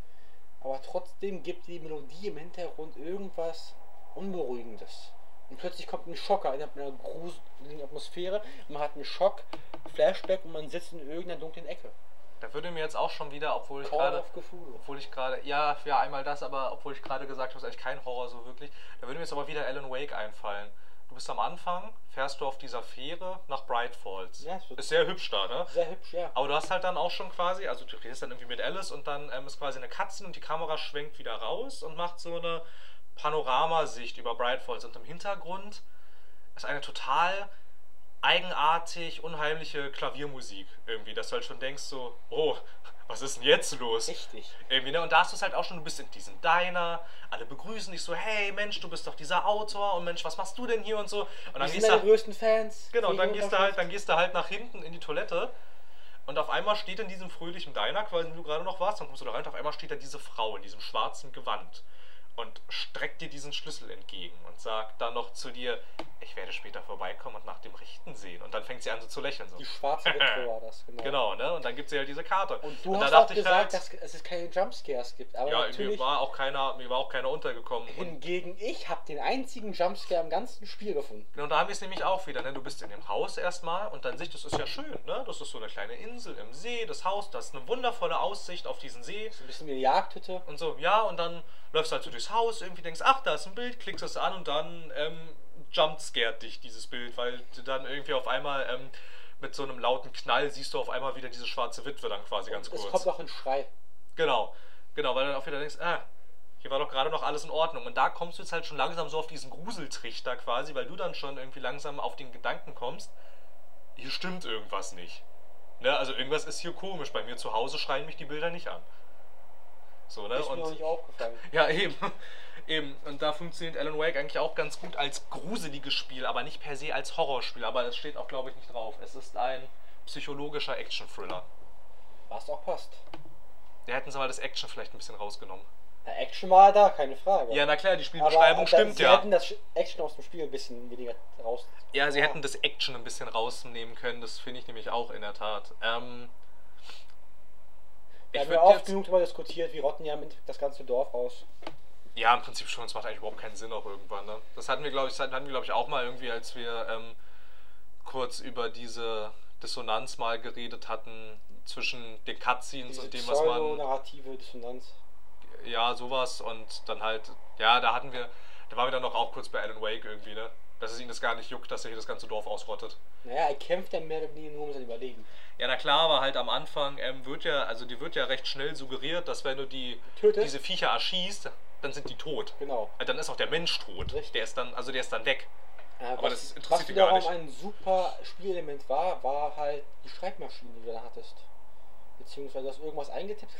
Speaker 2: aber trotzdem gibt die Melodie im Hintergrund irgendwas Unberuhigendes. Und plötzlich kommt ein Schocker in einer gruseligen Atmosphäre, man hat einen Schock, Flashback und man sitzt in irgendeiner dunklen Ecke.
Speaker 1: Da würde mir jetzt auch schon wieder, obwohl ich gerade. Obwohl ich gerade, ja, ja, einmal das, aber obwohl ich gerade gesagt habe, es ist eigentlich kein Horror so wirklich, da würde mir jetzt aber wieder Alan Wake einfallen. Du bist am Anfang, fährst du auf dieser Fähre nach Bright Falls.
Speaker 2: Ja,
Speaker 1: ist sehr hübsch da, ne?
Speaker 2: Sehr hübsch, ja.
Speaker 1: Aber du hast halt dann auch schon quasi, also du redest dann irgendwie mit Alice und dann ähm, ist quasi eine Cutscene und die Kamera schwenkt wieder raus und macht so eine Panoramasicht über Bright Falls und im Hintergrund ist eine total eigenartig, unheimliche Klaviermusik irgendwie, dass du halt schon denkst so, oh, was ist denn jetzt los?
Speaker 2: Richtig.
Speaker 1: Irgendwie, ne? Und da hast du es halt auch schon, du bist in diesem Diner, alle begrüßen dich so, hey Mensch, du bist doch dieser Autor und Mensch, was machst du denn hier und so. Und
Speaker 2: Wir
Speaker 1: dann
Speaker 2: sind
Speaker 1: gehst du
Speaker 2: deine größten Fans.
Speaker 1: Genau, und dann gehst du halt, dann gehst du halt nach hinten in die Toilette und auf einmal steht in diesem fröhlichen Diner, quasi wo du gerade noch warst, dann kommst du da rein und auf einmal steht da diese Frau in diesem schwarzen Gewand und streckt dir diesen Schlüssel entgegen und sagt dann noch zu dir, ich werde später vorbeikommen und nach dem Rechten sehen. Und dann fängt sie an so zu lächeln. So.
Speaker 2: Die schwarze Witwe war das, genau.
Speaker 1: Genau, ne? Und dann gibt sie halt diese Karte.
Speaker 2: Und du
Speaker 1: da
Speaker 2: hast auch gesagt,
Speaker 1: halt,
Speaker 2: dass es keine Jumpscares gibt. Aber
Speaker 1: ja,
Speaker 2: natürlich,
Speaker 1: war auch keiner, mir war auch keiner untergekommen. Und,
Speaker 2: hingegen ich habe den einzigen Jumpscare im ganzen Spiel gefunden.
Speaker 1: und da haben wir es nämlich auch wieder, ne? Du bist in dem Haus erstmal und dann siehst du, das ist ja schön, ne? Das ist so eine kleine Insel im See, das Haus, das ist eine wundervolle Aussicht auf diesen See.
Speaker 2: So ein bisschen wie eine Jagdhütte.
Speaker 1: Und so, ja, und dann läufst du halt so durchs Haus, irgendwie denkst, ach, da ist ein Bild, klickst es an und dann ähm, jumpscared dich dieses Bild, weil du dann irgendwie auf einmal ähm, mit so einem lauten Knall siehst du auf einmal wieder diese schwarze Witwe dann quasi ganz
Speaker 2: es
Speaker 1: kurz.
Speaker 2: kommt auch ein Schrei.
Speaker 1: Genau, genau, weil du dann auch wieder denkst, ah, hier war doch gerade noch alles in Ordnung. Und da kommst du jetzt halt schon langsam so auf diesen Gruseltrichter quasi, weil du dann schon irgendwie langsam auf den Gedanken kommst, hier stimmt irgendwas nicht. Ne? Also irgendwas ist hier komisch. Bei mir zu Hause schreien mich die Bilder nicht an. So, ne?
Speaker 2: Ist mir
Speaker 1: Und
Speaker 2: nicht aufgefallen.
Speaker 1: ja, eben. Eben. Und da funktioniert Alan Wake eigentlich auch ganz gut als gruseliges Spiel, aber nicht per se als Horrorspiel. Aber das steht auch, glaube ich, nicht drauf. Es ist ein psychologischer Action-Thriller.
Speaker 2: Was auch passt.
Speaker 1: Da hätten sie mal das Action vielleicht ein bisschen rausgenommen.
Speaker 2: Ja, Action war da, keine Frage.
Speaker 1: Ja, na klar, die
Speaker 2: Aber
Speaker 1: Spielbeschreibung
Speaker 2: da-
Speaker 1: stimmt
Speaker 2: sie
Speaker 1: ja.
Speaker 2: hätten das Action aus dem Spiel ein bisschen weniger raus.
Speaker 1: Ja, sie hätten das Action ein bisschen rausnehmen können. Das finde ich nämlich auch in der Tat. Ähm,
Speaker 2: Wir
Speaker 1: ich
Speaker 2: haben ja oft genug darüber diskutiert, wie rotten ja mit das ganze Dorf aus.
Speaker 1: Ja, im Prinzip schon. Es macht eigentlich überhaupt keinen Sinn auch irgendwann. Ne? Das hatten wir, glaube ich, hatten wir, glaube ich, auch mal irgendwie, als wir ähm, kurz über diese Dissonanz mal geredet hatten zwischen den Cutscenes
Speaker 2: Diese
Speaker 1: und dem, was man.
Speaker 2: narrative Dissonanz.
Speaker 1: Ja, sowas. Und dann halt, ja, da hatten wir, da waren wir dann noch auch kurz bei Alan Wake irgendwie, ne? Dass es ihn das gar nicht juckt, dass er hier das ganze Dorf ausrottet.
Speaker 2: Naja, er kämpft ja mehr oder weniger nur um sein Überleben.
Speaker 1: Ja, na klar, aber halt am Anfang ähm, wird ja, also die wird ja recht schnell suggeriert, dass wenn du die
Speaker 2: Tötest?
Speaker 1: diese Viecher erschießt, dann sind die tot.
Speaker 2: Genau.
Speaker 1: Äh, Dann ist auch der Mensch tot.
Speaker 2: Richtig.
Speaker 1: Der ist dann, also der ist dann weg.
Speaker 2: Äh,
Speaker 1: Aber
Speaker 2: was,
Speaker 1: das interessiert
Speaker 2: was
Speaker 1: die gar
Speaker 2: wiederum
Speaker 1: nicht.
Speaker 2: ein super Spielelement war, war halt die Schreibmaschine, die du da hattest. Beziehungsweise du hast irgendwas eingetippt.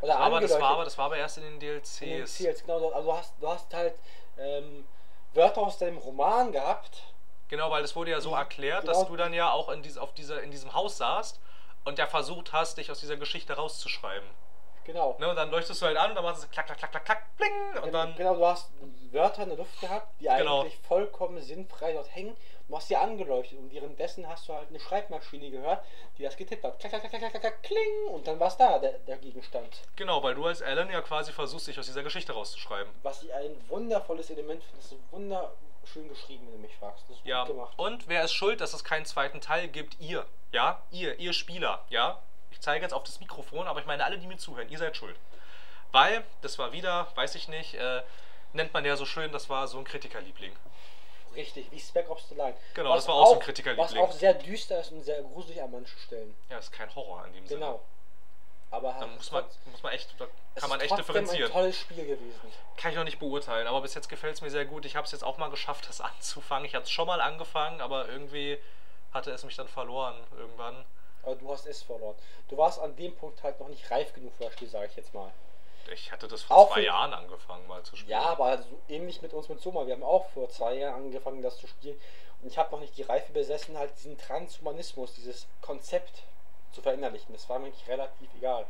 Speaker 2: Oder
Speaker 1: Aber das war aber, das war aber erst in den
Speaker 2: In den
Speaker 1: DLCs.
Speaker 2: Genau. Also du hast, du hast halt ähm, Wörter aus deinem Roman gehabt.
Speaker 1: Genau, weil es wurde ja so erklärt,
Speaker 2: Genau.
Speaker 1: dass du dann ja auch in, dies, auf dieser, in diesem Haus saßt und ja versucht hast, dich aus dieser Geschichte rauszuschreiben.
Speaker 2: Genau.
Speaker 1: Ne, und dann leuchtest du halt an und dann machst du klack, klack, klack, klack, klack, bling und dann.
Speaker 2: genau, du hast Wörter in der Luft gehabt, die
Speaker 1: Genau.
Speaker 2: eigentlich vollkommen sinnfrei dort hängen. Du hast sie angeleuchtet und währenddessen hast du halt eine Schreibmaschine gehört, die das getippt hat. Klack, klack, klack, klack, klack, klack, kling und dann war es da, der, der Gegenstand.
Speaker 1: Genau, weil du als Alan ja quasi versuchst, dich aus dieser Geschichte rauszuschreiben.
Speaker 2: Was ich ein wundervolles Element finde, das ist wunderschön geschrieben, wenn du mich fragst. Das ist
Speaker 1: Ja,
Speaker 2: gut gemacht.
Speaker 1: und wer ist schuld, dass es keinen zweiten Teil gibt? Ihr. Ja, ihr, ihr Spieler. Ja, ich zeige jetzt auf das Mikrofon, aber ich meine alle, die mir zuhören, ihr seid schuld. Weil, das war wieder, weiß ich nicht, äh, nennt man ja so schön, das war so ein Kritikerliebling.
Speaker 2: Richtig, wie Spec Ops The Line.
Speaker 1: Genau,
Speaker 2: Was
Speaker 1: das war auch so ein Kritikerliebling.
Speaker 2: Was auch sehr düster ist und sehr gruselig an manchen Stellen.
Speaker 1: Ja, ist kein Horror in dem Sinne.
Speaker 2: Genau. Aber
Speaker 1: Da
Speaker 2: halt
Speaker 1: muss man, muss man echt, da kann man
Speaker 2: ist
Speaker 1: echt differenzieren.
Speaker 2: ein tolles Spiel gewesen.
Speaker 1: Kann ich noch nicht beurteilen, aber bis jetzt gefällt es mir sehr gut. Ich habe es jetzt auch mal geschafft, das anzufangen. Ich hatte es schon mal angefangen, aber irgendwie hatte es mich dann verloren irgendwann.
Speaker 2: Aber du hast es verloren. Du warst an dem Punkt halt noch nicht reif genug für das Spiel, sage ich jetzt mal.
Speaker 1: Ich hatte das vor
Speaker 2: Auch
Speaker 1: zwei Jahren angefangen mal zu spielen.
Speaker 2: Ja, aber so ähnlich mit uns mit Soma. Wir haben auch vor zwei Jahren angefangen, das zu spielen. Und ich habe noch nicht die Reife besessen, halt diesen Transhumanismus, dieses Konzept zu verinnerlichen. Das war mir eigentlich relativ egal.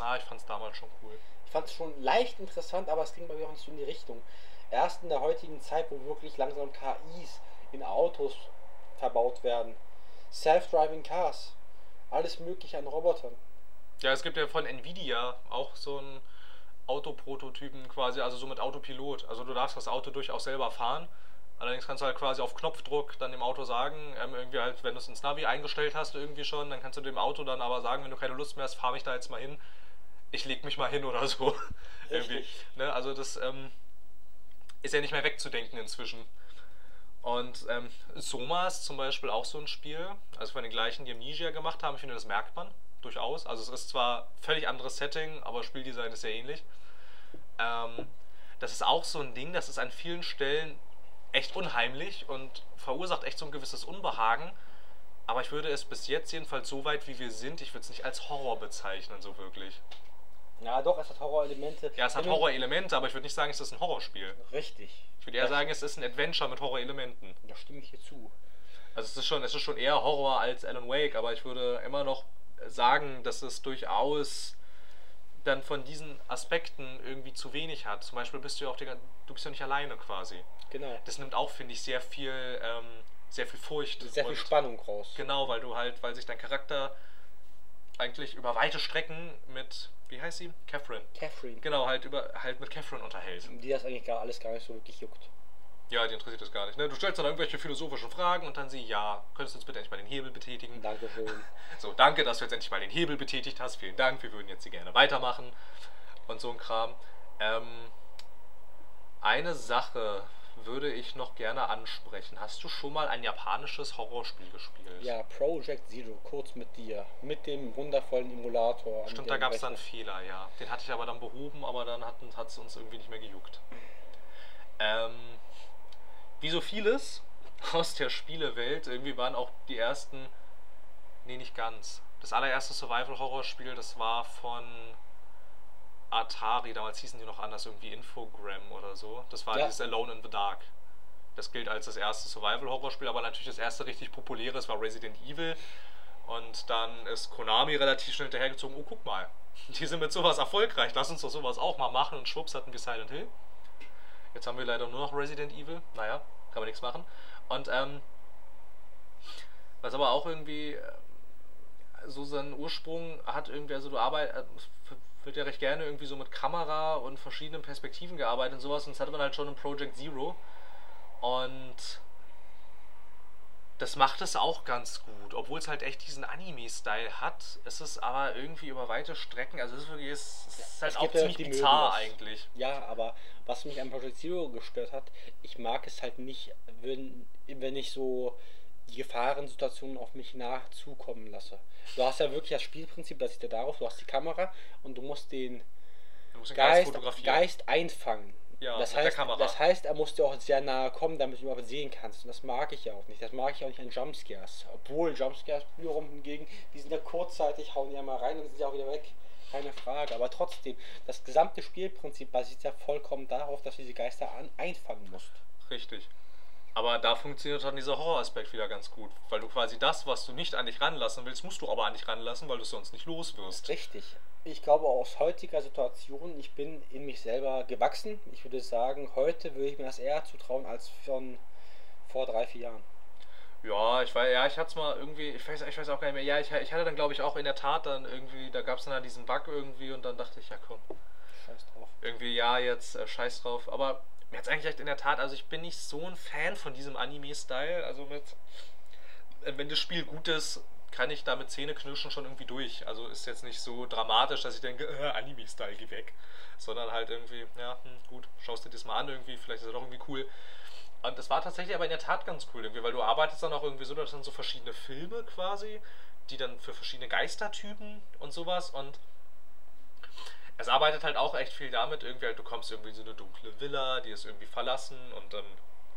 Speaker 1: Ah, ich fand es damals schon cool.
Speaker 2: Ich fand es schon leicht interessant, aber es ging bei mir auch nicht so in die Richtung. Erst in der heutigen Zeit, wo wirklich langsam KIs in Autos verbaut werden. Self-driving Cars. Alles mögliche an Robotern.
Speaker 1: Ja, es gibt ja von Nvidia auch so einen Autoprototypen quasi, also so mit Autopilot. Also du darfst das Auto durchaus selber fahren. Allerdings kannst du halt quasi auf Knopfdruck dann dem Auto sagen, ähm, irgendwie halt, wenn du es ins Navi eingestellt hast irgendwie schon, dann kannst du dem Auto dann aber sagen, wenn du keine Lust mehr hast, fahr mich da jetzt mal hin. Ich leg mich mal hin oder so. irgendwie. Ne? Also das ähm, ist ja nicht mehr wegzudenken inzwischen. Und ähm, Soma ist zum Beispiel auch so ein Spiel, also von den gleichen, die Amnesia gemacht haben. Ich finde, das merkt man durchaus. Also es ist zwar völlig anderes Setting, aber Spieldesign ist sehr ähnlich. Ähm, das ist auch so ein Ding, das ist an vielen Stellen echt unheimlich und verursacht echt so ein gewisses Unbehagen. Aber ich würde es bis jetzt jedenfalls so weit, wie wir sind, ich würde es nicht als Horror bezeichnen, so wirklich.
Speaker 2: Ja, doch, es hat Horrorelemente.
Speaker 1: Ja, es hat Horrorelemente, aber ich würde nicht sagen, es ist ein Horrorspiel.
Speaker 2: Richtig.
Speaker 1: Ich würde eher sagen, es ist ein Adventure mit Horrorelementen.
Speaker 2: Da stimme ich dir zu.
Speaker 1: Also es ist schon, es ist schon eher Horror als Alan Wake, aber ich würde immer noch sagen, dass es durchaus dann von diesen Aspekten irgendwie zu wenig hat. Zum Beispiel bist du ja auch die, du bist ja nicht alleine quasi.
Speaker 2: Genau.
Speaker 1: Das nimmt auch, finde ich, sehr viel, ähm, sehr viel Furcht.
Speaker 2: Sehr viel Spannung raus.
Speaker 1: Genau, weil du halt, weil sich dein Charakter eigentlich über weite Strecken mit, wie heißt sie? Catherine.
Speaker 2: Catherine.
Speaker 1: Genau, halt über halt mit Catherine unterhält.
Speaker 2: Die das eigentlich gar alles gar nicht so wirklich juckt.
Speaker 1: Ja, die interessiert das gar nicht. Ne? Du stellst dann irgendwelche philosophischen Fragen und dann sie, ja, könntest du jetzt bitte endlich mal den Hebel betätigen?
Speaker 2: Dankeschön.
Speaker 1: So, danke, dass du jetzt endlich mal den Hebel betätigt hast. Vielen Dank, wir würden jetzt hier gerne weitermachen. Und so ein Kram. Ähm, eine Sache würde ich noch gerne ansprechen. Hast du schon mal ein japanisches Horrorspiel gespielt?
Speaker 2: Ja, Project Zero, kurz mit dir. Mit dem wundervollen Emulator.
Speaker 1: Stimmt, da gab es dann. Fehler, ja. Den hatte ich aber dann behoben, aber dann hat es uns irgendwie nicht mehr gejuckt. Ähm, wie so vieles aus der Spielewelt, irgendwie waren auch die ersten. Nee, nicht ganz. Das allererste Survival-Horror-Spiel, das war von Atari, damals hießen die noch anders, irgendwie Infogram oder so. Das war
Speaker 2: Ja.
Speaker 1: dieses Alone in the Dark. Das gilt als das erste Survival-Horror-Spiel, aber natürlich das erste richtig populäre, es war Resident Evil. Und dann ist Konami relativ schnell hinterhergezogen, oh guck mal, die sind mit sowas erfolgreich, lass uns doch sowas auch mal machen. Und schwupps hatten wir Silent Hill. Jetzt haben wir leider nur noch Resident Evil. Naja, kann man nichts machen. Und ähm, was aber auch irgendwie äh, so seinen Ursprung hat, irgendwie, also du arbeitest, wird ja recht gerne irgendwie so mit Kamera und verschiedenen Perspektiven gearbeitet und sowas. Und das hatte man halt schon in Project Zero. Und das macht es auch ganz gut, obwohl es halt echt diesen Anime-Style hat. Es ist aber irgendwie über weite Strecken, also es ist wirklich, es ist halt
Speaker 2: es
Speaker 1: auch
Speaker 2: ja
Speaker 1: ziemlich
Speaker 2: die
Speaker 1: bizarr eigentlich.
Speaker 2: Ja, aber was mich an Project Zero gestört hat, ich mag es halt nicht, wenn, wenn ich so die Gefahrensituationen auf mich nachzukommen lasse. Du hast ja wirklich das Spielprinzip, das sieht ja darauf, du hast die Kamera und du musst den
Speaker 1: Du musst den
Speaker 2: Geist,
Speaker 1: fotografieren.
Speaker 2: Geist einfangen.
Speaker 1: Ja,
Speaker 2: das, heißt, das heißt, er muss dir auch sehr nahe kommen, damit du ihn überhaupt sehen kannst. Und das mag ich ja auch nicht. Das mag ich auch nicht an Jumpscares. Obwohl Jumpscares wiederum hingegen, die sind ja kurzzeitig, hauen ja mal rein und sind ja auch wieder weg. Keine Frage. Aber trotzdem, das gesamte Spielprinzip basiert ja vollkommen darauf, dass du diese Geister an einfangen musst.
Speaker 1: Richtig. Aber da funktioniert dann dieser Horroraspekt wieder ganz gut. Weil du quasi das, was du nicht an dich ranlassen willst, musst du aber an dich ranlassen, weil du es sonst nicht los wirst.
Speaker 2: Richtig. Ich glaube aus heutiger Situation, ich bin in mich selber gewachsen. Ich würde sagen, heute würde ich mir das eher zutrauen als von vor drei, vier Jahren.
Speaker 1: Ja, ich weiß, ja, ich hatte es mal irgendwie, ich weiß, ich weiß auch gar nicht mehr. Ja, ich, ich hatte dann, glaube ich, auch in der Tat dann irgendwie, da gab es dann halt diesen Bug irgendwie und dann dachte ich, ja komm,
Speaker 2: Scheiß drauf.
Speaker 1: irgendwie, ja, jetzt äh, scheiß drauf. Aber mir hat es eigentlich echt in der Tat, also ich bin nicht so ein Fan von diesem Anime-Style. Also mit, wenn das Spiel gut ist, kann ich da mit Zähneknirschen schon irgendwie durch. Also ist jetzt nicht so dramatisch, dass ich denke, äh, Anime-Style, geh weg. Sondern halt irgendwie, ja, hm, gut, schaust dir das mal an irgendwie, vielleicht ist er doch irgendwie cool. Und das war tatsächlich aber in der Tat ganz cool, irgendwie, weil du arbeitest dann auch irgendwie so, dass dann so verschiedene Filme quasi, die dann für verschiedene Geistertypen und sowas und es arbeitet halt auch echt viel damit, irgendwie halt, du kommst irgendwie in so eine dunkle Villa, die ist irgendwie verlassen und dann,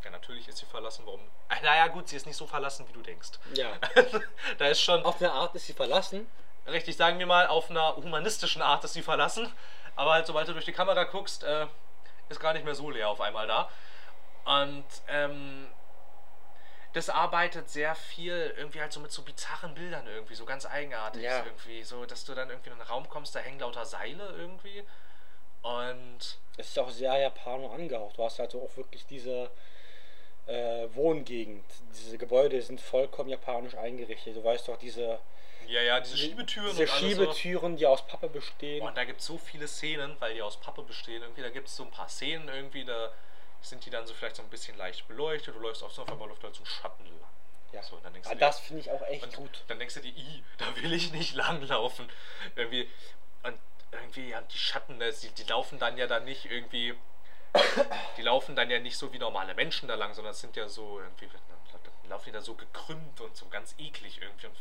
Speaker 1: ja natürlich ist sie verlassen, warum? Naja gut, sie ist nicht so verlassen, wie du denkst.
Speaker 2: Ja.
Speaker 1: da ist schon,
Speaker 2: Auf eine Art ist sie verlassen.
Speaker 1: richtig, sagen wir mal, auf einer humanistischen Art ist sie verlassen, aber halt sobald du durch die Kamera guckst, äh, ist gar nicht mehr so leer auf einmal da. Und ähm, das arbeitet sehr viel irgendwie halt so mit so bizarren Bildern irgendwie, so ganz eigenartig
Speaker 2: Ja.
Speaker 1: irgendwie. So, dass du dann irgendwie in einen Raum kommst, da hängen lauter Seile irgendwie. Und
Speaker 2: Es ist auch sehr Japano angehaucht. Du hast halt auch wirklich diese äh, Wohngegend. Diese Gebäude sind vollkommen japanisch eingerichtet. Du weißt doch, diese,
Speaker 1: ja, ja, diese Schiebetüren
Speaker 2: diese Schiebetüren, die aus Pappe bestehen.
Speaker 1: So. Und da gibt es so viele Szenen, weil die aus Pappe bestehen. Irgendwie, da gibt es so ein paar Szenen irgendwie, da sind die dann so vielleicht so ein bisschen leicht beleuchtet. Du läufst auf so auf einmal läuft halt so ein Schatten lang.
Speaker 2: ja.
Speaker 1: So, und dann denkst
Speaker 2: Ah,
Speaker 1: du dir-
Speaker 2: das finde ich auch echt gut.
Speaker 1: dann denkst du dir, i, da will ich nicht langlaufen. Irgendwie, und irgendwie, ja, die Schatten, die, die laufen dann ja dann nicht irgendwie, die laufen dann ja nicht so wie normale Menschen da lang, sondern sind ja so irgendwie, dann laufen die da so gekrümmt und so ganz eklig irgendwie und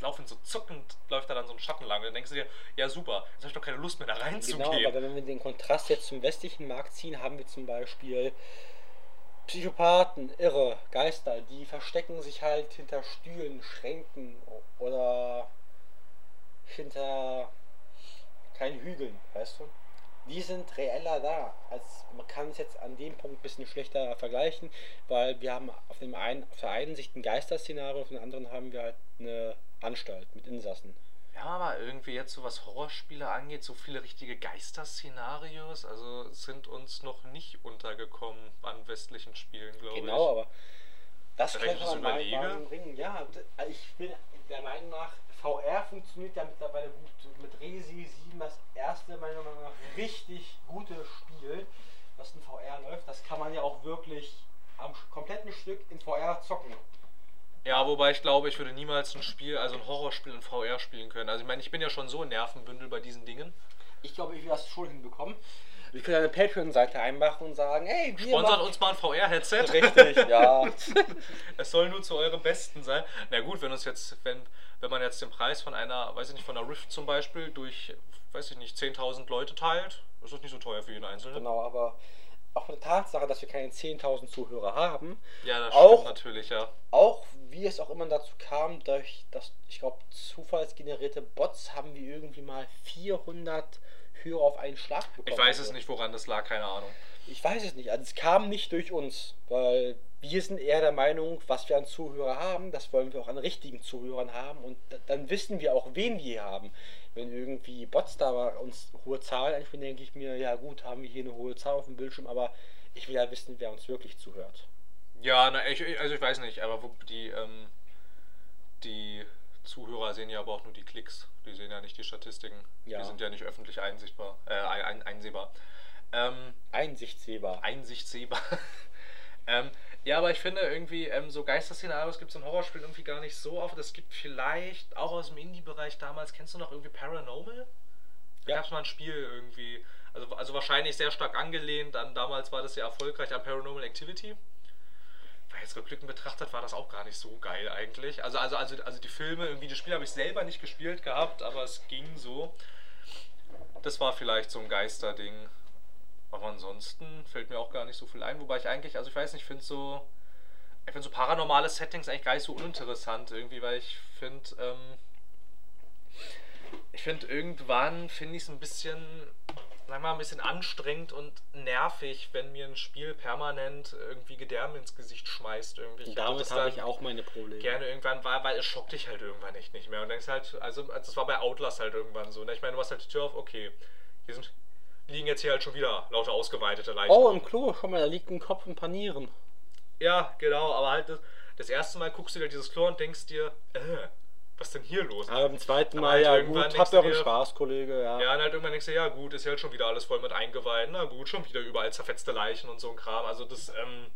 Speaker 1: laufen so zuckend, läuft da dann so ein Schatten lang. Und dann denkst du dir, ja super, jetzt habe ich doch keine Lust mehr da
Speaker 2: Genau,
Speaker 1: reinzugehen.
Speaker 2: aber wenn wir den Kontrast jetzt zum westlichen Markt ziehen, haben wir zum Beispiel Psychopathen, Irre, Geister, die verstecken sich halt hinter Stühlen, Schränken oder hinter kleinen Hügeln, weißt du? Die sind reeller da. Als man kann es jetzt an dem Punkt ein bisschen schlechter vergleichen, weil wir haben auf, dem einen, auf der einen Sicht ein Geisterszenario, auf der anderen haben wir halt eine Anstalt mit Insassen.
Speaker 1: Ja, aber irgendwie jetzt so was Horrorspiele angeht, so viele richtige Geisterszenarios, also sind uns noch nicht untergekommen an westlichen Spielen, glaube ich.
Speaker 2: Genau, aber das könnte man mal bringen. Ja, also ich bin der Meinung nach, VR funktioniert ja mittlerweile gut. Mit Resi 7 das erste, meiner Meinung nach, richtig gute Spiel, was in VR läuft. Das kann man ja auch wirklich am kompletten Stück in VR zocken.
Speaker 1: Ja, wobei ich glaube, ich würde niemals ein Spiel, also ein Horrorspiel in VR spielen können. Also ich meine, ich bin ja schon so ein Nervenbündel bei diesen Dingen.
Speaker 2: Ich glaube, ich will das schon hinbekommen. Wir können eine Patreon-Seite einmachen und sagen, ey, wir
Speaker 1: Sponsert
Speaker 2: machen-
Speaker 1: uns mal ein VR-Headset.
Speaker 2: Richtig, ja.
Speaker 1: Es soll nur zu eurem Besten sein. Na gut, wenn uns jetzt, wenn, wenn man jetzt den Preis von einer, weiß ich nicht, von einer Rift zum Beispiel durch, weiß ich nicht, 10.000 Leute teilt, ist das nicht so teuer für jeden Einzelnen.
Speaker 2: Genau, aber auch von der Tatsache, dass wir keine 10.000 Zuhörer haben,
Speaker 1: Ja, das
Speaker 2: Auch-
Speaker 1: stimmt natürlich, ja.
Speaker 2: auch wie es auch immer dazu kam, durch das, ich glaube, zufallsgenerierte Bots haben wir irgendwie mal 400 Hörer auf einen Schlag bekommen.
Speaker 1: Ich weiß es
Speaker 2: Also,
Speaker 1: nicht, woran das lag, keine Ahnung.
Speaker 2: Ich weiß es nicht. Also es kam nicht durch uns, weil wir sind eher der Meinung, was wir an Zuhörer haben, das wollen wir auch an richtigen Zuhörern haben und da- dann wissen wir auch, wen wir haben. Wenn irgendwie Bots da uns hohe Zahlen einspielen, denke ich mir, ja gut, haben wir hier eine hohe Zahl auf dem Bildschirm, aber ich will ja wissen, wer uns wirklich zuhört.
Speaker 1: Ja, na, ich, also ich weiß nicht, aber die, ähm, die Zuhörer sehen ja aber auch nur die Klicks. Die sehen ja nicht die Statistiken.
Speaker 2: Ja.
Speaker 1: Die sind ja nicht öffentlich einsichtbar, äh, ein, einsehbar. Ähm,
Speaker 2: Einsichtsehbar.
Speaker 1: einsichtsehbar. ähm, ja, aber ich finde irgendwie, ähm, so Geisterszenarios gibt es in Horrorspielen irgendwie gar nicht so oft. Es gibt vielleicht auch aus dem Indie-Bereich damals, kennst du noch irgendwie Paranormal? Da
Speaker 2: Ja.
Speaker 1: gab es mal ein Spiel irgendwie, also, also wahrscheinlich sehr stark angelehnt an, damals war das ja erfolgreich an Paranormal Activity. Weil jetzt rückblickend betrachtet war das auch gar nicht so geil eigentlich. Also, also, also, also die Filme, irgendwie das Spiel habe ich selber nicht gespielt gehabt, aber es ging so. Das war vielleicht so ein Geisterding. Aber ansonsten fällt mir auch gar nicht so viel ein. Wobei ich eigentlich, also ich weiß nicht, ich finde so. Ich finde so paranormale Settings eigentlich gar nicht so uninteressant irgendwie, weil ich finde, ähm, ich finde irgendwann finde ich es ein bisschen, sag mal, ein bisschen anstrengend und nervig, wenn mir ein Spiel permanent irgendwie Gedärme ins Gesicht schmeißt irgendwie. Ich
Speaker 2: Damit habe
Speaker 1: dann
Speaker 2: ich auch meine Probleme.
Speaker 1: gerne irgendwann war, weil es schockt dich halt irgendwann echt nicht mehr. Und denkst halt, also also das war bei Outlast halt irgendwann so. Ne? Ich meine, du machst halt die Tür auf, okay, hier sind, liegen jetzt hier halt schon wieder lauter ausgeweitete Leichen.
Speaker 2: Oh, im Klo, schau mal, da liegt ein Kopf und Panieren.
Speaker 1: Ja, genau, aber halt das, das erste Mal guckst du dir dieses Klo und denkst dir, äh, was denn hier los?
Speaker 2: Aber beim zweiten
Speaker 1: Aber
Speaker 2: Mal,
Speaker 1: halt
Speaker 2: ja gut, habt ihr euren Spaß, Kollege, ja.
Speaker 1: Ja, und halt irgendwann denkst du, ja gut, ist ja halt schon wieder alles voll mit Eingeweiden. Na gut, schon wieder überall zerfetzte Leichen und so ein Kram. Also das, ähm,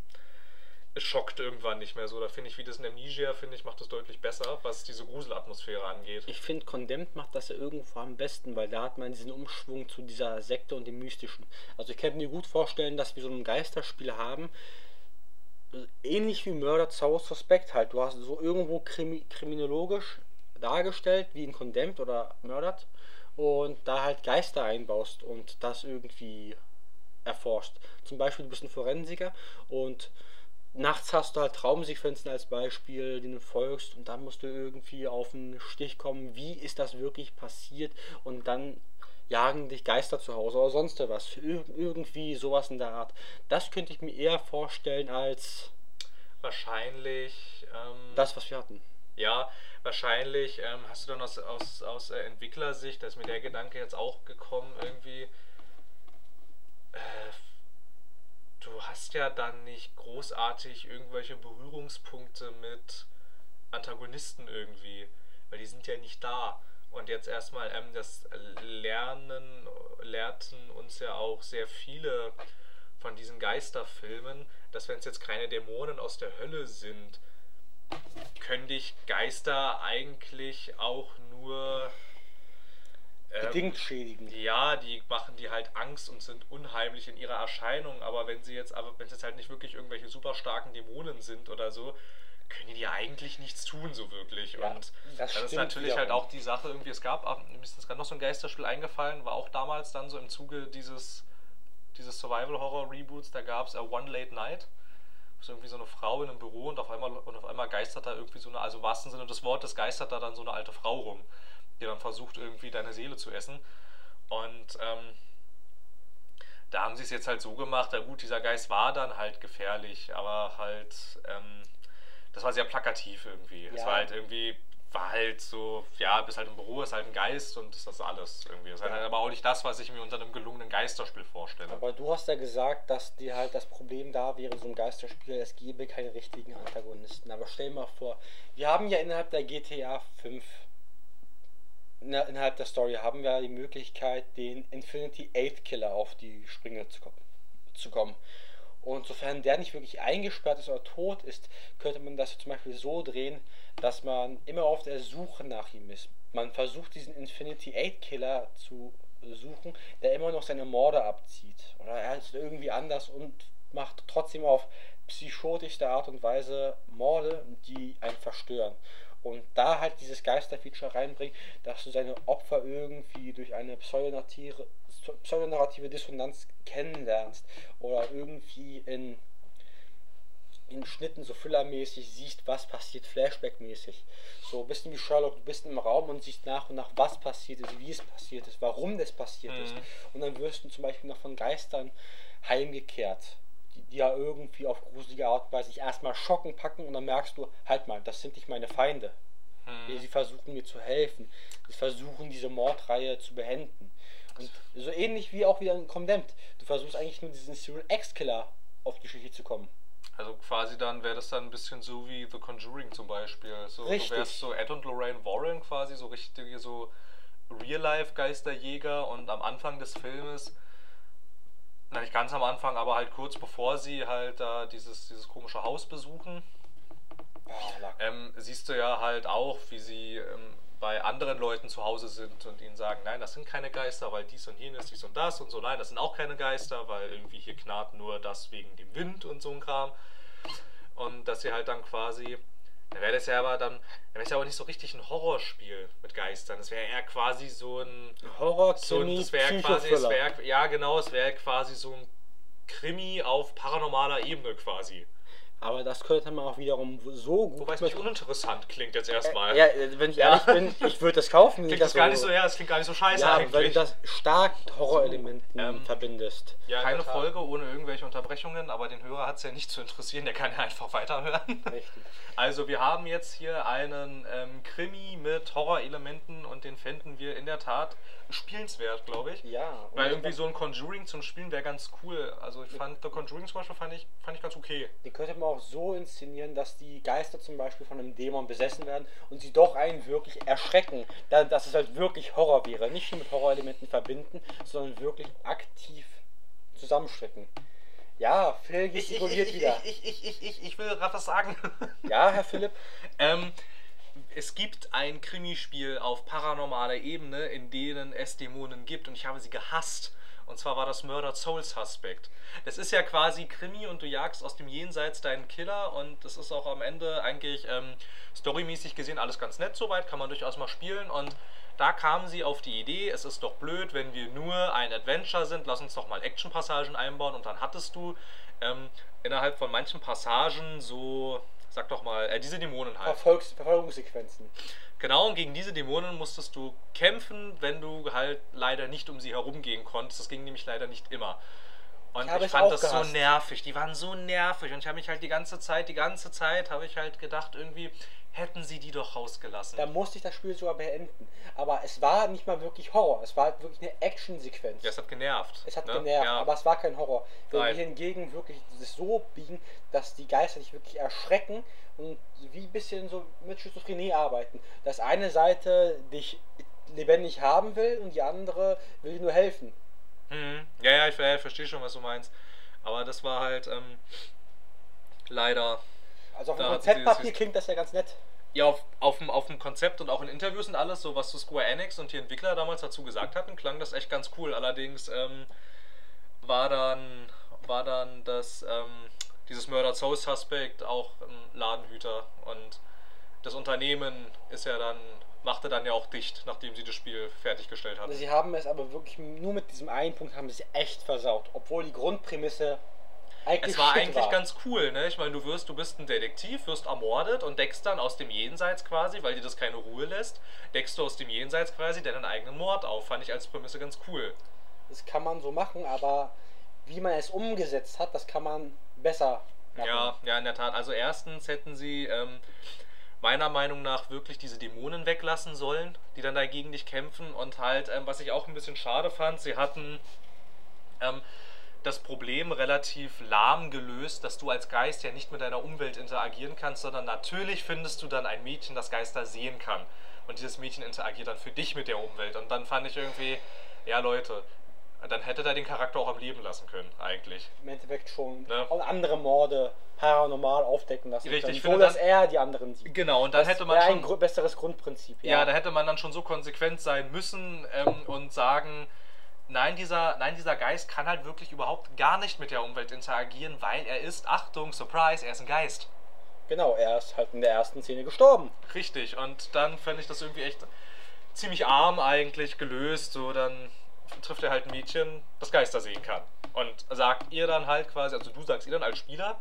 Speaker 1: schockt irgendwann nicht mehr so. Da finde ich, wie das in Amnesia, finde ich, macht das deutlich besser, was diese Gruselatmosphäre angeht.
Speaker 2: Ich finde, Condemned macht das ja irgendwo am besten, weil da hat man diesen Umschwung zu dieser Sekte und dem Mystischen. Also ich könnte mir gut vorstellen, dass wir so ein Geisterspiel haben, äh, ähnlich wie Murder South Suspect halt. Du hast so irgendwo krimi kriminologisch dargestellt, wie in Condemned oder Murdered, und da halt Geister einbaust und das irgendwie erforscht. Zum Beispiel, du bist ein Forensiker und nachts hast du halt Traumsequenzen als Beispiel, denen du folgst und dann musst du irgendwie auf den Stich kommen, wie ist das wirklich passiert und dann jagen dich Geister zu Hause oder sonst was. Ir irgendwie sowas in der Art. Das könnte ich mir eher vorstellen als
Speaker 1: Wahrscheinlich, ähm,
Speaker 2: das, was wir hatten.
Speaker 1: ja, wahrscheinlich ähm, hast du dann aus, aus, aus äh, Entwicklersicht, da ist mir der Gedanke jetzt auch gekommen, irgendwie, äh, du hast ja dann nicht großartig irgendwelche Berührungspunkte mit Antagonisten irgendwie, weil die sind ja nicht da. Und jetzt erstmal, ähm, das Lernen lehrten uns ja auch sehr viele von diesen Geisterfilmen, dass wenn es jetzt keine Dämonen aus der Hölle sind, können dich Geister eigentlich auch nur
Speaker 2: Bedingt schädigen.
Speaker 1: ja, die machen die halt Angst und sind unheimlich in ihrer Erscheinung, aber wenn sie jetzt, aber wenn es jetzt halt nicht wirklich irgendwelche super starken Dämonen sind oder so, können die eigentlich nichts tun, so wirklich.
Speaker 2: Ja,
Speaker 1: und
Speaker 2: das
Speaker 1: das ist natürlich halt auch die Sache, irgendwie, es gab, mir ist jetzt gerade noch so ein Geisterspiel eingefallen, war auch damals dann so im Zuge dieses, dieses Survival-Horror-Reboots, da gab es One Late Night. ist irgendwie so eine Frau in einem Büro und auf einmal und auf einmal geistert da irgendwie so eine, also im wahrsten Sinne des Wortes geistert da dann so eine alte Frau rum, die dann versucht irgendwie deine Seele zu essen. Und ähm, da haben sie es jetzt halt so gemacht, ja gut, dieser Geist war dann halt gefährlich, aber halt, ähm, das war sehr plakativ irgendwie. Es
Speaker 2: Ja.
Speaker 1: war halt irgendwie war halt so, ja, bist halt im Büro, ist halt ein Geist und ist das alles irgendwie. Das ist halt aber auch nicht das, was ich mir unter einem gelungenen Geisterspiel vorstelle.
Speaker 2: Aber du hast ja gesagt, dass dir halt das Problem da wäre, so ein Geisterspiel, es gäbe keine richtigen Antagonisten. Aber stell dir mal vor, wir haben ja innerhalb der GTA 5, innerhalb der Story, haben wir die Möglichkeit, den Infinity 8 Killer auf die Sprünge zu, kommen. Und sofern der nicht wirklich eingesperrt ist oder tot ist, könnte man das zum Beispiel so drehen, dass man immer auf der Suche nach ihm ist. Man versucht diesen Infinity 8 Killer zu suchen, der immer noch seine Morde abzieht. Oder er ist irgendwie anders und macht trotzdem auf psychotischste Art und Weise Morde, die einen verstören. Und da halt dieses Geisterfeature reinbringt, dass du seine Opfer irgendwie durch eine pseudonarrative, pseudonarrative Dissonanz kennenlernst oder irgendwie in, in Schnitten so füllermäßig siehst, was passiert, Flashback-mäßig. So ein bisschen wie Sherlock, du bist im Raum und siehst nach und nach, was passiert ist, wie es passiert ist, warum das passiert mhm. ist. Und dann wirst du zum Beispiel noch von Geistern heimgekehrt die ja irgendwie auf gruselige Art und Weise sich erstmal schocken, packen und dann merkst du, halt mal, das sind nicht meine Feinde. Hm. Sie versuchen mir zu helfen. Sie versuchen diese Mordreihe zu beenden. Und so ähnlich wie auch wieder in Condemned. Du versuchst eigentlich nur diesen Serial X-Killer auf die Schliche zu kommen.
Speaker 1: Also quasi dann wäre das dann ein bisschen so wie The Conjuring zum Beispiel. So,
Speaker 2: Richtig.
Speaker 1: Du wärst so Ed und Lorraine Warren quasi, so richtige so Real-Life-Geisterjäger und am Anfang des Filmes na, nicht ganz am Anfang, aber halt kurz bevor sie halt da dieses, dieses komische Haus besuchen, oh, ähm, siehst du ja halt auch, wie sie ähm, bei anderen Leuten zu Hause sind und ihnen sagen, nein, das sind keine Geister, weil dies und jenes, dies und das und so, nein, das sind auch keine Geister, weil irgendwie hier knarrt nur das wegen dem Wind und so ein Kram. Und dass sie halt dann quasi dann wäre das ja aber dann, dann wäre es ja aber nicht so richtig ein Horrorspiel mit Geistern. Das wäre eher quasi so ein
Speaker 2: Horror
Speaker 1: so ein, das wäre quasi, es wär, ja genau, es wäre quasi so ein Krimi auf paranormaler Ebene quasi.
Speaker 2: Aber das könnte man auch wiederum so
Speaker 1: gut. Wobei es nicht uninteressant klingt jetzt erstmal.
Speaker 2: Ja, wenn ich ehrlich bin, ich würde das kaufen.
Speaker 1: Klingt das gar nicht so, ja, es klingt gar nicht so scheiße
Speaker 2: ja,
Speaker 1: eigentlich.
Speaker 2: wenn du das stark Horrorelementen ähm, verbindest.
Speaker 1: Ja, keine Folge ohne irgendwelche Unterbrechungen, aber den Hörer hat es ja nicht zu interessieren, der kann ja einfach weiterhören. Richtig. Also wir haben jetzt hier einen ähm, Krimi mit Horrorelementen und den fänden wir in der Tat spielenswert, glaube ich.
Speaker 2: Ja.
Speaker 1: Weil irgendwie so ein Conjuring zum Spielen wäre ganz cool. Also ich fand The Conjuring zum Beispiel fand ich, fand ich ganz okay.
Speaker 2: Die könnte man auch so inszenieren, dass die Geister zum Beispiel von einem Dämon besessen werden und sie doch einen wirklich erschrecken. Dass es halt wirklich Horror wäre. Nicht nur mit Horrorelementen verbinden, sondern wirklich aktiv zusammenschrecken. Ja, Phil gestikuliert
Speaker 1: ich, ich,
Speaker 2: wieder.
Speaker 1: Ich, ich, ich, ich, ich will gerade was sagen.
Speaker 2: Ja, Herr Philipp.
Speaker 1: ähm, es gibt ein Krimispiel auf paranormaler Ebene, in denen es Dämonen gibt und ich habe sie gehasst. Und zwar war das Murdered Soul Suspect. Das ist ja quasi Krimi und du jagst aus dem Jenseits deinen Killer und das ist auch am Ende eigentlich ähm, storymäßig gesehen alles ganz nett soweit, kann man durchaus mal spielen und da kamen sie auf die Idee, es ist doch blöd, wenn wir nur ein Adventure sind, lass uns doch mal Action-Passagen einbauen und dann hattest du ähm, innerhalb von manchen Passagen so Sag doch mal, äh, diese Dämonen halt.
Speaker 2: Verfolgs Verfolgungssequenzen.
Speaker 1: Genau, und gegen diese Dämonen musstest du kämpfen, wenn du halt leider nicht um sie herumgehen konntest. Das ging nämlich leider nicht immer. Und ich, ich fand das gehasst. so nervig. Die waren so nervig. Und ich habe mich halt die ganze Zeit, die ganze Zeit habe ich halt gedacht, irgendwie, hätten sie die doch rausgelassen.
Speaker 2: Da musste ich das Spiel sogar beenden. Aber es war nicht mal wirklich Horror. Es war halt wirklich eine Action-Sequenz.
Speaker 1: Ja, es hat genervt.
Speaker 2: Es hat ne? genervt, ja. aber es war kein Horror. Wenn Nein. wir hingegen wirklich das so biegen, dass die Geister dich wirklich erschrecken und wie ein bisschen so mit Schizophrenie arbeiten. Dass eine Seite dich lebendig haben will und die andere will dir nur helfen.
Speaker 1: Mhm. Ja, ja, ich, ich verstehe schon, was du meinst. Aber das war halt ähm, leider
Speaker 2: also auf dem Konzeptpapier klingt das ja ganz nett.
Speaker 1: Ja, auf, auf, dem, auf dem Konzept und auch in Interviews und alles, so was zu Square Enix und die Entwickler damals dazu gesagt hatten, klang das echt ganz cool. Allerdings ähm, war dann war dann das ähm, dieses Murder Soul Suspect auch ein Ladenhüter und das Unternehmen ist ja dann machte dann ja auch dicht, nachdem sie das Spiel fertiggestellt hatten.
Speaker 2: Sie haben es aber wirklich nur mit diesem einen Punkt haben sie echt versaut, obwohl die Grundprämisse
Speaker 1: es war eigentlich war. ganz cool, ne? Ich meine, du wirst, du bist ein Detektiv, wirst ermordet und deckst dann aus dem Jenseits quasi, weil dir das keine Ruhe lässt, deckst du aus dem Jenseits quasi deinen eigenen Mord auf. Fand ich als Prämisse ganz cool.
Speaker 2: Das kann man so machen, aber wie man es umgesetzt hat, das kann man besser machen.
Speaker 1: Ja, ja, in der Tat. Also erstens hätten sie ähm, meiner Meinung nach wirklich diese Dämonen weglassen sollen, die dann dagegen dich kämpfen. Und halt, ähm, was ich auch ein bisschen schade fand, sie hatten ähm, das Problem relativ lahm gelöst, dass du als Geist ja nicht mit deiner Umwelt interagieren kannst, sondern natürlich findest du dann ein Mädchen, das Geister sehen kann. Und dieses Mädchen interagiert dann für dich mit der Umwelt. Und dann fand ich irgendwie, ja Leute, dann hätte er den Charakter auch am Leben lassen können, eigentlich.
Speaker 2: Im Endeffekt schon
Speaker 1: Ne?
Speaker 2: auch andere Morde paranormal aufdecken lassen
Speaker 1: Richtig,
Speaker 2: können,
Speaker 1: ich
Speaker 2: so
Speaker 1: finde
Speaker 2: dass
Speaker 1: dann-
Speaker 2: er die anderen sieht.
Speaker 1: Genau, und dann
Speaker 2: das
Speaker 1: hätte man
Speaker 2: wäre
Speaker 1: schon.
Speaker 2: ein besseres Grundprinzip.
Speaker 1: Ja, da hätte man dann schon so konsequent sein müssen ähm, und sagen, nein dieser, nein, dieser Geist kann halt wirklich überhaupt gar nicht mit der Umwelt interagieren, weil er ist, Achtung, Surprise, er ist ein Geist.
Speaker 2: Genau, er ist halt in der ersten Szene gestorben.
Speaker 1: Richtig, und dann fände ich das irgendwie echt ziemlich arm eigentlich gelöst. So, dann trifft er halt ein Mädchen, das Geister sehen kann. Und sagt ihr dann halt quasi, also du sagst ihr dann als Spieler,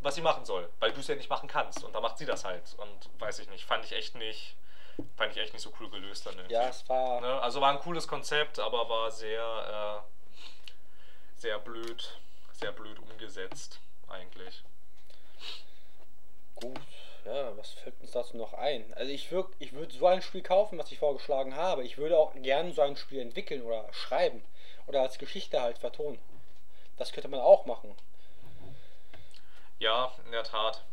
Speaker 1: was sie machen soll, weil du es ja nicht machen kannst. Und dann macht sie das halt. Und weiß ich nicht, fand ich echt nicht, fand ich echt nicht so cool gelöst dann irgendwie.
Speaker 2: Ja, es war.
Speaker 1: Ne? Also war ein cooles Konzept, aber war sehr, äh, sehr blöd, sehr blöd umgesetzt eigentlich.
Speaker 2: Gut, ja, was fällt uns dazu noch ein? Also ich würde ich würd so ein Spiel kaufen, was ich vorgeschlagen habe. Ich würde auch gerne so ein Spiel entwickeln oder schreiben. Oder als Geschichte halt vertonen. Das könnte man auch machen.
Speaker 1: Ja, in der Tat.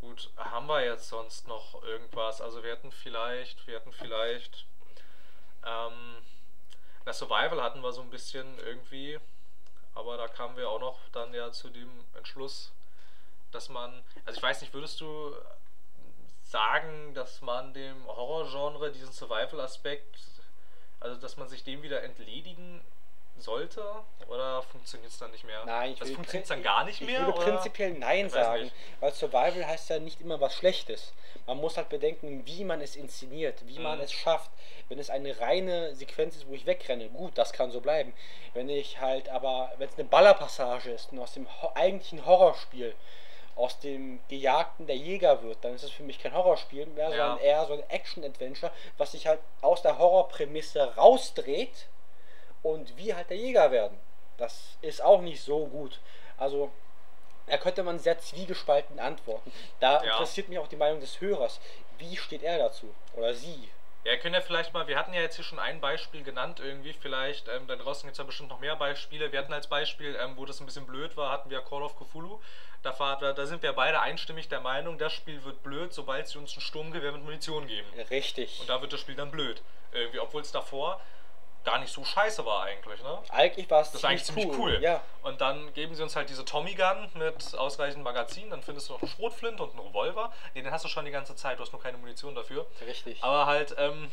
Speaker 1: Gut, haben wir jetzt sonst noch irgendwas? Also wir hätten vielleicht, wir hätten vielleicht, ähm, na Survival hatten wir so ein bisschen irgendwie, aber da kamen wir auch noch dann ja zu dem Entschluss, dass man, also ich weiß nicht, würdest du sagen, dass man dem Horrorgenre diesen Survival-Aspekt, also dass man sich dem wieder entledigen sollte? Oder funktioniert es dann nicht mehr?
Speaker 2: Nein, ich
Speaker 1: das
Speaker 2: will
Speaker 1: funktioniert dann gar nicht
Speaker 2: ich
Speaker 1: mehr?
Speaker 2: würde
Speaker 1: oder?
Speaker 2: prinzipiell Nein
Speaker 1: Ich
Speaker 2: sagen,
Speaker 1: nicht.
Speaker 2: weil Survival heißt ja nicht immer was Schlechtes. Man muss halt bedenken, wie man es inszeniert, wie man
Speaker 1: Mhm.
Speaker 2: es schafft. Wenn es eine reine Sequenz ist, wo ich wegrenne, gut, das kann so bleiben. Wenn ich halt aber, wenn es eine Ballerpassage ist und aus dem ho eigentlichen Horrorspiel aus dem Gejagten der Jäger wird, dann ist es für mich kein Horrorspiel mehr,
Speaker 1: Ja.
Speaker 2: sondern eher so ein Action-Adventure, was sich halt aus der Horrorprämisse rausdreht und wir halt der Jäger werden. Das ist auch nicht so gut. Also, da könnte man sehr zwiegespalten antworten. Da
Speaker 1: Ja.
Speaker 2: interessiert mich auch die Meinung des Hörers. Wie steht er dazu? Oder sie?
Speaker 1: Ja, könnt ja vielleicht mal, wir hatten ja jetzt hier schon ein Beispiel genannt irgendwie, vielleicht, ähm, da draußen gibt es ja bestimmt noch mehr Beispiele. Wir hatten als Beispiel, ähm, wo das ein bisschen blöd war, hatten wir Call of Cthulhu. Da, war, da, da sind wir beide einstimmig der Meinung, das Spiel wird blöd, sobald sie uns ein Sturmgewehr mit Munition geben.
Speaker 2: Richtig.
Speaker 1: Und da wird das Spiel dann blöd. Irgendwie, obwohl es davor gar nicht so scheiße war eigentlich, ne?
Speaker 2: eigentlich war es
Speaker 1: Das ist eigentlich ziemlich cool.
Speaker 2: Ja.
Speaker 1: Und dann geben sie uns halt diese Tommy Gun mit ausreichend Magazin, dann findest du noch einen Schrotflint und einen Revolver. Nee, den hast du schon die ganze Zeit, du hast nur keine Munition dafür.
Speaker 2: Richtig.
Speaker 1: Aber halt, ähm,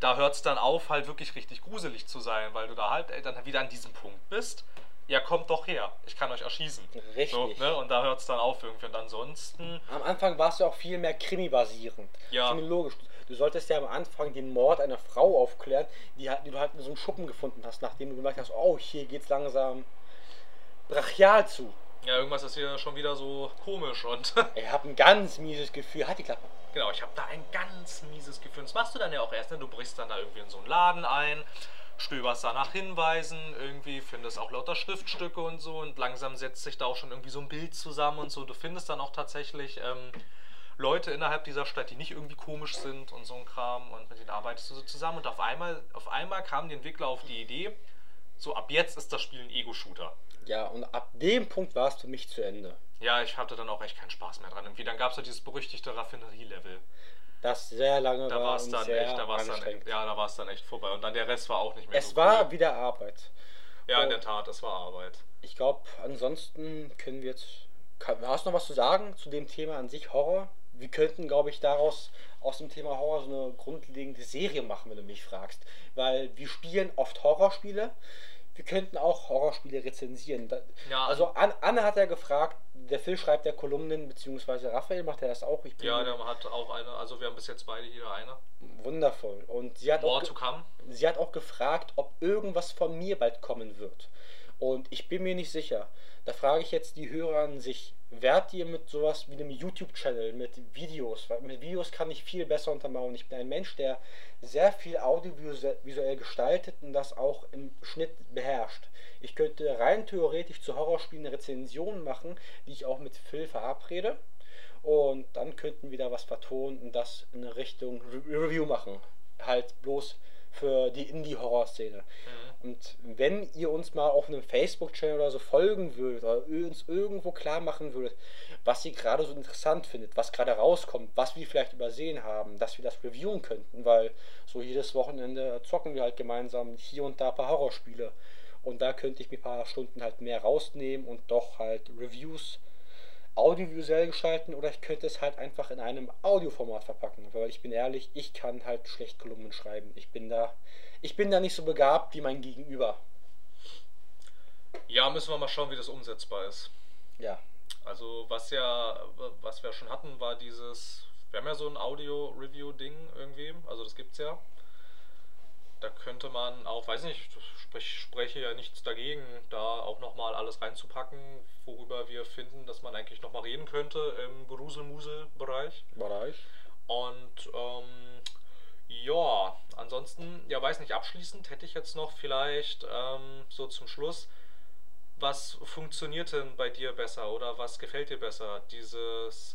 Speaker 1: da hört es dann auf, halt wirklich richtig gruselig zu sein, weil du da halt äh, dann wieder an diesem Punkt bist. Ja, kommt doch her, ich kann euch erschießen.
Speaker 2: Richtig.
Speaker 1: So, ne? Und da hört es dann auf irgendwie. Und ansonsten,
Speaker 2: Am Anfang war es ja auch viel mehr Krimi-basierend.
Speaker 1: Ja.
Speaker 2: Kriminologisch. Du solltest ja am Anfang den Mord einer Frau aufklären, die, halt- die du halt in so einem Schuppen gefunden hast, nachdem du gemerkt hast, oh, hier geht's langsam brachial zu.
Speaker 1: ja, irgendwas ist hier schon wieder so komisch und
Speaker 2: Ich habe ein ganz mieses Gefühl. Halt die Klappe.
Speaker 1: Genau, ich habe da ein ganz mieses Gefühl. Das machst du dann ja auch erst, ne? Du brichst dann da irgendwie in so einen Laden ein, stöberst da nach Hinweisen, irgendwie findest auch lauter Schriftstücke und so und langsam setzt sich da auch schon irgendwie so ein Bild zusammen und so. Du findest dann auch tatsächlich ähm, Leute innerhalb dieser Stadt, die nicht irgendwie komisch sind und so ein Kram und mit denen arbeitest du so zusammen und auf einmal, auf einmal kamen die Entwickler auf die Idee, so ab jetzt ist das Spiel ein Ego-Shooter.
Speaker 2: Ja, und ab dem Punkt war es für mich zu Ende.
Speaker 1: Ja, ich hatte dann auch echt keinen Spaß mehr dran. Irgendwie dann gab es ja dieses berüchtigte Raffinerie-Level.
Speaker 2: Das sehr lange
Speaker 1: Da
Speaker 2: war
Speaker 1: war es dann echt, da war's dann,
Speaker 2: anstrengend.
Speaker 1: ja, da war es dann echt vorbei. Und dann der Rest war auch nicht mehr
Speaker 2: Es
Speaker 1: so
Speaker 2: war
Speaker 1: cool.
Speaker 2: wieder Arbeit.
Speaker 1: Ja, in
Speaker 2: Oh.
Speaker 1: der Tat, es war Arbeit.
Speaker 2: Ich glaube, ansonsten können wir jetzt. Hast du noch was zu sagen zu dem Thema an sich Horror? Wir könnten, glaube ich, daraus aus dem Thema Horror so eine grundlegende Serie machen, wenn du mich fragst. Weil wir spielen oft Horrorspiele. Wir könnten auch Horrorspiele rezensieren.
Speaker 1: Ja,
Speaker 2: also An, Anne hat ja gefragt, der Phil schreibt ja Kolumnen, beziehungsweise Raphael macht er das auch. Ich
Speaker 1: Ja, der hat auch eine, also wir haben bis jetzt beide jeder eine.
Speaker 2: wundervoll. Und sie hat auch
Speaker 1: More
Speaker 2: ge-
Speaker 1: to come.
Speaker 2: sie hat auch gefragt, ob irgendwas von mir bald kommen wird. Und ich bin mir nicht sicher. Da frage ich jetzt die Hörer an sich, werdet ihr mit sowas wie einem YouTube-Channel, mit Videos, weil mit Videos kann ich viel besser untermauern. Ich bin ein Mensch, der sehr viel audiovisuell gestaltet und das auch im Schnitt beherrscht. Ich könnte rein theoretisch zu Horrorspielen eine Rezension machen, die ich auch mit Phil verabrede. Und dann könnten wir da was vertonen und das in Richtung Re Review machen. Halt bloß für die Indie-Horror-Szene. Mhm. Und wenn ihr uns mal auf einem Facebook-Channel oder so folgen würdet oder uns irgendwo klar machen würdet, was ihr gerade so interessant findet, was gerade rauskommt, was wir vielleicht übersehen haben, dass wir das reviewen könnten, weil so jedes Wochenende zocken wir halt gemeinsam hier und da ein paar Horrorspiele. Und da könnte ich mir ein paar Stunden halt mehr rausnehmen und doch halt Reviews audiovisuell gestalten oder ich könnte es halt einfach in einem Audioformat verpacken, weil ich bin ehrlich, ich kann halt schlecht Kolumnen schreiben. Ich bin da ich bin da nicht so begabt wie mein Gegenüber.
Speaker 1: Ja, müssen wir mal schauen, wie das umsetzbar ist.
Speaker 2: Ja.
Speaker 1: Also, was ja was wir schon hatten, war dieses wir haben ja so ein Audio Review Ding irgendwie, also das gibt's ja. Da könnte man auch, weiß nicht, ich spreche ja nichts dagegen, da auch nochmal alles reinzupacken, worüber wir finden, dass man eigentlich nochmal reden könnte im Gruselmusel-Bereich.
Speaker 2: Bereich.
Speaker 1: Und ähm, ja, ansonsten, ja, weiß nicht, abschließend hätte ich jetzt noch vielleicht ähm, so zum Schluss, was funktioniert denn bei dir besser oder was gefällt dir besser? Dieses,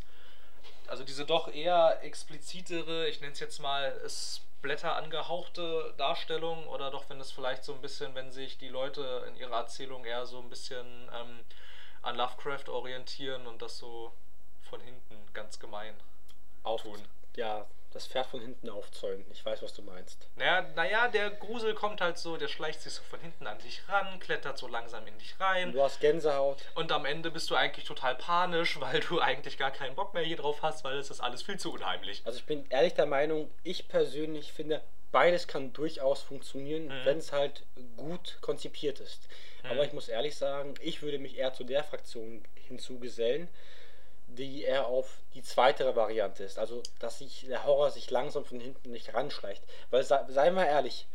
Speaker 1: also diese doch eher explizitere, ich nenne es jetzt mal Blätter angehauchte Darstellung oder doch, wenn es vielleicht so ein bisschen, wenn sich die Leute in ihrer Erzählung eher so ein bisschen ähm, an Lovecraft orientieren und das so von hinten ganz gemein
Speaker 2: auftun. Ja, das Pferd von hinten aufzäumen. Ich weiß, was du meinst.
Speaker 1: Naja, naja, der Grusel kommt halt so, der schleicht sich so von hinten an dich ran, klettert so langsam in dich rein.
Speaker 2: Du hast Gänsehaut.
Speaker 1: Und am Ende bist du eigentlich total panisch, weil du eigentlich gar keinen Bock mehr hier drauf hast, weil es ist alles viel zu unheimlich.
Speaker 2: Also ich bin ehrlich der Meinung, ich persönlich finde, beides kann durchaus funktionieren, mhm. wenn es halt gut konzipiert ist. Mhm. Aber ich muss ehrlich sagen, ich würde mich eher zu der Fraktion hinzugesellen, die eher auf die zweite Variante ist. Also, dass sich der Horror sich langsam von hinten nicht ranschleicht. Weil, seien wir ehrlich,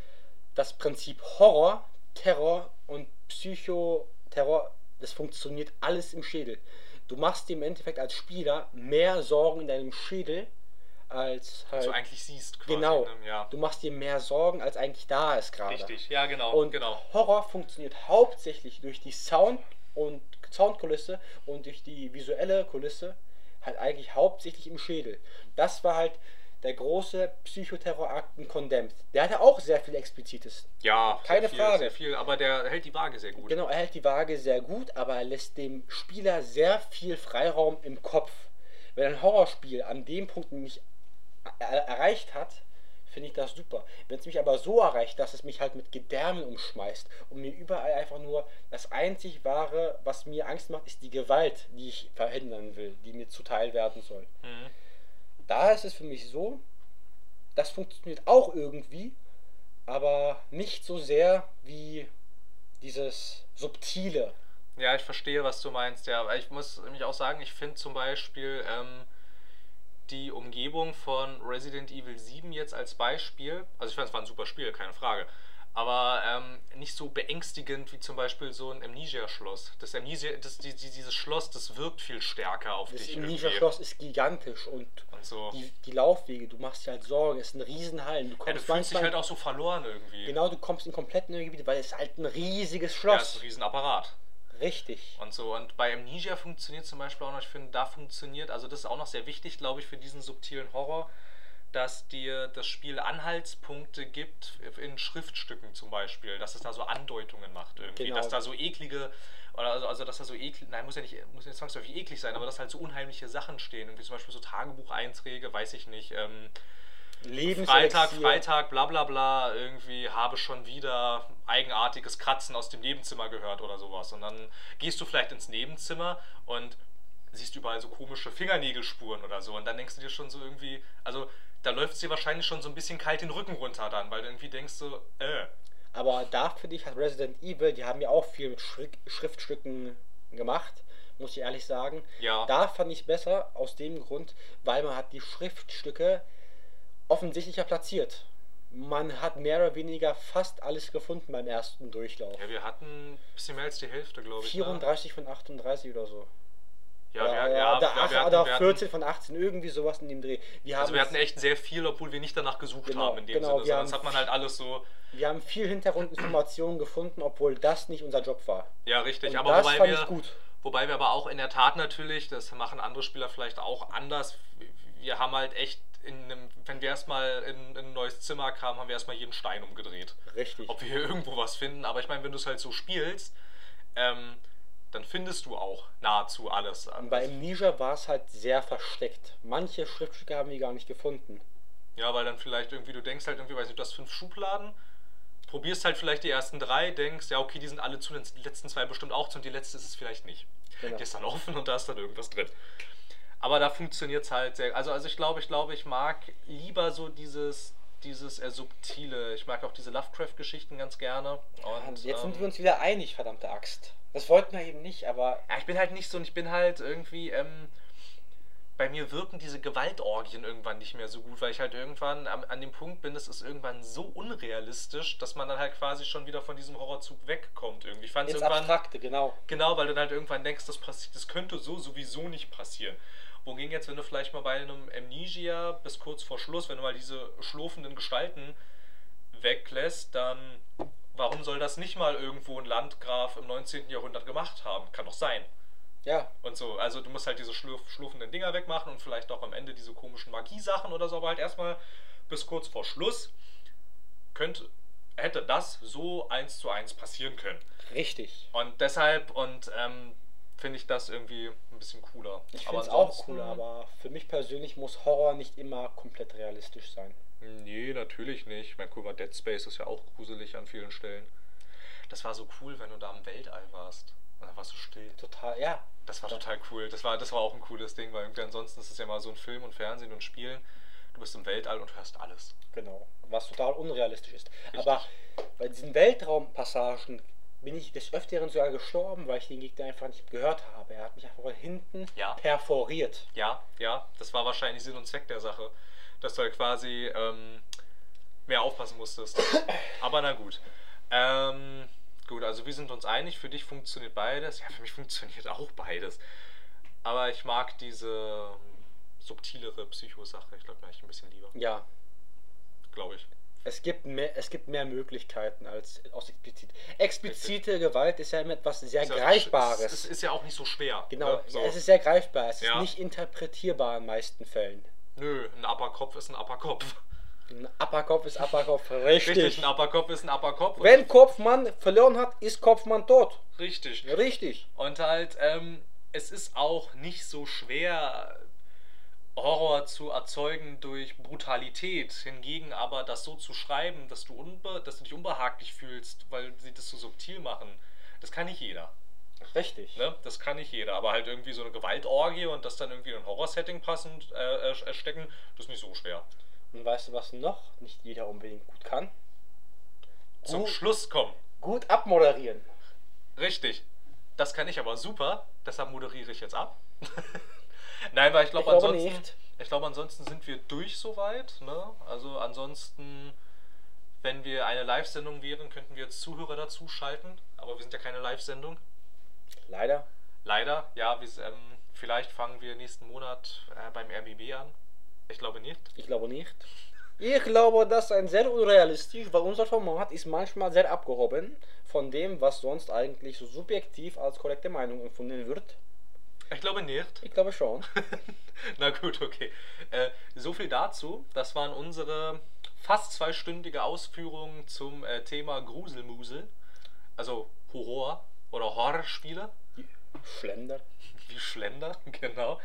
Speaker 2: das Prinzip Horror, Terror und Psychoterror, das funktioniert alles im Schädel. Du machst dir im Endeffekt als Spieler mehr Sorgen in deinem Schädel, als
Speaker 1: halt. So eigentlich siehst
Speaker 2: quasi, Genau. Ne? Ja. Du machst dir mehr Sorgen, als eigentlich da ist gerade.
Speaker 1: Richtig, ja, genau.
Speaker 2: Und
Speaker 1: genau.
Speaker 2: Horror funktioniert hauptsächlich durch die Sound- und Soundkulisse und durch die visuelle Kulisse halt eigentlich hauptsächlich im Schädel. Das war halt der große Psychoterrorakt in Condemned. Der hatte auch sehr viel Explizites.
Speaker 1: Ja,
Speaker 2: keine
Speaker 1: viel,
Speaker 2: Frage.
Speaker 1: Sehr viel, aber der hält die Waage sehr gut.
Speaker 2: Genau, er hält die Waage sehr gut, aber er lässt dem Spieler sehr viel Freiraum im Kopf. Wenn ein Horrorspiel an dem Punkt nämlich erreicht hat, finde ich das super. Wenn es mich aber so erreicht, dass es mich halt mit Gedärmen umschmeißt und mir überall einfach nur das einzig wahre, was mir Angst macht, ist die Gewalt, die ich verhindern will, die mir zuteil werden soll. Mhm. Da ist es für mich so, das funktioniert auch irgendwie, aber nicht so sehr wie dieses subtile.
Speaker 1: Ja, ich verstehe, was du meinst, ja. Aber ich muss nämlich auch sagen, ich finde zum Beispiel, ähm, die Umgebung von Resident Evil 7 jetzt als Beispiel, also ich fand es war ein super Spiel, keine Frage, aber ähm, nicht so beängstigend wie zum Beispiel so ein Amnesia-Schloss. Das Amnesia, das, die, dieses Schloss, das wirkt viel stärker auf
Speaker 2: das
Speaker 1: dich.
Speaker 2: Das Amnesia-Schloss ist gigantisch und,
Speaker 1: und so.
Speaker 2: die, die Laufwege, du machst dir halt Sorgen, es sind Riesenhallen.
Speaker 1: Du, kommst ja, du fühlst dich halt auch so verloren irgendwie.
Speaker 2: Genau, du kommst in komplett neue Gebiete, weil es ist halt ein riesiges Schloss. Ja, es ist
Speaker 1: ein Riesenapparat.
Speaker 2: Richtig.
Speaker 1: Und so. Und bei Amnesia funktioniert zum Beispiel auch noch, ich finde, da funktioniert, also das ist auch noch sehr wichtig, glaube ich, für diesen subtilen Horror, dass dir das Spiel Anhaltspunkte gibt in Schriftstücken zum Beispiel, dass es da so Andeutungen macht irgendwie, genau. dass da so eklige oder also, also dass da so eklig, nein, muss ja nicht, muss nicht zwangsläufig eklig sein, aber dass halt so unheimliche Sachen stehen, irgendwie zum Beispiel so Tagebucheinträge, weiß ich nicht, ähm, Freitag, Freitag, bla bla bla, irgendwie habe schon wieder eigenartiges Kratzen aus dem Nebenzimmer gehört oder sowas. Und dann gehst du vielleicht ins Nebenzimmer und siehst überall so komische Fingernägelspuren oder so. Und dann denkst du dir schon so irgendwie, also da läuft es dir wahrscheinlich schon so ein bisschen kalt den Rücken runter dann, weil du irgendwie denkst so, äh.
Speaker 2: Aber da finde ich, hat Resident Evil, die haben ja auch viel mit Schriftstücken gemacht, muss ich ehrlich sagen.
Speaker 1: Ja.
Speaker 2: Da fand ich besser, aus dem Grund, weil man hat die Schriftstücke offensichtlicher platziert. Man hat mehr oder weniger fast alles gefunden beim ersten Durchlauf.
Speaker 1: Ja, wir hatten ein bisschen mehr als die Hälfte, glaube ich.
Speaker 2: 34 ne? von 38 oder so.
Speaker 1: Ja, wir, ja, ja,
Speaker 2: oder, ja, wir hatten, oder 14 von 18, irgendwie sowas in dem Dreh.
Speaker 1: Wir also wir hatten echt sehr viel, obwohl wir nicht danach gesucht genau, haben in dem genau, Sinne. Das hat man halt alles so.
Speaker 2: Wir haben viel Hintergrundinformationen gefunden, obwohl das nicht unser Job war.
Speaker 1: Ja, richtig.
Speaker 2: Und
Speaker 1: aber
Speaker 2: das
Speaker 1: wobei
Speaker 2: fand
Speaker 1: wir,
Speaker 2: ich gut
Speaker 1: Wobei wir aber auch in der Tat natürlich, das machen andere Spieler vielleicht auch anders, wir haben halt echt einem, wenn wir erstmal in, in ein neues Zimmer kamen, haben wir erstmal jeden Stein umgedreht.
Speaker 2: Richtig.
Speaker 1: Ob wir hier irgendwo was finden. Aber ich meine, wenn du es halt so spielst, ähm, dann findest du auch nahezu alles.
Speaker 2: Und bei Amnesia war es halt sehr versteckt. Manche Schriftstücke haben wir gar nicht gefunden.
Speaker 1: Ja, weil dann vielleicht irgendwie, du denkst halt irgendwie, weiß nicht, du hast fünf Schubladen, probierst halt vielleicht die ersten drei, denkst, ja, okay, die sind alle zu, dann sind die letzten zwei bestimmt auch zu und die letzte ist es vielleicht nicht.
Speaker 2: Genau.
Speaker 1: Die ist dann offen und da ist dann irgendwas drin. Aber da funktioniert es halt sehr. Also, also ich glaube, ich glaube, ich mag lieber so dieses, dieses eher subtile. Ich mag auch diese Lovecraft-Geschichten ganz gerne. Und,
Speaker 2: Jetzt sind
Speaker 1: ähm,
Speaker 2: wir uns wieder einig, verdammte Axt. Das wollten wir eben nicht, aber
Speaker 1: Ja, ich bin halt nicht so und ich bin halt irgendwie, ähm, bei mir wirken diese Gewaltorgien irgendwann nicht mehr so gut, weil ich halt irgendwann am, an dem Punkt bin, es ist irgendwann so unrealistisch, dass man dann halt quasi schon wieder von diesem Horrorzug wegkommt irgendwie. Ich fand
Speaker 2: ins
Speaker 1: irgendwann,
Speaker 2: Abstrakte, genau.
Speaker 1: genau, weil du dann halt irgendwann denkst, das, passiert, das könnte so sowieso nicht passieren. Wogegen jetzt, wenn du vielleicht mal bei einem Amnesia bis kurz vor Schluss, wenn du mal diese schlurfenden Gestalten weglässt, dann warum soll das nicht mal irgendwo ein Landgraf im 19. Jahrhundert gemacht haben? Kann doch sein.
Speaker 2: Ja,
Speaker 1: Und so, also du musst halt diese schlurf, schlurfenden Dinger wegmachen und vielleicht auch am Ende diese komischen Magiesachen oder so, aber halt erstmal bis kurz vor Schluss könnte, hätte das so eins zu eins passieren können.
Speaker 2: richtig.
Speaker 1: Und deshalb und ähm, finde ich das irgendwie ein bisschen cooler.
Speaker 2: Ich
Speaker 1: Aber
Speaker 2: finde es auch
Speaker 1: ansonsten-
Speaker 2: cool, aber für mich persönlich muss Horror nicht immer komplett realistisch sein.
Speaker 1: Nee, natürlich nicht. Ich meine, guck mal, Dead Space ist ja auch gruselig an vielen Stellen. Das war so cool, wenn du da im Weltall warst. Und dann warst du still.
Speaker 2: Total, ja.
Speaker 1: Das war total cool. Das war, das war auch ein cooles Ding, weil irgendwie ansonsten ist es ja mal so ein Film und Fernsehen und Spielen. Du bist im Weltall und hörst alles.
Speaker 2: Genau. Was total unrealistisch ist.
Speaker 1: Richtig.
Speaker 2: Aber bei diesen Weltraumpassagen bin ich des Öfteren sogar gestorben, weil ich den Gegner einfach nicht gehört habe. Er hat mich einfach von hinten
Speaker 1: Ja.
Speaker 2: perforiert.
Speaker 1: Ja, ja, das war wahrscheinlich Sinn und Zweck der Sache. Dass du halt quasi ähm, mehr aufpassen musstest. Aber na gut. Ähm, gut, also wir sind uns einig, für dich funktioniert beides. Ja, für mich funktioniert auch beides. Aber ich mag diese subtilere Psychosache. Ich glaube, ich ein bisschen lieber.
Speaker 2: Ja.
Speaker 1: Glaube ich.
Speaker 2: Es gibt mehr, es gibt mehr Möglichkeiten als aus explizit. Explizite Gewalt ist ja immer etwas sehr
Speaker 1: Ist
Speaker 2: Greifbares.
Speaker 1: Es, es ist ja auch nicht so schwer.
Speaker 2: genau,
Speaker 1: Ne? So.
Speaker 2: es ist sehr greifbar. Es
Speaker 1: Ja.
Speaker 2: ist nicht interpretierbar in meisten Fällen.
Speaker 1: Nö, ein Upperkopf ist ein Upperkopf.
Speaker 2: Ein Upperkopf ist Upperkopf. Richtig.
Speaker 1: Richtig, ein Upperkopf ist ein Upperkopf.
Speaker 2: Wenn Kopfmann verloren hat, ist Kopfmann tot.
Speaker 1: Richtig.
Speaker 2: Richtig.
Speaker 1: Und halt, ähm, es ist auch nicht so schwer, Horror zu erzeugen durch Brutalität. Hingegen aber das so zu schreiben, dass du, unbe dass du dich unbehaglich fühlst, weil sie das so subtil machen, das kann nicht jeder.
Speaker 2: Richtig.
Speaker 1: Ne? Das kann nicht jeder. Aber halt irgendwie so eine Gewaltorgie und das dann irgendwie in ein Horror-Setting passend äh, äh, stecken, das ist nicht so schwer.
Speaker 2: Und weißt du, was noch nicht jeder unbedingt gut kann?
Speaker 1: Zum
Speaker 2: Gut.
Speaker 1: Schluss kommen.
Speaker 2: Gut abmoderieren.
Speaker 1: Richtig. Das kann ich aber super. Deshalb moderiere ich jetzt ab. Nein, weil ich glaube,
Speaker 2: Ich glaube
Speaker 1: ansonsten,
Speaker 2: nicht.
Speaker 1: ich glaube, ansonsten sind wir durch soweit. Ne? Also ansonsten, wenn wir eine Live-Sendung wären, könnten wir jetzt Zuhörer dazu schalten. Aber wir sind ja keine Live-Sendung.
Speaker 2: Leider.
Speaker 1: Leider. Ja, wir, ähm, vielleicht fangen wir nächsten Monat äh, beim RBB an. Ich glaube nicht.
Speaker 2: Ich glaube nicht. Ich glaube, das ist ein sehr unrealistisch, weil unser Format ist manchmal sehr abgehoben von dem, was sonst eigentlich so subjektiv als korrekte Meinung empfunden wird.
Speaker 1: Ich glaube nicht.
Speaker 2: Ich glaube schon.
Speaker 1: Na gut, okay. Äh, so viel dazu. Das waren unsere fast zweistündige Ausführungen zum äh, Thema Gruselmusel. Also Horror oder Horrorspiele.
Speaker 2: Schlender.
Speaker 1: Wie Schlender, genau.
Speaker 2: Und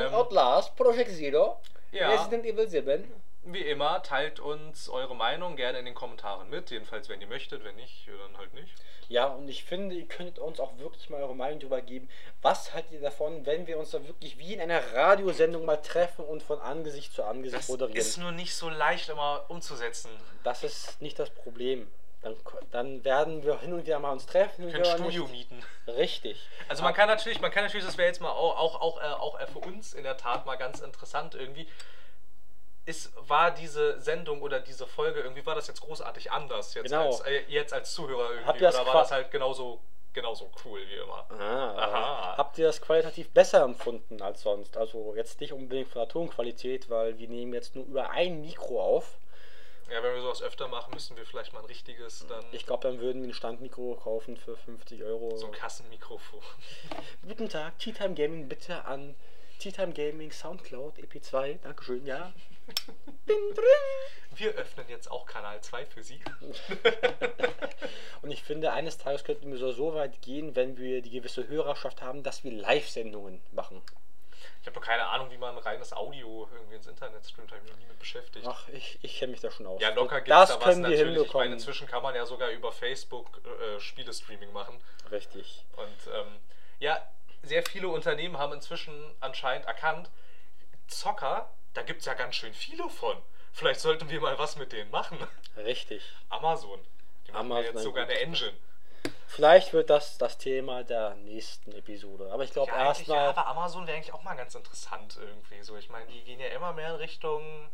Speaker 1: Ähm,
Speaker 2: Outlast, Project Zero,
Speaker 1: Ja.
Speaker 2: Resident Evil 7.
Speaker 1: wie immer, teilt uns eure Meinung gerne in den Kommentaren mit. Jedenfalls, wenn ihr möchtet. Wenn nicht, dann halt nicht.
Speaker 2: Ja, und ich finde, ihr könntet uns auch wirklich mal eure Meinung darüber geben. Was haltet ihr davon, wenn wir uns da wirklich wie in einer Radiosendung mal treffen und von Angesicht zu Angesicht
Speaker 1: Das
Speaker 2: moderieren?
Speaker 1: ist nur nicht so leicht immer umzusetzen.
Speaker 2: Das ist nicht das Problem. Dann, dann werden wir hin und wieder mal uns treffen.
Speaker 1: Wir können Studio
Speaker 2: nicht.
Speaker 1: mieten.
Speaker 2: Richtig.
Speaker 1: Also man kann natürlich, man kann natürlich, das wäre jetzt mal auch, auch, auch, äh, auch äh, für uns in der Tat mal ganz interessant irgendwie. Ist, war diese Sendung oder diese Folge irgendwie, war das jetzt großartig anders jetzt,
Speaker 2: Genau.
Speaker 1: als, äh, jetzt als Zuhörer
Speaker 2: Habt
Speaker 1: irgendwie?
Speaker 2: ihr das
Speaker 1: Oder war das halt genauso, genauso cool wie immer?
Speaker 2: Ah,
Speaker 1: Aha.
Speaker 2: Habt ihr das qualitativ besser empfunden als sonst? Also jetzt nicht unbedingt von der Tonqualität, weil wir nehmen jetzt nur über ein Mikro auf.
Speaker 1: Ja, wenn wir sowas öfter machen, müssen wir vielleicht mal ein richtiges dann.
Speaker 2: Ich glaube, dann würden wir ein Standmikro kaufen für 50 Euro.
Speaker 1: so ein Kassenmikrofon.
Speaker 2: Guten Tag, Tea Time Gaming bitte an Tea Time Gaming Soundcloud EP2. Dankeschön, ja. Bin drin.
Speaker 1: Wir öffnen jetzt auch Kanal 2 für Sie.
Speaker 2: Und ich finde, eines Tages könnten wir so, so weit gehen, wenn wir die gewisse Hörerschaft haben, dass wir Live-Sendungen machen.
Speaker 1: Ich habe keine Ahnung, wie man reines Audio irgendwie ins Internet streamt, habe ich mich nie mit beschäftigt.
Speaker 2: Ach, ich, ich kenne mich da schon aus.
Speaker 1: Ja, locker gibt's
Speaker 2: das
Speaker 1: da was
Speaker 2: können wir
Speaker 1: natürlich. Ich meine,
Speaker 2: hinbekommen.
Speaker 1: inzwischen kann man ja sogar über Facebook äh, Spielestreaming machen.
Speaker 2: Richtig.
Speaker 1: Und ähm, ja, sehr viele Unternehmen haben inzwischen anscheinend erkannt, Zocker, da gibt es ja ganz schön viele von. Vielleicht sollten wir mal was mit denen machen.
Speaker 2: Richtig.
Speaker 1: Amazon. Die machen ja
Speaker 2: Amazon,
Speaker 1: jetzt
Speaker 2: ein
Speaker 1: sogar eine Engine.
Speaker 2: Vielleicht wird das das Thema der nächsten Episode. Aber ich glaube
Speaker 1: Ja, eigentlich, ja,
Speaker 2: erstmal.
Speaker 1: aber Amazon wäre eigentlich auch mal ganz interessant irgendwie. So, ich meine, die gehen ja immer mehr in Richtung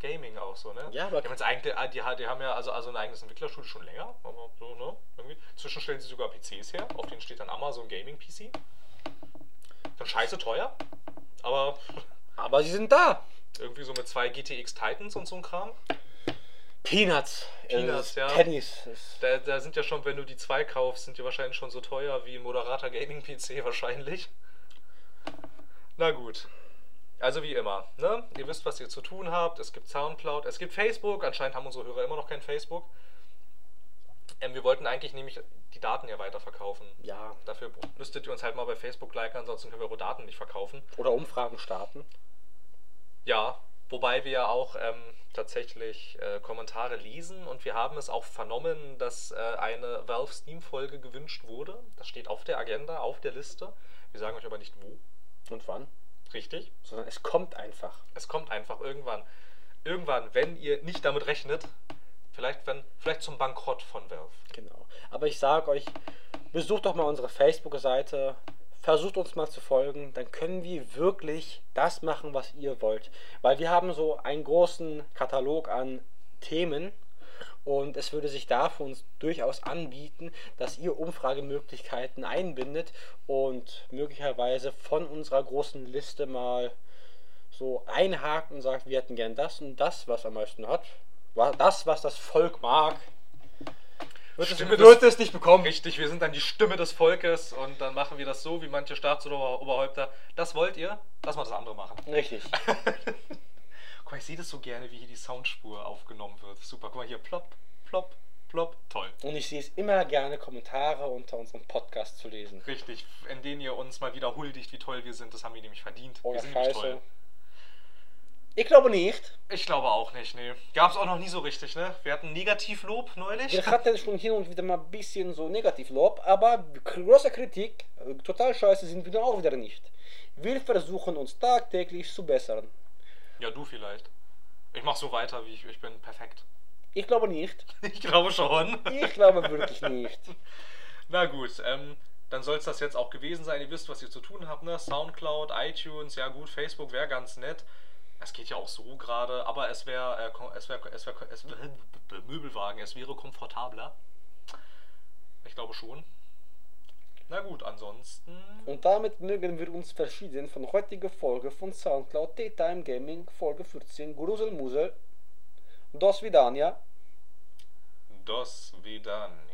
Speaker 1: Gaming auch so, ne?
Speaker 2: Ja, aber-
Speaker 1: die haben, jetzt eigentlich, die, die, die haben ja also, also ein eigenes Entwicklerstudio schon länger, aber so, ne? Irgendwie. Inzwischen stellen sie sogar PCs her, auf denen steht dann Amazon Gaming PC. Dann scheiße teuer, aber
Speaker 2: aber sie sind da.
Speaker 1: Irgendwie so mit zwei GTX Titans und so ein Kram.
Speaker 2: Peanuts.
Speaker 1: Peanuts,
Speaker 2: äh,
Speaker 1: ja.
Speaker 2: Pennies.
Speaker 1: Da, da sind ja schon, wenn du die zwei kaufst, sind die wahrscheinlich schon so teuer wie ein moderater Gaming-PC wahrscheinlich. Na gut. Also wie immer, ne? Ihr wisst, was ihr zu tun habt. Es gibt Soundcloud, es gibt Facebook. Anscheinend haben unsere Hörer immer noch kein Facebook. Ähm, wir wollten eigentlich nämlich die Daten ja weiterverkaufen.
Speaker 2: Ja.
Speaker 1: Dafür müsstet ihr uns halt mal bei Facebook liken, ansonsten können wir eure Daten nicht verkaufen.
Speaker 2: Oder Umfragen starten.
Speaker 1: Ja, wobei wir auch ähm, tatsächlich äh, Kommentare lesen und wir haben es auch vernommen, dass äh, eine Valve Steam-Folge gewünscht wurde. Das steht auf der Agenda, auf der Liste. Wir sagen euch aber nicht wo.
Speaker 2: Und wann?
Speaker 1: Richtig?
Speaker 2: Sondern es kommt einfach.
Speaker 1: Es kommt einfach irgendwann. Irgendwann, wenn ihr nicht damit rechnet, vielleicht, wenn, vielleicht zum Bankrott von Valve.
Speaker 2: Genau. Aber ich sage euch, besucht doch mal unsere Facebook-Seite, versucht uns mal zu folgen, dann können wir wirklich das machen, was ihr wollt. Weil wir haben so einen großen Katalog an Themen und es würde sich da für uns durchaus anbieten, dass ihr Umfragemöglichkeiten einbindet und möglicherweise von unserer großen Liste mal so einhakt und sagt, wir hätten gern das und das, was am meisten hat. Das, was das Volk mag, wird,
Speaker 1: Stimme
Speaker 2: wird
Speaker 1: des-
Speaker 2: es nicht bekommen.
Speaker 1: Richtig, wir sind dann die Stimme des Volkes und dann machen wir das so, wie manche Staatsoberhäupter. Das wollt ihr? Lass mal das andere machen.
Speaker 2: Richtig.
Speaker 1: Guck mal, ich sehe das so gerne, wie hier die Soundspur aufgenommen wird. Super, guck mal hier, plopp, plopp, plopp. Toll.
Speaker 2: Und ich sehe es immer gerne, Kommentare unter unserem Podcast zu lesen.
Speaker 1: Richtig, in denen ihr uns mal wieder huldigt, wie toll wir sind. Das haben wir nämlich verdient.
Speaker 2: Oder
Speaker 1: wir sind nämlich
Speaker 2: Scheiße.
Speaker 1: toll.
Speaker 2: Ich glaube nicht.
Speaker 1: Ich glaube auch nicht, nee. Gab's auch noch nie so richtig, ne? Wir hatten Negativlob neulich.
Speaker 2: Wir hatten schon hin und wieder mal ein bisschen so Negativlob, aber große Kritik, äh, total scheiße sind wir auch wieder nicht. Wir versuchen uns tagtäglich zu bessern.
Speaker 1: Ja, du vielleicht. Ich mach so weiter, wie ich, ich bin perfekt.
Speaker 2: Ich glaube nicht.
Speaker 1: Ich glaube schon.
Speaker 2: Ich glaube wirklich nicht.
Speaker 1: Na gut, ähm, dann soll es das jetzt auch gewesen sein. Ihr wisst, was ihr zu tun habt, ne? Soundcloud, iTunes, ja gut, Facebook wäre ganz nett. Es geht ja auch so gerade, aber es wäre, äh, es wäre, es wäre, es wär, Möbelwagen, es wäre komfortabler. Ich glaube schon. Na gut, ansonsten.
Speaker 2: Und damit mögen wir uns verabschieden von heutiger Folge von Soundcloud T-Time Gaming, Folge 14, Gruselmusel. Dos Vidania.
Speaker 1: Dos Vidania.